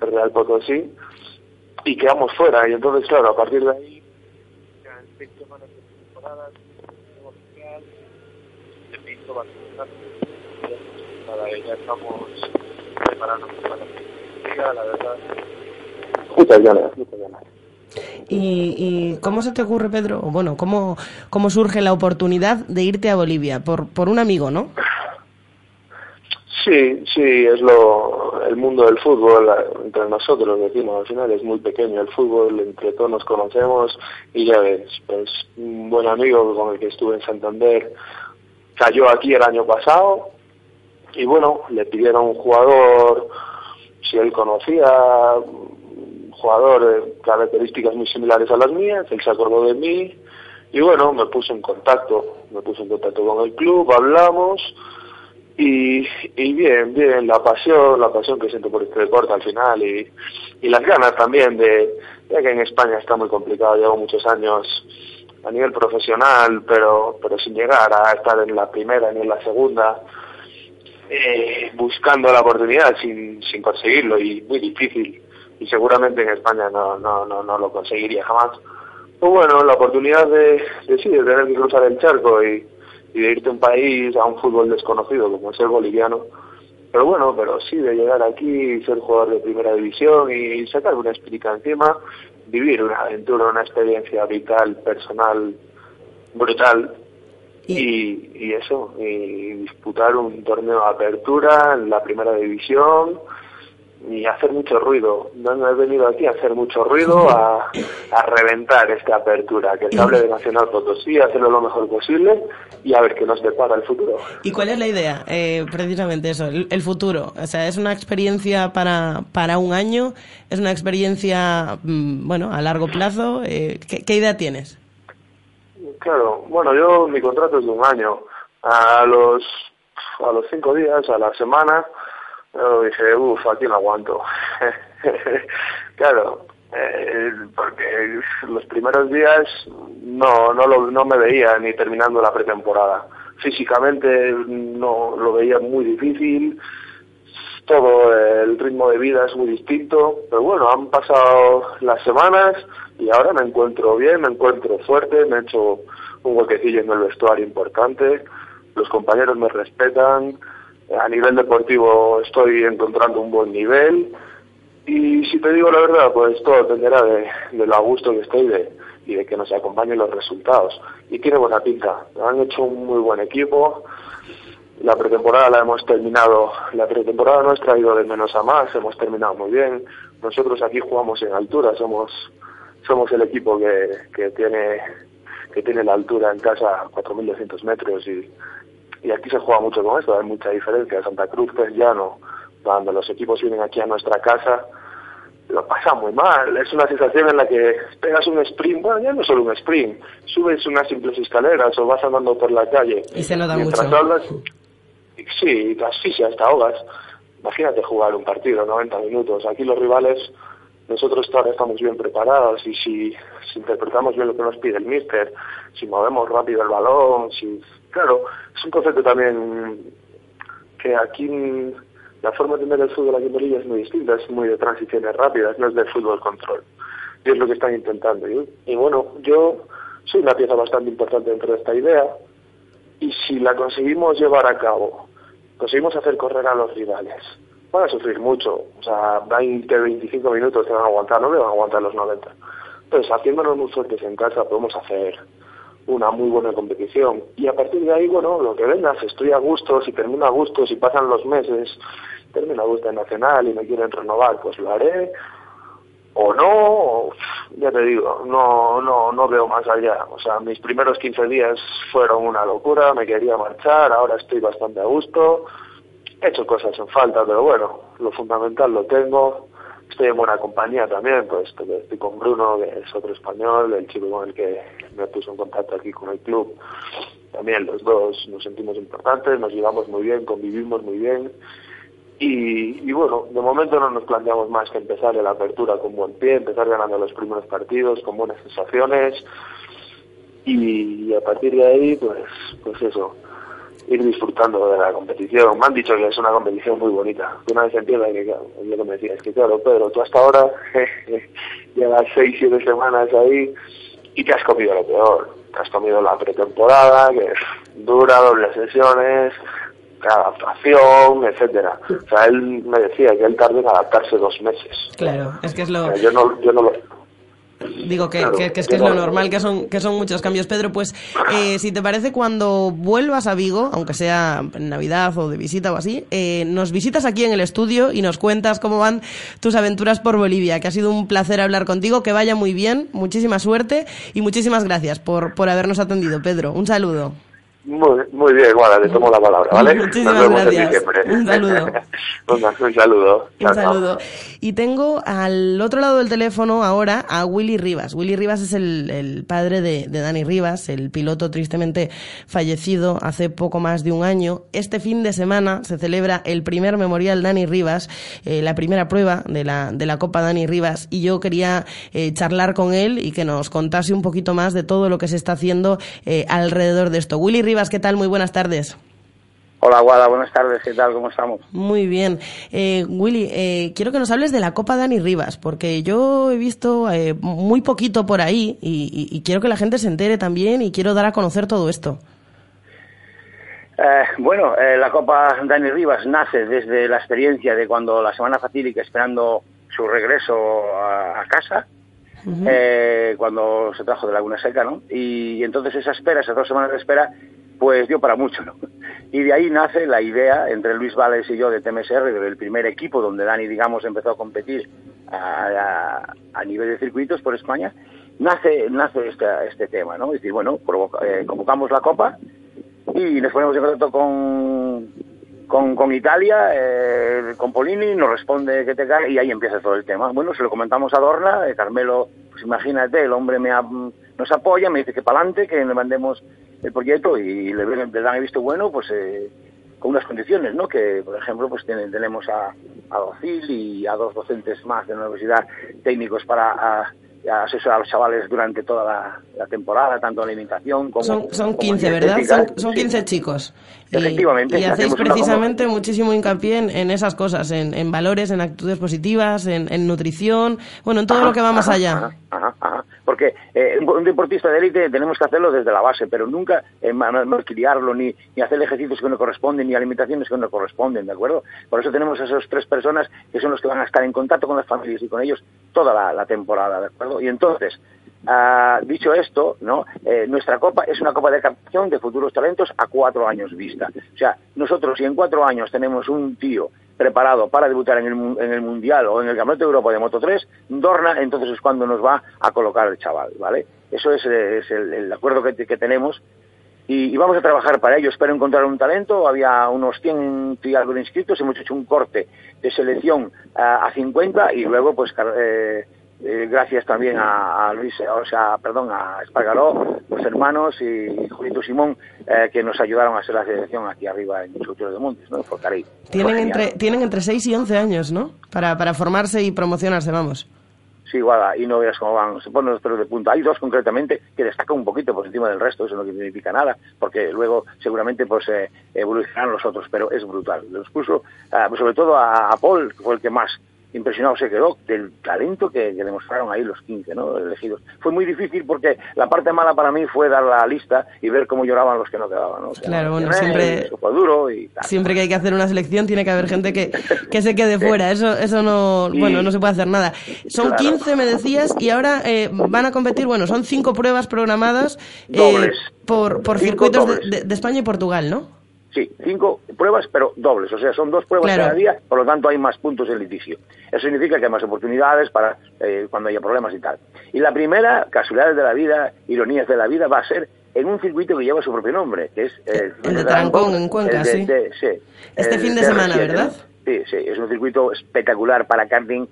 [SPEAKER 16] Real Potosí y quedamos fuera y entonces claro, a partir de ahí ya estamos preparándonos para la la verdad. Muchas ganas, muchas ganas.
[SPEAKER 2] ¿Y, ¿Y, cómo se te ocurre, Pedro? Bueno, ¿cómo, ¿cómo surge la oportunidad de irte a Bolivia? Por, por un amigo, ¿no?
[SPEAKER 16] Sí, sí, es lo, el mundo del fútbol, entre nosotros decimos, al final es muy pequeño el fútbol, entre todos nos conocemos y ya ves, pues un buen amigo con el que estuve en Santander cayó aquí el año pasado y bueno, le pidieron un jugador, si él conocía, jugador de características muy similares a las mías, él se acordó de mí y bueno, me puso en contacto, me puso en contacto con el club, hablamos y, y bien, bien, la pasión, la pasión que siento por este deporte al final y, y las ganas también de, ya que en España está muy complicado, llevo muchos años a nivel profesional, pero, pero sin llegar a estar en la primera ni en la segunda, eh, buscando la oportunidad sin, sin conseguirlo y muy difícil y seguramente en España no, no, no, no lo conseguiría jamás. Pues bueno, la oportunidad de, de, sí, de tener que cruzar el charco y, y de irte a un país, a un fútbol desconocido como es el boliviano, pero bueno, pero sí de llegar aquí, ser jugador de primera división y sacar una espíritu encima, vivir una aventura, una experiencia vital, personal, brutal, y, y eso, y disputar un torneo de apertura en la primera división y hacer mucho ruido. No, no he venido aquí a hacer mucho ruido, a, a reventar esta apertura, que se hable de Nacional Potosí, hacerlo lo mejor posible y a ver qué nos depara el futuro.
[SPEAKER 2] ¿Y cuál es la idea? Eh, precisamente eso, el, el futuro. O sea, es una experiencia para, para un año, es una experiencia, mm, bueno, a largo plazo. Eh, ¿qué, ¿Qué idea tienes?
[SPEAKER 16] Claro, bueno, yo mi contrato es de un año. A los a los cinco días, a la semana, dije, uff, aquí no aguanto. claro, eh, porque los primeros días no no lo, no me veía ni terminando la pretemporada. Físicamente no lo veía muy difícil. Todo el ritmo de vida es muy distinto, pero bueno, han pasado las semanas y ahora me encuentro bien, me encuentro fuerte, me he hecho un huequecillo en el vestuario importante, los compañeros me respetan, a nivel deportivo estoy encontrando un buen nivel y si te digo la verdad, pues todo dependerá de, de lo a gusto que estoy de, y de que nos acompañen los resultados. Y tiene buena pinta, han hecho un muy buen equipo, la pretemporada la hemos terminado, la pretemporada nuestra ha ido de menos a más, hemos terminado muy bien. Nosotros aquí jugamos en altura, somos somos el equipo que, que tiene que tiene la altura en casa 4.200 metros y, y aquí se juega mucho con eso, hay mucha diferencia. Santa Cruz que es llano, cuando los equipos vienen aquí a nuestra casa, lo pasa muy mal. Es una sensación en la que pegas un sprint, bueno, ya no solo un sprint, subes unas simples escaleras o vas andando por la calle.
[SPEAKER 2] Y se nota
[SPEAKER 16] Mientras
[SPEAKER 2] mucho.
[SPEAKER 16] hablas, sí, te asfixias, te ahogas. Imagínate jugar un partido, 90 minutos. Aquí los rivales, nosotros todavía estamos bien preparados y si, si interpretamos bien lo que nos pide el míster, si movemos rápido el balón, si... Claro, es un concepto también que aquí la forma de ver el fútbol aquí en Bolivia es muy distinta, es muy de transiciones rápidas, no es de fútbol control. Y es lo que están intentando. Y, y bueno, yo soy una pieza bastante importante dentro de esta idea y si la conseguimos llevar a cabo, conseguimos hacer correr a los rivales, van a sufrir mucho, o sea, 20, 25 minutos te van a aguantar, no me van a aguantar los 90. Entonces, haciéndonos muy fuertes en casa, podemos hacer una muy buena competición. Y a partir de ahí, bueno, lo que venga, si estoy a gusto, si termino a gusto, si pasan los meses, termino a gusto en Nacional y me quieren renovar, pues lo haré. O no, ya te digo, no, no, no veo más allá. O sea, mis primeros 15 días fueron una locura, me quería marchar, ahora estoy bastante a gusto. He hecho cosas en falta, pero bueno, lo fundamental lo tengo. Estoy en buena compañía también, pues estoy con Bruno, que es otro español, el chico con el que me puso en contacto aquí con el club. También los dos nos sentimos importantes, nos llevamos muy bien, convivimos muy bien. Y, y bueno, de momento no nos planteamos más que empezar la apertura con buen pie, empezar ganando los primeros partidos con buenas sensaciones. Y, y a partir de ahí, pues, pues eso, ir disfrutando de la competición. Me han dicho que es una competición muy bonita. Que una vez empieza, que claro, es lo que me decías, que claro, Pedro, tú hasta ahora llevas seis, siete semanas ahí y te has comido lo peor. Te has comido la pretemporada, que es dura, dobles sesiones, adaptación, etcétera. O sea, él me decía que él tardó en adaptarse dos meses.
[SPEAKER 2] Claro, es que es
[SPEAKER 16] O
[SPEAKER 2] lo...
[SPEAKER 16] sea, yo no, yo no lo,
[SPEAKER 2] Digo que,
[SPEAKER 16] Claro,
[SPEAKER 2] que- que es que es lo
[SPEAKER 16] no-
[SPEAKER 2] normal, que son, que son muchos cambios. Pedro, pues eh, si te parece, cuando vuelvas a Vigo, aunque sea en Navidad o de visita o así, eh, nos visitas aquí en el estudio y nos cuentas cómo van tus aventuras por Bolivia, que ha sido un placer hablar contigo, que vaya muy bien, muchísima suerte y muchísimas gracias por, por habernos atendido, Pedro. Un saludo.
[SPEAKER 16] Muy, muy bien, Guada, le tomo la palabra, ¿vale?
[SPEAKER 2] Muchísimas
[SPEAKER 16] Nos vemos
[SPEAKER 2] gracias.
[SPEAKER 16] en diciembre.
[SPEAKER 2] Un saludo.
[SPEAKER 16] Un saludo.
[SPEAKER 2] Un
[SPEAKER 16] Chao, chao.
[SPEAKER 2] saludo. Y tengo al otro lado del teléfono ahora a Willy Rivas. Willy Rivas es el, el padre de, de Dani Rivas, el piloto tristemente fallecido hace poco más de un año. Este fin de semana se celebra el primer memorial Dani Rivas, eh, la primera prueba de la, de la Copa Dani Rivas. Y yo quería eh, charlar con él y que nos contase un poquito más de todo lo que se está haciendo eh, alrededor de esto. Willy Rivas, ¿qué tal? Muy buenas tardes.
[SPEAKER 17] Hola, Guada, buenas tardes, ¿qué tal? ¿Cómo estamos?
[SPEAKER 2] Muy bien. Eh, Willy, eh, quiero que nos hables de la Copa Dani Rivas, porque yo he visto eh, muy poquito por ahí y, y- y quiero que la gente se entere también y quiero dar a conocer todo esto.
[SPEAKER 17] Eh, bueno, eh, la Copa Dani Rivas nace desde la experiencia de cuando la semana fatídica esperando su regreso a, a casa, eh, cuando se trajo de Laguna Seca, ¿no? Y, entonces esa espera, esas dos semanas de espera, pues dio para mucho, ¿no? Y de ahí nace la idea entre Luis Vales y yo de TMSR, del primer equipo donde Dani, digamos, empezó a competir a, a, nivel de circuitos por España, nace, nace este, este tema, ¿no? Es decir, bueno, eh, convocamos la Copa y nos ponemos en contacto con, con, con Italia, eh, con Polini, nos responde que te cae y ahí empieza todo el tema. Bueno, se lo comentamos a Dorna, eh, Carmelo, pues imagínate, el hombre me nos apoya, me dice que para adelante, que le mandemos el proyecto y le, le dan el visto bueno, pues eh, con unas condiciones, ¿no? Que, por ejemplo, pues tenemos a, a Docil y a dos docentes más de la universidad técnicos para a, asesorar a los chavales durante toda la, temporada, tanto en alimentación como...
[SPEAKER 2] Son, son 15, ¿verdad? Son, son 15 chicos.
[SPEAKER 17] Efectivamente.
[SPEAKER 2] Y, hacéis precisamente muchísimo hincapié en, esas cosas, en, en, valores, en actitudes positivas, en, en nutrición, bueno, en todo lo que va más allá.
[SPEAKER 17] Ajá, porque eh, un deportista de élite tenemos que hacerlo desde la base, pero nunca eh, malcriarlo, ni, ni hacer ejercicios que no corresponden, ni alimentaciones que no corresponden, ¿de acuerdo? Por eso tenemos a esas tres personas que son los que van a estar en contacto con las familias y con ellos toda la, temporada, ¿de acuerdo? Y entonces, ah, dicho esto, ¿no? Eh, nuestra copa es una copa de captación de futuros talentos a cuatro años vista. O sea, nosotros si en cuatro años tenemos un tío preparado para debutar en el, en el Mundial o en el Campeonato de Europa de Moto 3, Dorna entonces es cuando nos va a colocar el chaval, ¿vale? Eso es, el, acuerdo que, tenemos y, vamos a trabajar para ello. Espero encontrar un talento. Había unos 100 y algo inscritos. Hemos hecho un corte de selección a, a 50 y luego, pues, eh, eh, gracias también a, Luis, o sea, perdón, a Espargaró, los hermanos y Julito Simón, eh, que nos ayudaron a hacer la selección aquí arriba en Sultero de Montes, ¿no? Por
[SPEAKER 2] Tienen entre, tienen entre 6 y 11 años, ¿no? Para, para formarse y promocionarse, vamos.
[SPEAKER 17] Sí, igual, y no veas cómo van, se ponen los pelos de punta. Hay dos concretamente que destacan un poquito por encima del resto, eso no significa nada, porque luego seguramente pues eh, evolucionarán los otros, pero es brutal. Los puso, ah, sobre todo a, a Paul, que fue el que más impresionado se quedó del talento que, demostraron ahí los 15 ¿no? elegidos. Fue muy difícil porque la parte mala para mí fue dar la lista y ver cómo lloraban los que no quedaban. ¿no?
[SPEAKER 2] claro, bueno, siempre,
[SPEAKER 17] fue duro y
[SPEAKER 2] siempre que hay que hacer una selección tiene que haber gente que, que se quede fuera. Eso eso no, bueno, no se puede hacer nada. Son 15, me decías, y ahora eh, van a competir, bueno, son cinco pruebas programadas eh, por, por circuitos de España y Portugal, ¿no?
[SPEAKER 17] Sí, cinco pruebas, pero dobles. O sea, son dos pruebas cada día, por lo tanto hay más puntos en litigio. Eso significa que hay más oportunidades para eh, cuando haya problemas y tal. Y la primera, casualidades de la vida, ironías de la vida, va a ser en un circuito que lleva su propio nombre, que es
[SPEAKER 2] el, el de Trancón, en Cuenca, sí. este fin de semana, ¿verdad?
[SPEAKER 17] Sí, sí, es un circuito espectacular para karting,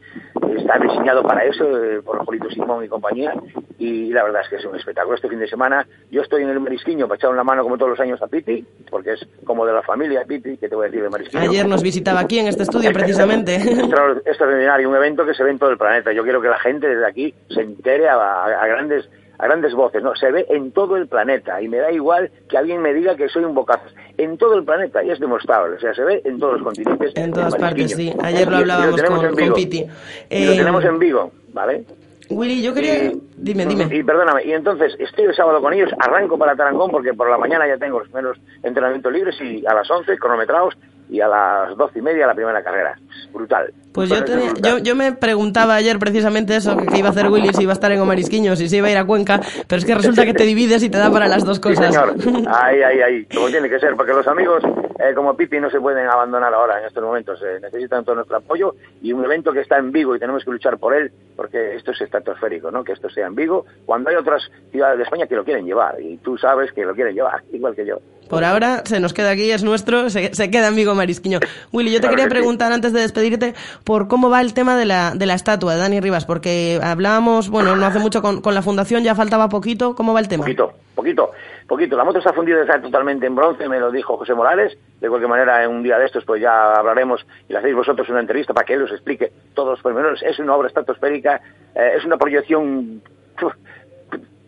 [SPEAKER 17] está diseñado para eso, eh, por Jolito Simón y compañía, y la verdad es que es un espectáculo. Este fin de semana yo estoy en el Marisquiño para echar una mano como todos los años a Piti, porque es como de la familia Piti, que te voy a decir de Marisquiño.
[SPEAKER 2] Ayer nos visitaba aquí en este estudio precisamente.
[SPEAKER 17] Extraordinario, un evento que se ve en todo el planeta. Yo quiero que la gente desde aquí se entere a grandes a grandes voces, no, se ve en todo el planeta y me da igual que alguien me diga que soy un bocazas, en todo el planeta y es demostrable, o sea, se ve en todos los continentes.
[SPEAKER 2] En todas partes, sí, ayer lo hablábamos con, con, Piti.
[SPEAKER 17] Y lo tenemos en Vigo, ¿vale?
[SPEAKER 2] Willy, yo quería... dime, dime.
[SPEAKER 17] Y perdóname, y entonces estoy el sábado con ellos, arranco para Tarancón porque por la mañana ya tengo los primeros entrenamientos libres y a las 11 cronometrados y a las doce y media la primera carrera. brutal.
[SPEAKER 2] Pues yo, yo, yo, me preguntaba ayer precisamente eso, que iba a hacer Willy, si iba a estar en Omarisquiño, si se iba a ir a Cuenca, pero es que resulta que te divides y te da para las dos cosas.
[SPEAKER 17] señor. Ahí, ahí, ahí, como tiene que ser, porque los amigos eh, como Pipi no se pueden abandonar ahora en estos momentos, eh, necesitan todo nuestro apoyo y un evento que está en Vigo y tenemos que luchar por él, porque esto es estratosférico, ¿no? Que esto sea en Vigo, cuando hay otras ciudades de España que lo quieren llevar, y tú sabes que lo quieren llevar, igual que yo.
[SPEAKER 2] Por ahora se nos queda aquí, es nuestro, se, queda en Vigo Marisquiño. Willy, yo te quería preguntar antes de despedirte por cómo va el tema de la, de la estatua de Dani Rivas, porque hablábamos, bueno, no hace mucho con, con la fundación, ya faltaba poquito, ¿cómo va el tema?
[SPEAKER 17] Poquito, poquito, poquito. La moto está fundida está totalmente en bronce, me lo dijo José Morales. De cualquier manera, en un día de estos, pues ya hablaremos y le hacéis vosotros una entrevista para que él os explique todos los pormenores. Es una obra estratosférica, eh, es una proyección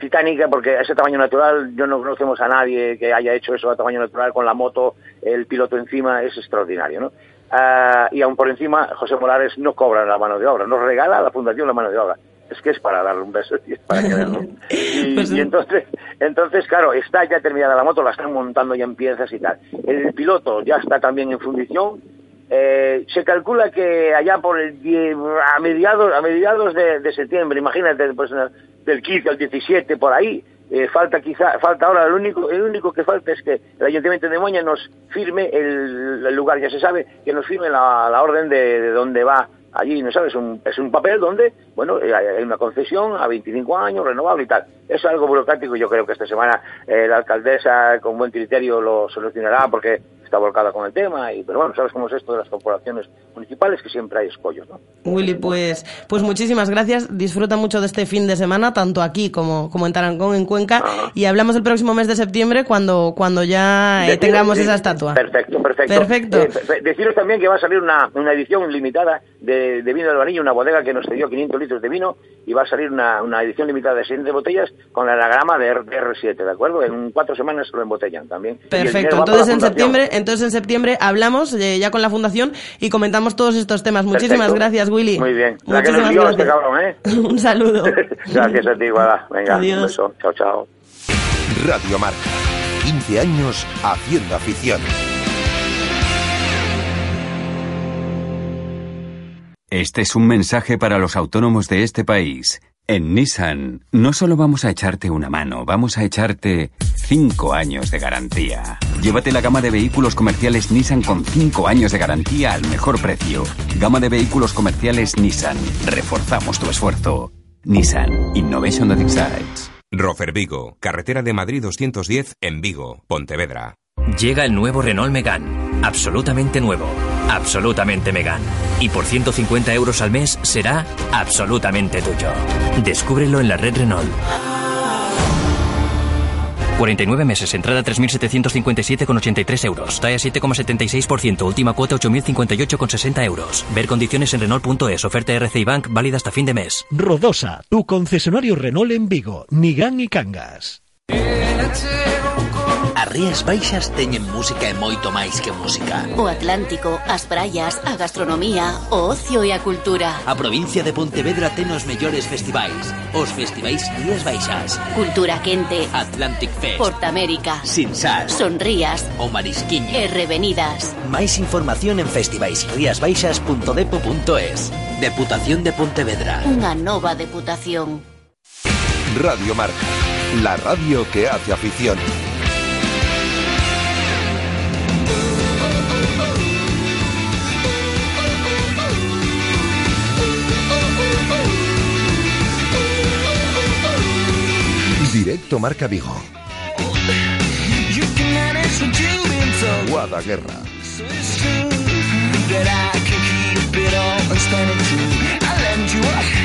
[SPEAKER 17] titánica porque ese tamaño natural yo no conocemos a nadie que haya hecho eso a tamaño natural con la moto, el piloto encima, es extraordinario, ¿no? Ah, y aún por encima, José Morales no cobra la mano de obra, nos regala a la Fundación la mano de obra. Es que es para darle un beso y es para quererlo. Y, pues y entonces, entonces, claro, está ya terminada la moto, la están montando ya en piezas y tal. El piloto ya está también en fundición, eh, se calcula que allá por el a mediados a mediados de, septiembre, imagínate, pues del 15 al 17 por ahí, eh, falta quizá, falta ahora, el único, el único que falta es que el Ayuntamiento de Moña nos firme el, lugar, ya se sabe, que nos firme la, la orden de, de dónde va allí, ¿no sabes? Es un, es un papel donde, bueno, eh, hay una concesión a 25 años, renovable y tal. Es algo burocrático y yo creo que esta semana eh, la alcaldesa con buen criterio lo solucionará porque está volcada con el tema, y, pero bueno, sabes cómo es esto de las corporaciones municipales, que siempre hay escollos, ¿no?
[SPEAKER 2] Willy, pues, pues muchísimas gracias. Disfruta mucho de este fin de semana, tanto aquí como, como en Tarancón, en Cuenca, y hablamos el próximo mes de septiembre cuando, cuando ya eh, tengamos
[SPEAKER 17] de-
[SPEAKER 2] esa estatua.
[SPEAKER 17] Perfecto, perfecto.
[SPEAKER 2] Perfecto.
[SPEAKER 17] Eh, deciros también que va a salir una, una edición limitada de, de vino del una bodega que nos cedió 500 litros de vino, y va a salir una, una edición limitada de 600 botellas con el anagrama de R- de R7, ¿de acuerdo? En cuatro semanas lo embotellan también.
[SPEAKER 2] Perfecto, entonces en septiembre, entonces en septiembre hablamos eh, ya con la fundación y comentamos todos estos temas. Muchísimas
[SPEAKER 17] Perfecto.
[SPEAKER 2] gracias, Willy.
[SPEAKER 17] Muy bien. La que nos lió este cabrón, ¿eh?
[SPEAKER 2] Un saludo.
[SPEAKER 17] Gracias a ti, Guada. Venga,
[SPEAKER 2] Adiós.
[SPEAKER 17] un beso. Chao, chao.
[SPEAKER 1] Radio Marca. 15 años haciendo afición.
[SPEAKER 18] Este es un mensaje para los autónomos de este país. En Nissan, no solo vamos a echarte una mano, vamos a echarte 5 años de garantía. Llévate la gama de vehículos comerciales Nissan con 5 años de garantía al mejor precio. Gama de vehículos comerciales Nissan. Reforzamos tu esfuerzo. Nissan Innovation that excites.
[SPEAKER 19] Rofer Vigo, carretera de Madrid 210 en Vigo, Pontevedra.
[SPEAKER 20] Llega el nuevo Renault Megane. Absolutamente nuevo. Absolutamente Megane. Y por 150 euros al mes será absolutamente tuyo. Descúbrelo en la red Renault. 49 meses, entrada 3.757,83 euros. TAE 7,76%, última cuota 8.058,60 euros. Ver condiciones en Renault.es, oferta RCI Bank válida hasta fin de mes.
[SPEAKER 3] Rodosa, tu concesionario Renault en Vigo, Nigán y Cangas.
[SPEAKER 21] As Rías Baixas teñen música e moito máis que música.
[SPEAKER 22] O Atlántico, as praias, a gastronomía, o ocio e a cultura.
[SPEAKER 21] A provincia de Pontevedra ten os mellores festivais. Os festivais Rías Baixas.
[SPEAKER 22] Cultura quente,
[SPEAKER 21] Atlantic Fest.
[SPEAKER 22] Portamérica,
[SPEAKER 21] Sinsar.
[SPEAKER 22] Sonrías
[SPEAKER 21] O Marisquiño.
[SPEAKER 22] e Revenidas.
[SPEAKER 21] Máis información en festivaisriasbaixas.depo.es. Deputación de Pontevedra.
[SPEAKER 22] Unha nova deputación.
[SPEAKER 1] Radio Marca. La radio que hace afición. Directo Marca Vigo. Guada Guerra.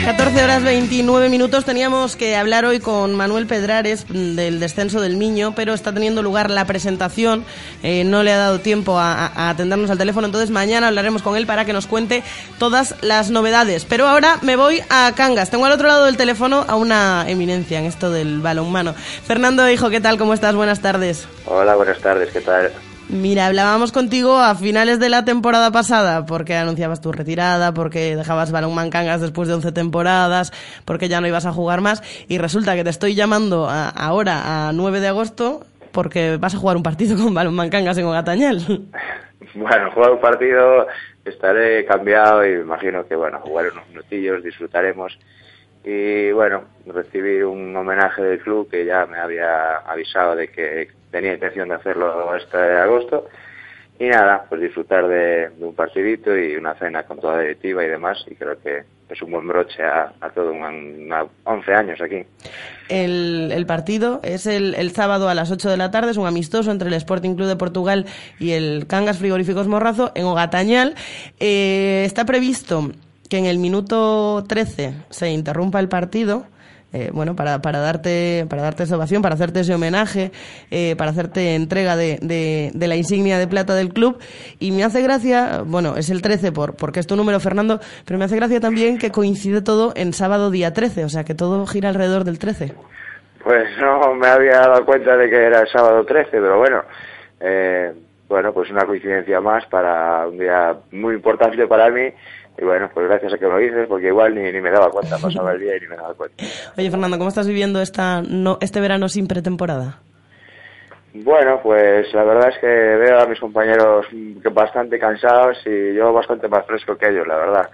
[SPEAKER 2] 14 horas 29 minutos. Teníamos que hablar hoy con Manuel Pedrares del descenso del Miño, pero está teniendo lugar la presentación. Eh, no le ha dado tiempo a, a atendernos al teléfono, entonces mañana hablaremos con él para que nos cuente todas las novedades. Pero ahora me voy a Cangas. Tengo al otro lado del teléfono a una eminencia en esto del balonmano. Fernando, hijo, ¿qué tal? ¿Cómo estás? Buenas tardes.
[SPEAKER 23] Hola, buenas tardes, ¿qué tal?
[SPEAKER 2] Mira, hablábamos contigo a finales de la temporada pasada porque anunciabas tu retirada, porque dejabas Balonmán Cangas después de 11 temporadas, porque ya no ibas a jugar más y resulta que te estoy llamando a- ahora a 9 de agosto porque vas a jugar un partido con Balonmán Cangas en Ogatañal.
[SPEAKER 23] Bueno, jugar un partido, estaré cambiado y me imagino que, bueno, jugar unos minutillos, disfrutaremos. Y, bueno, recibir un homenaje del club que ya me había avisado de que tenía intención de hacerlo este agosto. Y nada, pues disfrutar de, un partidito y una cena con toda la directiva y demás. Y creo que es un buen broche a, a todo un, una 11 años aquí.
[SPEAKER 2] El, partido es el, el sábado a las 8 de la tarde, es un amistoso entre el Sporting Club de Portugal y el Cangas Frigoríficos Morrazo en Ogatañal. Eh, está previsto que en el minuto 13 se interrumpa el partido. eh, bueno, para, para darte para darte esa ovación, para hacerte ese homenaje, eh, para hacerte entrega de, de, de la insignia de plata del club. Y me hace gracia, bueno, es el 13 por, porque es tu número, Fernando, pero me hace gracia también que coincide todo en sábado día 13, o sea que todo gira alrededor del 13.
[SPEAKER 23] Pues no me había dado cuenta de que era el sábado 13, pero bueno, eh, bueno, pues una coincidencia más para un día muy importante para mí. Y bueno, pues gracias a que lo dices, porque igual ni, ni me daba cuenta, pasaba el día y ni me daba cuenta.
[SPEAKER 2] Oye, Fernando, ¿cómo estás viviendo esta no, este verano sin pretemporada?
[SPEAKER 23] Bueno, pues la verdad es que veo a mis compañeros bastante cansados y yo bastante más fresco que ellos, la verdad.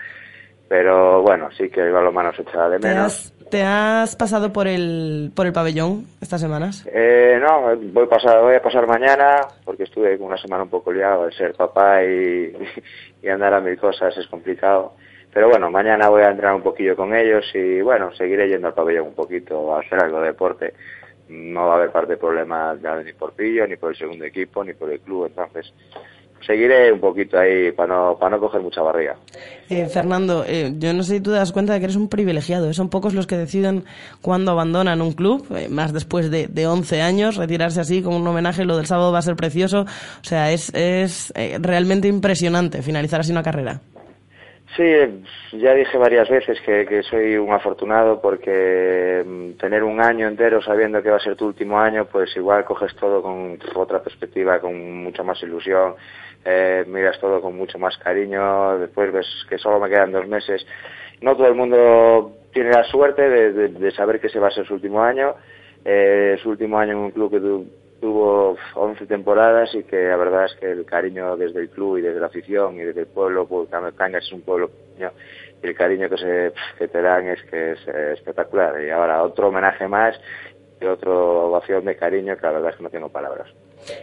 [SPEAKER 23] Pero bueno, sí que el balonmano se echa de
[SPEAKER 2] ¿Te
[SPEAKER 23] menos.
[SPEAKER 2] ¿Te has pasado por el, por el pabellón estas semanas?
[SPEAKER 23] Eh, no, voy, pasar, voy a pasar mañana porque estuve una semana un poco liado al ser papá y, y andar a mil cosas es complicado. Pero bueno, mañana voy a entrar un poquillo con ellos y bueno, seguiré yendo al pabellón un poquito a hacer algo de deporte. No va a haber parte de problemas ni por Pillo, ni por el segundo equipo, ni por el club. Entonces, seguiré un poquito ahí para no, para no coger mucha barriga.
[SPEAKER 2] Eh, Fernando, eh, yo no sé si tú te das cuenta de que eres un privilegiado. ¿eh? Son pocos los que deciden cuándo abandonan un club, eh, más después de, de 11 años, retirarse así con un homenaje. Lo del sábado va a ser precioso. O sea, es, es eh, realmente impresionante finalizar así una carrera.
[SPEAKER 23] Sí, ya dije varias veces que, que soy un afortunado porque mm, tener un año entero sabiendo que va a ser tu último año, pues igual coges todo con otra perspectiva, con mucha más ilusión, eh, miras todo con mucho más cariño, después ves que solo me quedan dos meses. No todo el mundo tiene la suerte de, de, de saber que ese va a ser su último año, eh, su último año en un club que tu, tuvo 11 temporadas y que la verdad es que el cariño desde el club y desde la afición y desde el pueblo, pues Cangas es un pueblo pequeño y el cariño que, se, que te dan es que es eh, espectacular. Y ahora otro homenaje más y otra ovación de cariño que la verdad es que no tengo palabras.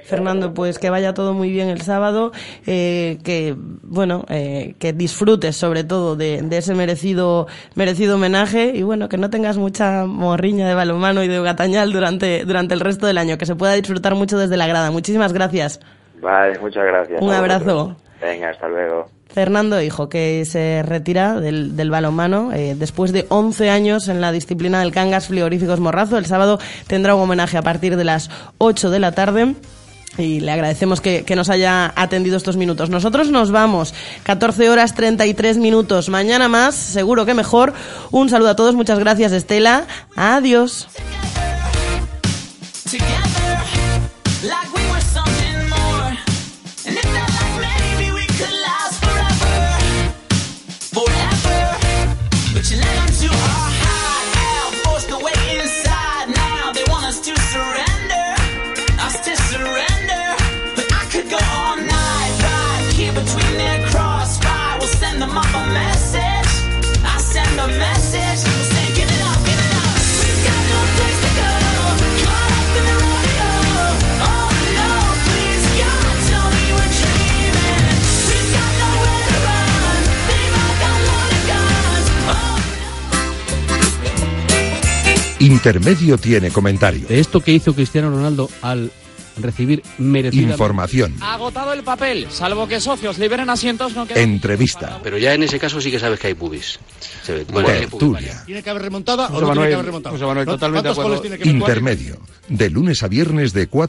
[SPEAKER 2] Fernando, pues que vaya todo muy bien el sábado, eh, que bueno, eh, que disfrutes sobre todo de, de, ese merecido merecido homenaje y bueno, que no tengas mucha morriña de balonmano y de gatañal durante durante el resto del año, que se pueda disfrutar mucho desde la grada. Muchísimas gracias.
[SPEAKER 23] Vale, muchas gracias.
[SPEAKER 2] Un abrazo.
[SPEAKER 23] Venga, hasta luego.
[SPEAKER 2] Fernando Hijo, que se retira del, balonmano eh, después de 11 años en la disciplina del Cangas Frigoríficos Morrazo. El sábado tendrá un homenaje a partir de las 8 de la tarde. Y le agradecemos que, que, nos haya atendido estos minutos. Nosotros nos vamos. 14 horas 33 minutos. Mañana más, seguro que mejor. Un saludo a todos. Muchas gracias, Estela. Adiós.
[SPEAKER 1] Intermedio tiene comentario.
[SPEAKER 24] De esto que hizo Cristiano Ronaldo al recibir merecida
[SPEAKER 1] Información.
[SPEAKER 25] Agotado el papel, salvo que socios liberen asientos no queda...
[SPEAKER 1] Entrevista.
[SPEAKER 26] Pero ya en ese caso sí que sabes que hay pubis.
[SPEAKER 1] Se ve, bueno, Tertulia.
[SPEAKER 3] ¿Tiene que haber remontada o no tiene que haber remontado?
[SPEAKER 24] José Manuel, totalmente
[SPEAKER 3] ¿Cuántos goles tiene que
[SPEAKER 1] Intermedio. De lunes a viernes de 4